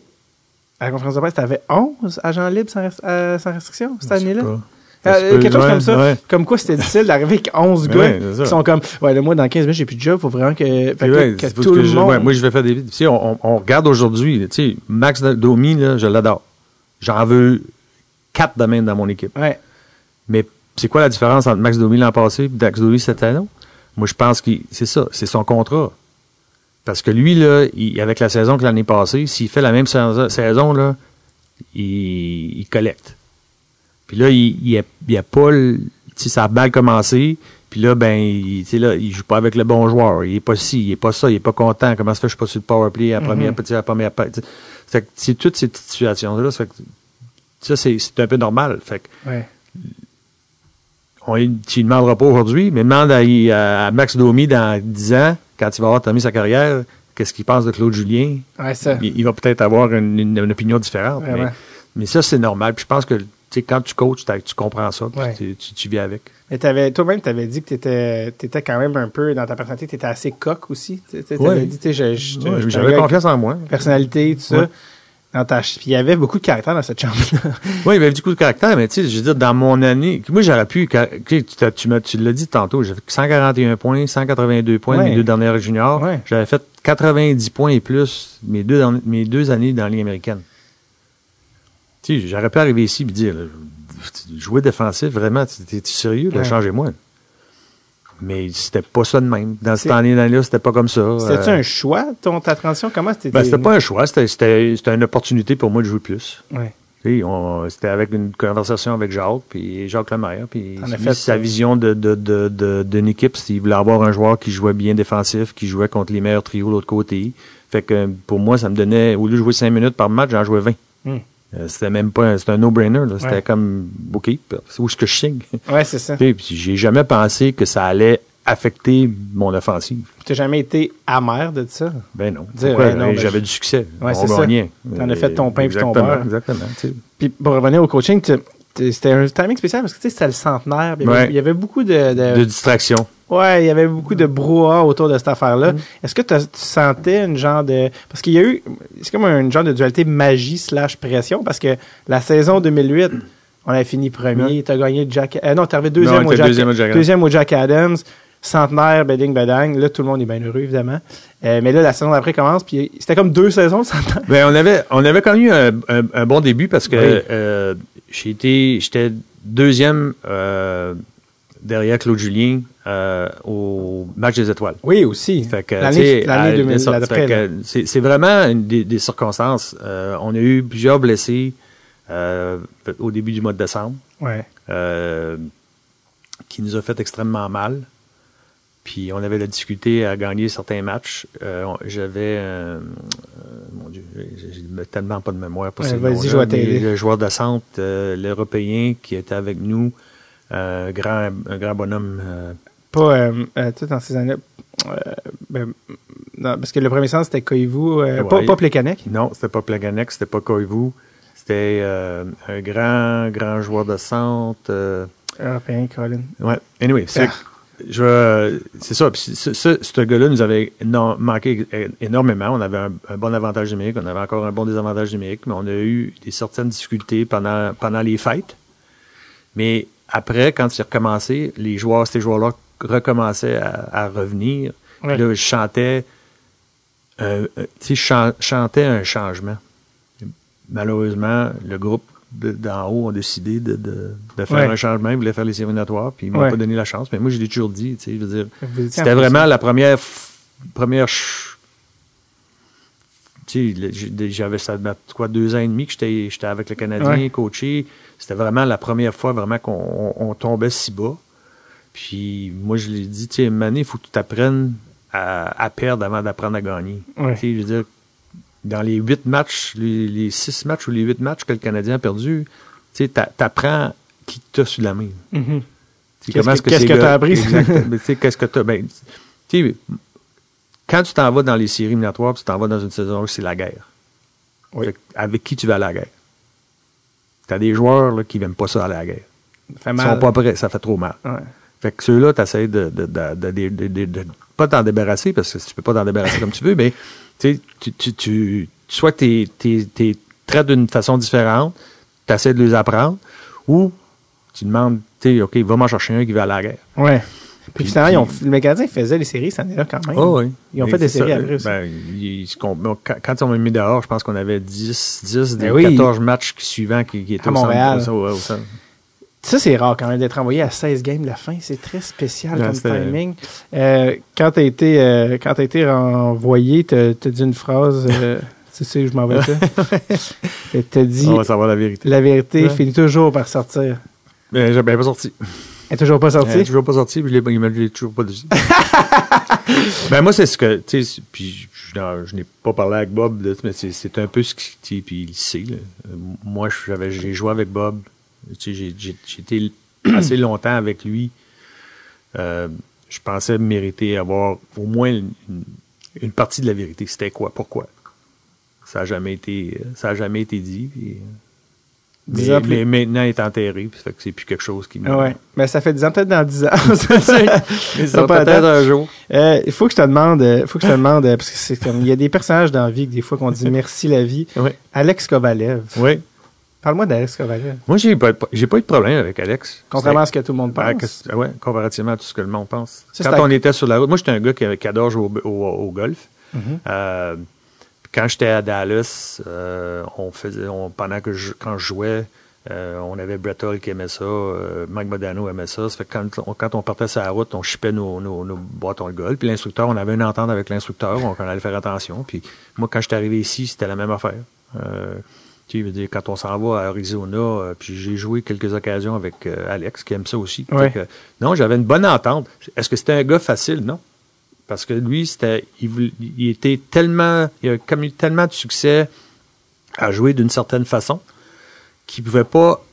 à la conférence de presse, t'avais 11 agents libres sans, rest- euh, sans restriction cette année-là? Euh, quelque chose ouais, comme ça. ouais. Comme quoi, c'était difficile d'arriver avec 11 gars Ouais, qui sont comme, ouais, là, moi, dans 15 minutes, j'ai plus de job, faut vraiment que, que, que tout que le je- monde. moi, je vais faire des vidéos. Tu sais, on, regarde aujourd'hui, tu sais, Max Domi, là, je l'adore. J'en veux quatre de même dans mon équipe. Mais c'est quoi la différence entre Max Domi l'an passé et Max Domi cette année? Moi, je pense que c'est ça, c'est son contrat. Parce que lui, là, il- avec la saison que l'année passée, s'il fait la même saison, là, il, il collecte. Puis là, il n'y a, il a pas... le- Tu sais, ça a mal commencé, puis là, ben, il, tu sais, là, il joue pas avec le bon joueur. Il est pas ci, il est pas ça, il est pas content. Comment ça fait que je suis pas sur le power play à la première, petit, à la première. Fait que c'est toutes ces petites situations-là. Ça, fait que ça, c'est, un peu normal. Fait que, Ouais. on, tu lui demanderas pas aujourd'hui, mais demande à, à Max Domi dans 10 ans, quand il va avoir terminé sa carrière, qu'est-ce qu'il pense de Claude Julien? Ouais, ça. Il, il va peut-être avoir une, une- une opinion différente. Mais, ça, c'est normal. Puis je pense que, quand tu coaches, tu comprends ça, tu, tu, tu vis avec. Mais toi-même, tu avais dit que tu étais, quand même un peu, dans ta personnalité, tu étais assez coq aussi. Tu avais dit, j'avais confiance en moi. personnalité, tout ça. Ouais. Dans ta, ch- puis il y avait beaucoup de caractère dans cette chambre-là. Oui, il y avait du coup de caractère, mais tu sais, je veux dire, dans mon année, moi, j'aurais pu, tu, l'as dit tantôt, j'avais fait 141 points, 182 points Ouais. mes deux dernières juniors. Ouais. J'avais fait 90 points et plus mes deux, derniers- mes deux années dans la Ligue américaine. Tu sais, j'aurais pu arriver ici et dire, là, jouer défensif, vraiment, tu- t'es-tu sérieux? Là, Ouais. Changez-moi. Mais c'était pas ça de même. Dans cette année-là, c'était pas comme ça. C'était-tu Euh, un choix, ton, ta transition? Comment c'était? ben, c'était pas un choix, c'était, c'était, c'était une opportunité pour moi de jouer plus. Ouais. C'était avec une conversation avec Jacques, puis Jacques Lemaire, puis effet, sa vision de, de, de, de- d'une équipe, qu'il voulait avoir un joueur qui jouait bien défensif, qui jouait contre les meilleurs trios de l'autre côté. Fait que pour moi, ça me donnait, au lieu de jouer 5 minutes par match, j'en jouais 20. Euh, c'était même pas, un- c'était un no-brainer. C'était Ouais. comme, OK, c'est où est-ce que je signe? Ouais, c'est ça. Puis j'ai jamais pensé que ça allait affecter mon offensive. Tu n'as jamais été amer de ça? Ben non. Ouais, ben, j'avais je- du succès. Ouais, on c'est ça. gagnait. T'en as fait ton pain puis ton beurre. Exactement. Puis pour revenir au coaching, c'était un timing spécial parce que tu sais, c'était le centenaire. Il y, avait, Ouais. il y avait beaucoup de, de- De distraction. Ouais, il y avait beaucoup de brouhaha autour de cette affaire-là. Mm. Est-ce que tu sentais une genre de parce qu'il y a eu c'est comme un genre de dualité magie slash pression parce que la saison 2008 on avait fini premier, t'as gagné Jack euh, non, t'es arrivé deuxième, Non, au Jack, deuxième au Jack Adams. deuxième au Jack Adams. Centenaire, beding, bedang. Là, tout le monde est bien heureux, évidemment. Euh, mais là, la saison d'après commence, puis c'était comme deux saisons de centenaire. Ben, on avait, on avait connu un, un, un bon début parce que Oui. euh, j'étais deuxième euh, derrière Claude Julien euh, au match des étoiles. Oui, aussi. L'année sais, l'année à- 2000, ça, là, d'après, fait que là. c'est vraiment des, des circonstances. Euh, on a eu plusieurs blessés euh, au début du mois de décembre. Ouais. qui nous a fait extrêmement mal. Puis on avait la difficulté à gagner certains matchs. J'avais, mon Dieu, j'ai tellement pas de mémoire pour Ouais, ces je vais. Le joueur de centre, l'Européen qui était avec nous, grand, un grand bonhomme. Pas, euh, euh, sais, dans ces années euh, ben, non, parce que le premier sens, c'était Koivu, euh, Ouais. pas, pas Plekanec. non, c'était pas Plaganek, c'était pas Koivu. C'était euh, un grand, grand joueur de centre. euh, Européen, Colin. Ouais. Anyway, c'est, je, c'est ça. Puis ce, ce, ce gars-là nous avait manqué énormément. On avait un, un bon avantage numérique, on avait encore un bon désavantage numérique, mais on a eu des certaines difficultés pendant, pendant les fêtes. Mais après, quand c'est recommencé, les joueurs, ces joueurs-là recommençaient à, à revenir. Puis Ouais. Là, je chantais, euh, euh, je chan- chantais un changement. Malheureusement, le groupe de- d'en haut a décidé de, de, de faire Ouais. un changement. Ils voulaient faire les séries éliminatoires, puis ils m'ont Ouais. pas donné la chance. Mais moi, je l'ai toujours dit, tu sais, je veux dire, Vous étiez c'était en vraiment la première, première, ch- tu sais, j'avais ça quoi deux ans et demi que j'étais, j'étais avec le Canadien, Ouais. coaché. C'était vraiment la première fois vraiment qu'on on- on tombait si bas. Puis moi, je l'ai dit, tu sais, année, il faut que tu t'apprennes à, à perdre avant d'apprendre à gagner. Ouais. Tu sais, je veux dire, dans les huit matchs, les, les six matchs ou les huit matchs que le Canadien a perdu, tu t'apprends qui t'a sur la main. Tu sais, Qu'est-ce que- t'as gars- appris? Tu qu'est-ce que t'as? Ben, tu sais, quand tu t'en vas dans les séries éliminatoires, puis tu t'en vas dans une saison où c'est la guerre. Oui. Avec qui tu vas à la guerre? T'as des joueurs là, qui n'aiment pas ça à la guerre. Ça fait Ils mal. sont pas prêts, ça fait trop mal. Ouais. Fait que ceux-là, tu essaies de, de, de, de, pas t'en débarrasser, parce que tu peux pas t'en débarrasser comme tu veux, mais tu sais, tu, tu, soit tu les traites d'une façon différente, tu essaies de les apprendre, ou tu demandes, tu OK, va m'en chercher un qui va à la guerre. Ouais. Puis, Puis- finalement, ils ont- le Mécanadien faisait les séries cette année-là quand même. Oh, oui. Ils ont fait des séries ça, après aussi. ben, ils quand, quand on m'a mis dehors, je pense qu'on avait 10, 10 des Ben oui. 14 matchs qui- suivants qui, qui étaient À Montréal. au centre- ouais, au centre. Ça, c'est rare quand même d'être envoyé à 16 games de la fin. C'est très spécial Ouais, comme timing. Euh, quand t'as été, euh, quand été renvoyé, t'as t'as dit une phrase, euh, tu sais, je m'en vais là. T'as dit, On va savoir la vérité. la vérité Ouais. finit toujours par sortir. Mais j'ai bien pas sorti. Elle est toujours pas sortie? Elle est toujours pas sortie, puis je l'ai- il l'a toujours pas dit. ben moi, c'est ce que, tu sais, puis je, je- n'ai pas parlé avec Bob, mais c'est, un peu ce qui, tu puis il le sait. là. Moi, j'avais, j'ai joué avec Bob. Été assez longtemps avec lui. Euh, je pensais mériter avoir au moins une, partie de la vérité. C'était quoi? Pourquoi? Ça n'a jamais été, ça a jamais été dit. puis, mais, mais maintenant, il est enterré, puis ça fait que c'est plus quelque chose qui me. Ah ouais. Mais ça fait 10 ans, peut-être dans 10 ans. Mais Ça peut-être un jour. Euh, il faut que je te demande, euh, faut que je te demande, parce que c'est comme, il y a des personnages dans la vie que des fois qu'on dit merci la vie. Oui. Alex Kovalev. Oui. Parle-moi d'Alex Kovalev. Moi, j'ai pas, j'ai pas eu de problème avec Alex. Contrairement à ce que tout le monde Ah, pense. que- ouais, comparativement à tout ce que le monde pense. Ça, quand on était sur la route, moi, j'étais un gars qui, qui adore jouer au, au- au golf. Mhm. Euh, quand j'étais à Dallas, euh, on faisait, on- pendant que je, quand je jouais, euh, on avait Brett Hull qui aimait ça, euh, Mike Modano aimait ça. Ça fait que quand, on, quand on partait sur la route, on chipait nos, nos, nos bâtons de golf. Puis l'instructeur, on avait une entente avec l'instructeur, on, on allait faire attention. Puis moi, quand j'étais arrivé ici, c'était la même affaire. Euh, tu veux dire, quand on s'en va à Arizona, euh, puis j'ai joué quelques occasions avec euh, Alex, qui aime ça aussi. Ouais. Fait que, non, j'avais une bonne entente. Est-ce que c'était un gars facile? Non. Parce que lui, c'était, il, était tellement, il a comme eu tellement de succès à jouer d'une certaine façon qu'il pouvait pas,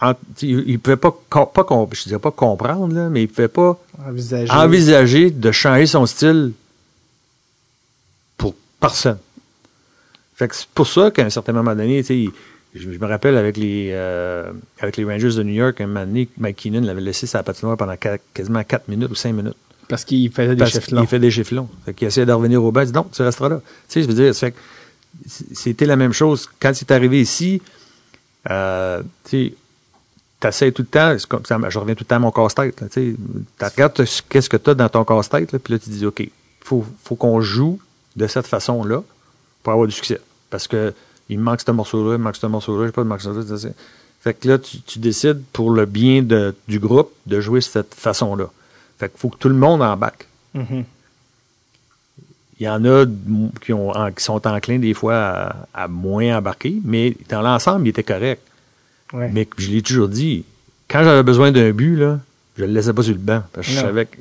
en- il, pouvait pas, pas, je dirais pas comprendre, là, mais il pouvait pas Envisager. envisager de changer son style pour personne. Fait que c'est pour ça qu'à un certain moment donné, tu sais, il- je, je me rappelle avec les euh, avec les Rangers de New York, un moment donné, Mike Keenan l'avait laissé sa patinoire pendant qua- quasiment 4 minutes ou 5 minutes. Parce qu'il faisait des qu'il longs. fait des chiffres longs. Fait qu'il essayait de revenir au bas, il dit non, tu resteras là. Tu sais, je veux dire, que c'était la même chose. Quand c'est arrivé ici, euh, tu sais, t'essayes tout le temps, c'est comme ça, je reviens tout le temps à mon casse-tête. Tu regardes ce- qu'est-ce que tu as dans ton casse-tête, puis là, tu dis, OK, faut, faut qu'on joue de cette façon-là pour avoir du succès. Parce que il me manque ce morceau-là, il me manque ce morceau-là, j'ai pas de ça. Fait que là, tu, tu décides pour le bien de- du groupe de jouer de cette façon-là. Fait qu'il faut que tout le monde embarque. Mhm. Il y en a qui, ont, en- qui sont enclins des fois à, à moins embarquer, mais dans l'ensemble, il était correct. Ouais. Mais je l'ai toujours dit, quand j'avais besoin d'un but, là, je le laissais pas sur le banc. Parce que, je, savais, que-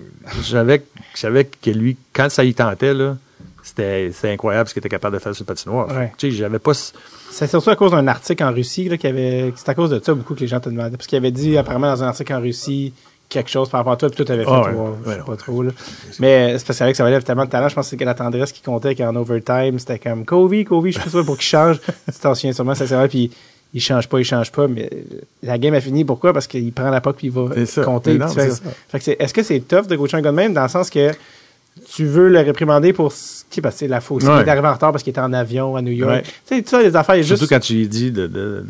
je savais que lui, quand ça y tentait, là, c'était incroyable ce qu'il était capable de faire sur le patinoire. Ouais. Tu sais, j'avais pas. ce- C'est surtout à cause d'un article en Russie, là, qui avait, c'est à cause de ça beaucoup que les gens te demandaient. Parce qu'il avait dit, apparemment, dans un article en Russie, quelque chose par rapport à toi, puis tout avait fait, Ah ouais. ouais, je sais pas trop, là. Mais c'est parce qu'avec ça valait tellement de talent, je pense que c'est la tendresse qui comptait qu'en overtime, c'était comme, Covey, Covey, je sais pas sûr pour qu'il change. tu t'en souviens sûrement, ça c'est vrai, puis il change pas, il change pas, mais la game a fini. Pourquoi? Parce qu'il prend la puck puis il va compter. Que est-ce que c'est tough de coacher un gars de même dans le sens que tu veux le réprimander pour, sais, parce que la faute. Il est arrivé en retard parce qu'il était en avion à New York. Ouais. Tu sais, les affaires, il Surtout juste, quand tu lui dis de, de-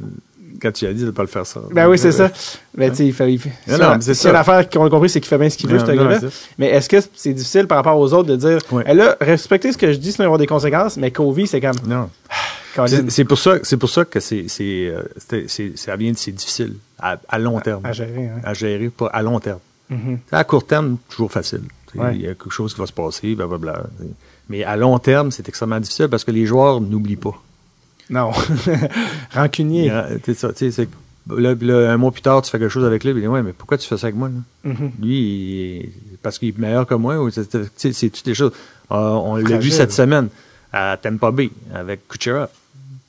quand tu as dit de pas le faire ça. ben oui, c'est ça. Ben, tu sais, il fait, Non, non, on- mais c'est si ça. une affaire qu'on a compris, c'est qu'il fait bien ce qu'il veut, ce gars-là. Mais est-ce que c'est difficile par rapport aux autres de dire. Eh là, respectez ce que je dis, sinon il va y avoir des conséquences, mais Covey, c'est comme, Non. C'est pour ça, c'est pour ça que c'est, c'est, euh, ça vient, de- c'est difficile à, à long terme, à gérer, hein. à gérer, pas à long terme. Mhm. À court terme, toujours facile. Ouais. Il y a quelque chose qui va se passer, blablabla. Mais à long terme, c'est extrêmement difficile parce que les joueurs n'oublient pas. Non. Rancunier. A- tu sais, ça, là, un mois plus tard, tu fais quelque chose avec lui, il dit Ouais, mais pourquoi tu fais ça avec moi? là? Mhm. Lui, il- parce qu'il est meilleur que moi, ou c'est toutes les choses. Euh, on l'a vu cette semaine à Tampa Bay avec Kucherov.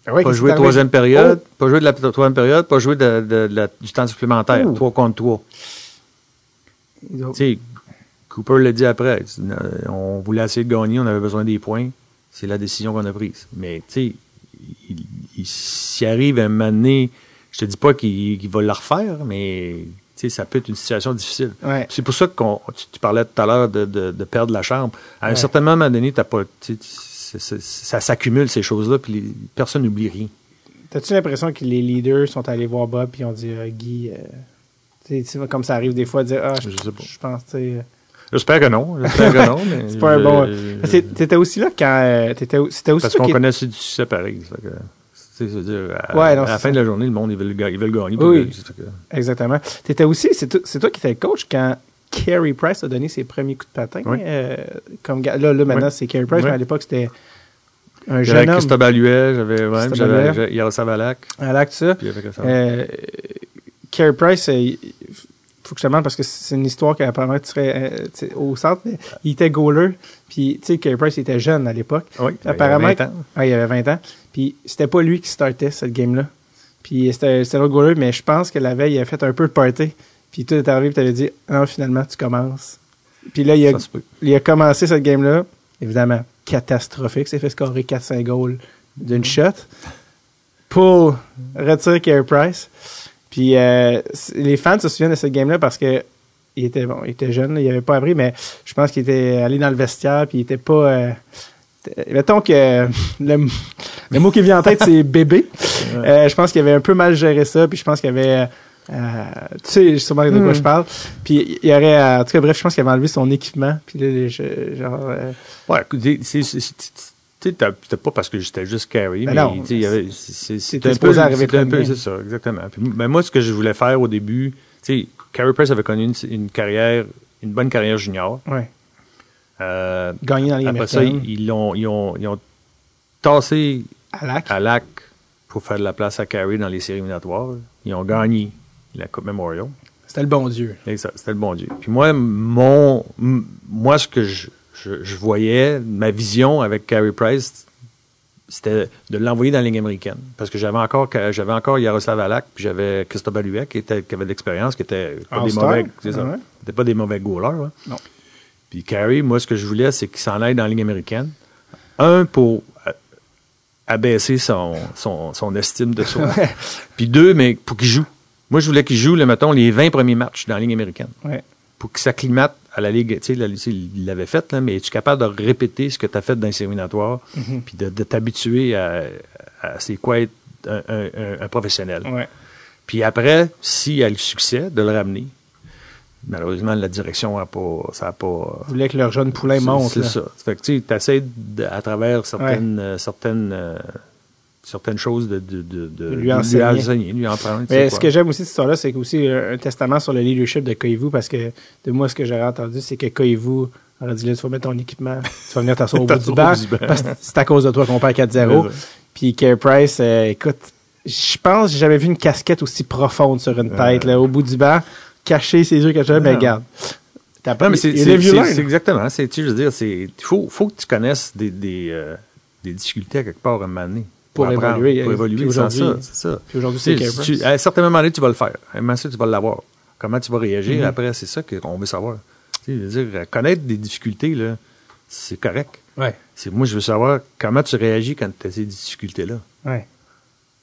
Ah ouais, pas joué troisième période, pas joué de la troisième période, pas joué de, de- de la- du temps supplémentaire, Ouh. 3 contre 3. Oh. Cooper l'a dit après. On voulait essayer de gagner, on avait besoin des points. C'est la décision qu'on a prise. Mais tu sais, il, il- s'il arrive à un moment donné, je te dis pas qu'il va le refaire, mais ça peut être une situation difficile. Ouais. C'est pour ça que tu, tu parlais tout à l'heure de, de- de perdre la chambre. À un certain moment donné, pas, ça s'accumule ces choses-là, puis les- personne n'oublie rien. T'as-tu l'impression que les leaders sont allés voir Bob puis ont dit, euh, Guy, euh, comme ça arrive des fois, dire, ah, je, Je sais pas. je pense, tu J'espère que non. J'espère que non. C'est pas un bon. que T'étais aussi là quand. euh, T'étais, c'était aussi Parce qu'on qui- connaît du succès pareil. que, tu sais, je veux dire, à, Ouais, non, à la fin ça. de la journée, le monde, ils veulent, ils veulent gagner. Oui. que- Exactement. T'étais aussi, c'est, toi- qui étais coach quand Carey Price a donné ses premiers coups de patin. Oui. euh, comme, là, là, maintenant, Oui. c'est Carey Price, Oui. mais à l'époque, c'était un jeune homme. Christophe Alluet, j'avais même, j'avais Yaroslav Alak, l'acte, ça. puis avec ça. Euh, Carey Price, euh, il- faut que je te demande parce que c'est une histoire qu'apparemment tu serais euh, au centre. Mais il était goaler, puis tu sais Carey Price était jeune à l'époque. Oui, Apparemment, il y a 20 ans. Ah, il avait 20 ans. Puis c'était pas lui qui startait cette game-là. Puis c'était c'était l'autre goaler, mais je pense que la veille, il avait fait un peu de party. Puis tout est arrivé, puis t'avais dit, non, finalement, tu commences. Puis là, il a, il a commencé cette game-là, évidemment, catastrophique. S'est fait scorer 4-5 goals d'une shot pour retirer Carey Price. Puis euh, les fans se souviennent de cette game-là parce que il était bon, il était jeune, là, il avait pas appris, mais je pense qu'il était allé dans le vestiaire, puis il était pas. euh, mettons que le, le mot qui vient en tête, c'est bébé. Euh, je pense qu'il avait un peu mal géré ça, puis je pense qu'il avait. euh, tu sais sûrement de quoi Hmm. je parle. Puis il y aurait, euh, en tout cas, bref, je pense qu'il avait enlevé son équipement. Puis là, les- genre, euh, Ouais, c'est, c'était pas parce que j'étais juste carry, Ben mais c'est, un peu, arriver un peu, c'est ça, exactement. Puis, ben, moi, ce que je voulais faire au début, tu sais, Carey Price avait connu une, une carrière, une bonne carrière junior. ouais, Euh, gagné dans les après ça, ils, ils l'ont, ils ont, ils ont tassé à Lac. pour faire de la place à Carey dans les séries éliminatoires. Ils ont gagné la Coupe Memorial. C'était le bon Dieu. C'était le bon Dieu. Puis moi, mon, moi, ce que je, je, je voyais, ma vision avec Carey Price, c'était de l'envoyer dans la Ligue américaine. Parce que j'avais encore, j'avais encore Yaroslav Alak, puis j'avais Christophe Baluet, qui, était, qui avait de l'expérience, qui était pas des All-star? mauvais, c'est ça. Ah ouais. C'était pas des mauvais goalers. hein. Non. Puis Carey, moi, ce que je voulais, c'est qu'il s'en aille dans la Ligue américaine. Un, pour euh, abaisser son, son, son estime de soi. Puis deux, mais pour qu'il joue. Moi, je voulais qu'il joue, le, mettons, les 20 premiers matchs dans la Ligue américaine Ouais. Pour qu'il s'acclimate à la Ligue. Tu sais, il l'avait fait, là, mais es-tu capable de répéter ce que tu as fait dans les séminatoire, Mhm. puis de, de t'habituer à, à c'est quoi être un, un- un- un professionnel? Ouais. Puis après, s'il y a le succès, de le ramener. Malheureusement, la direction a pas, ça a pas. Ils voulaient que leur jeune poulain monte. C'est ça. Fait que tu essaies à travers certaines, euh, certaines, euh, certaines choses de, de, de, De lui enseigner. lui en Mais ce quoi. que j'aime aussi de cette histoire-là, c'est aussi un un testament sur le leadership de Koivu, parce que de moi, ce que j'aurais entendu, c'est que Koivu aurait dit là, tu vas mettre ton équipement, tu vas venir t'asseoir au bout du banc, parce que c'est à cause de toi qu'on perd 4-0. Ouais, ouais. Puis Carey Price, euh, écoute, je pense que j'ai jamais vu une casquette aussi profonde sur une tête, là, au bout du banc, cacher ses yeux, cacher, mais Non. regarde. T'as pas mais c'est exactement. C'est, tu veux dire, c'est, il faut, faut que tu connaisses des, des, euh, des difficultés à quelque part à un moment donné. Pour apprendre, évoluer, Pour euh, évoluer, ça. C'est ça. Puis aujourd'hui, c'est tu- à un certain moment donné, tu vas le faire. À un moment donné, tu vas l'avoir. Comment tu vas réagir Mhm. après, c'est ça qu'on veut savoir. Tu sais, je veux dire, connaître des difficultés, là, c'est correct. Ouais, C'est, moi, je veux savoir comment tu réagis quand tu as ces difficultés-là. ouais.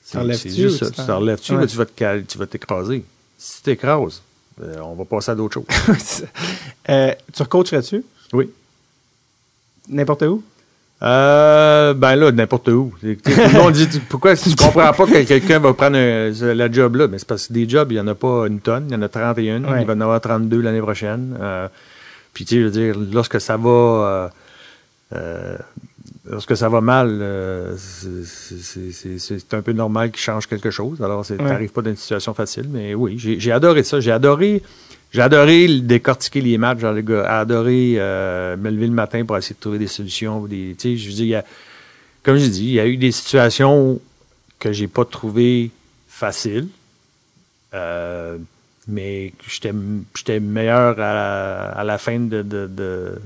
C'est, juste ça. tu t'en- t'enlèves-tu Ouais. ou tu vas, te cal- tu vas t'écraser? Si tu t'écrases, euh, on va passer à d'autres choses. euh, tu recoacherais-tu? oui. N'importe où? Euh, ben là, n'importe où. Tu Tout le monde dit, tu- pourquoi tu comprends pas que quelqu'un va prendre un- la job là? Mais c'est parce que des jobs, il y en a pas une tonne, il y en a 31, Ouais. il va y en avoir 32 l'année prochaine. Euh, puis tu sais, je veux dire, lorsque ça va, euh, euh, lorsque ça va mal, euh, c'est- un peu normal qu'il change quelque chose. Alors, c'est Ouais. pas dans une situation facile, mais oui, j'ai adoré ça. J'ai adoré, j'ai adoré décortiquer les matchs. J'ai adoré euh, me lever le matin pour essayer de trouver des solutions. Des, je veux dire, y a- comme je dis, il y a eu des situations que j'ai pas trouvées faciles. Euh, mais j'étais meilleur à la, à la fin de, de, de-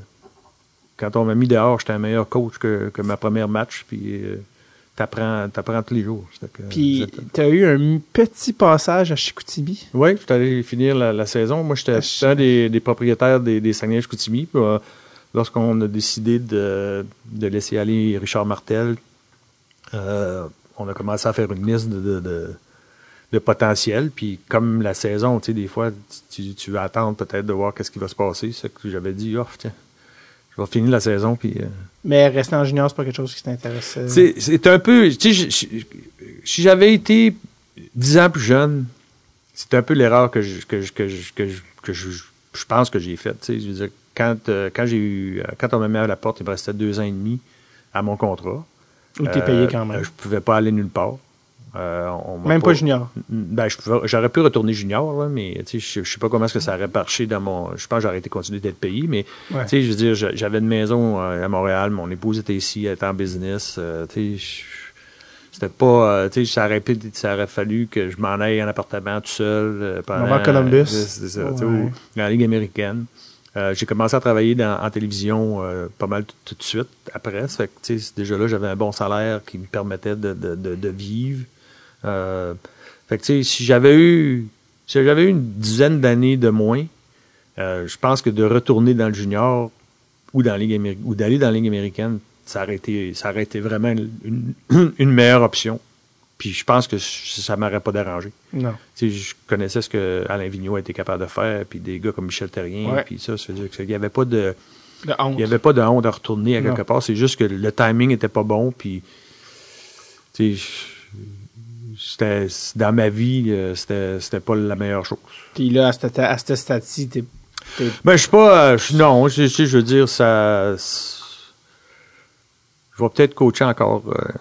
quand on m'a mis dehors, j'étais un meilleur coach que, que ma première match. Puis euh, t'apprends, t'apprends tous les jours. Puis, c'est- tu as eu un petit passage à Chicoutimi? oui, je suis allé finir la, la saison. Moi, j'étais un des, des propriétaires des, des Saguenay-Chicoutimi. Euh, lorsqu'on a décidé de, de laisser aller Richard Martel, euh, on a commencé à faire une liste de, de, de, de potentiel. Puis comme la saison, tu sais, des fois, tu, tu vas attendre peut-être de voir qu'est-ce qui va se passer. C'est que j'avais dit, oh, tiens, je vais finir la saison. Puis, euh, Mais rester en junior, c'est pas quelque chose qui t'intéresse. euh. c'est un peu. Tu sais, si j'avais été dix ans plus jeune, c'est un peu l'erreur que je, que je, que je, que je, que je, je pense que j'ai faite. Tu sais, je veux dire, quand, euh, quand j'ai eu, quand on m'a mis à la porte, il me restait deux ans et demi à mon contrat. Ou t'es payé quand même. Je pouvais pas aller nulle part. Euh, on Même pas junior. Ben, je pouvais- j'aurais pu retourner junior, là, mais je, je sais pas comment est-ce que ça aurait marché dans mon. Je pense que j'aurais été continué d'être payé, mais Ouais. je veux dire, j'a- j'avais une maison euh, à Montréal, mon épouse était ici, elle était en business. euh, C'était pas, tu sais, ça aurait, pu- ça aurait fallu que je m'en aille en appartement tout seul pendant. Avant Columbus. Ça, Ouais. ou dans la Ligue américaine. Euh, j'ai commencé à travailler dans- en télévision euh, pas mal tout, de suite après. Ça fait que, déjà là, j'avais un bon salaire qui me permettait de, de, de, de vivre. Euh, fait que, tu sais, si j'avais eu, si j'avais eu une dizaine d'années de moins, euh, je pense que de retourner dans le junior ou dans Ligue ou d'aller dans la Ligue américaine, ça aurait été, ça aurait été vraiment une, meilleure option. Puis je pense que ça m'aurait pas dérangé. Non. Je connaissais ce que Alain Vigneault été capable de faire, puis des gars comme Michel Terrien, Ouais. puis ça, ça veut dire qu'il n'y avait pas de, il y avait pas de honte à retourner à Non. quelque part. C'est juste que le timing était pas bon, puis je- c'était dans ma vie, euh, c'était c'était pas la meilleure chose. Puis là, à cette, à cette stade-ci, t'es, Ben, je suis pas. euh, je- non, je, je, je veux dire, ça. Je vais peut-être coacher encore euh,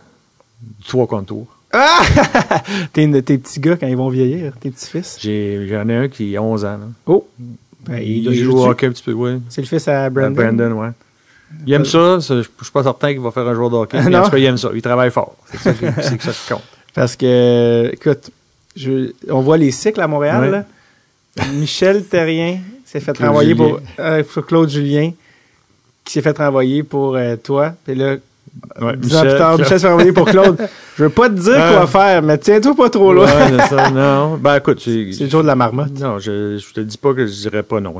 trois contours. Ah! t'es tes petits gars quand ils vont vieillir, tes petits-fils. J'ai, j'en ai un qui a 11 ans. Là. Oh! Ben, il, doit y joue au hockey un petit peu, oui. C'est le fils à Brandon? Brandon, ouais. Il aime ça. ça, Je suis pas certain qu'il va faire un joueur de hockey. Mais en tout cas, il aime ça. Il travaille fort. C'est ça qui, c'est ça qui compte. Parce que, écoute, je, on voit les cycles à Montréal. Là. Michel Terrien s'est fait Claude renvoyer pour, euh, pour Claude Julien, qui s'est fait renvoyer pour euh, toi. Puis là, Ouais, plus tard, Michel s'est fait renvoyer pour Claude. Je veux pas te dire quoi faire, mais tiens-toi pas trop loin. Ouais, c'est ça. Non. Ben, écoute, C'est le jour de la marmotte. Non, je, je te dis pas que je dirais pas non.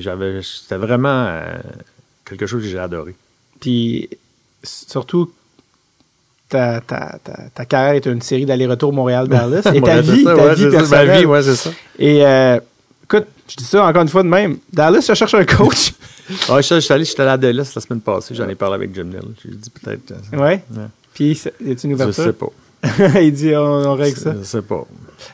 J'avais, c'était vraiment euh, quelque chose que j'ai adoré. Puis surtout, ta, ta, ta, ta carrière est une série d'aller-retour Montréal-Dallas. et ta Ouais, vie, ça, ta ouais, vie personnelle. Ma vie, ouais, c'est ça. Et euh, écoute, je dis ça encore une fois de même. Dallas, je cherche un coach. Je, je suis allé, j'étais allé à Dallas la semaine passée. J'en ai parlé avec Jim Neal. J'ai dit peut-être. euh, ouais. Ouais. Puis, y a-tu une Je ouverture? sais pas. il dit, on, on règle ça. Je sais pas.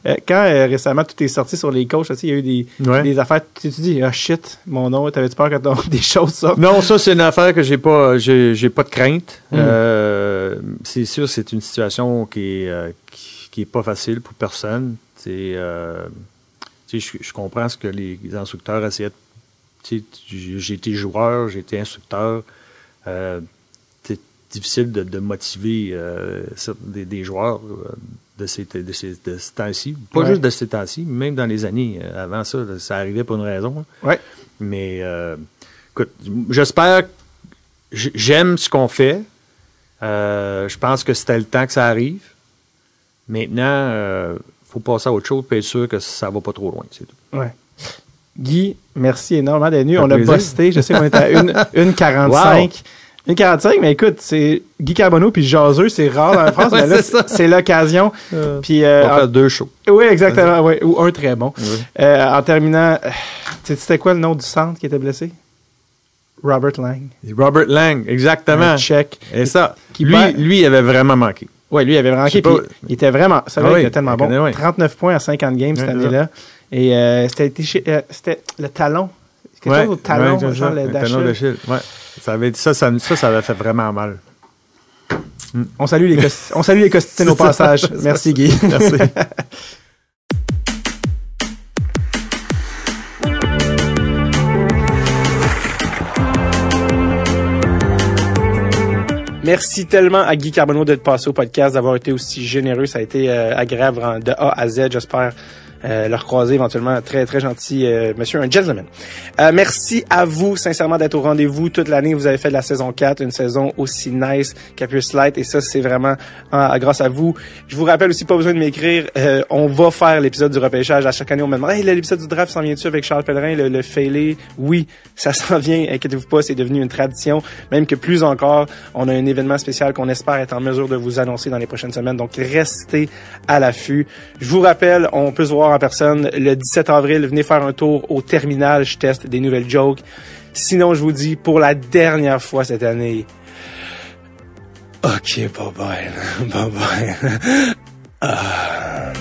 Euh, quand euh, récemment tout est sorti sur les coachs, il y a eu des, Ouais. des affaires, tu tu dis, ah shit, mon nom, t'avais-tu peur que ton- des choses sortent? Non, ça c'est une affaire que j'ai pas, j'ai, j'ai pas de crainte. Mhm. Euh, c'est sûr, c'est une situation qui est, qui, qui est pas facile pour personne. Je, comprends ce que les, instructeurs essayaient. de- j'ai été joueur, j'ai été instructeur. Difficile de, de motiver euh, des, des joueurs euh, de ces, de ces, de ce temps-ci. Pas Ouais. juste de ces temps-ci, même dans les années euh, avant ça, ça arrivait pour une raison. Ouais. Mais euh, écoute, j'espère. J'aime ce qu'on fait. Euh, je pense que c'était le temps que ça arrive. Maintenant, euh, faut passer à autre chose et être sûr que ça va pas trop loin. C'est tout. Ouais. Guy, merci énormément d'être venu. On fait a plaisir. busté. Je sais qu'on est à une, une 45. Une 45, mais écoute, c'est Guy Carbonneau puis Jaseux, c'est rare dans la France, Ouais, mais là, c'est ça. c'est l'occasion. Puis, euh, On va en- faire deux shows. oui, exactement, oui, ou un très bon. Oui. Euh, en terminant, euh, tu sais, c'était quoi le nom du centre qui était blessé? Robert Lang. Robert Lang, exactement. Un Tchèque. Et ça, Qui lui, perd- lui, il avait vraiment manqué. Oui, lui, il avait manqué, pas- il était vraiment, ça Ah il oui, était tellement bon. connais, oui. 39 points à 50 games cette année-là. Et euh, c'était euh, le talon. Quelque chose au talon, ouais, genre le talon d'Achille, Ouais. Ça avait, ça, ça, ça, ça avait fait vraiment mal. On salue les, on salue les costitines au passage. Merci, Guy. Merci. Merci tellement à Guy Carbonneau d'être passé au podcast, d'avoir été aussi généreux. Ça a été euh, agréable de A à Z. J'espère euh, le recroiser éventuellement. Très, très gentil euh, monsieur, un gentleman. Euh, merci à vous, sincèrement, d'être au rendez-vous. Toute l'année, vous avez fait de la saison 4, une saison aussi nice qu'Appius Light. Et ça, c'est vraiment euh, grâce à vous. Je vous rappelle aussi, pas besoin de m'écrire. euh, on va faire l'épisode du repêchage. À chaque année, on me demande, hey, l'épisode du draft s'en vient-tu avec Charles Pellerin, le, le failé? Oui, ça s'en vient. Inquiétez-vous pas, c'est devenu une tradition. Même que plus encore, on a un événement spécial qu'on espère être en mesure de vous annoncer dans les prochaines semaines. Donc, restez à l'affût. Je vous rappelle, on peut se voir en personne le 17 avril. Venez faire un tour au terminal. Je teste des nouvelles jokes. Sinon, je vous dis, pour la dernière fois cette année, OK, bye bye. Bye bye. Ah.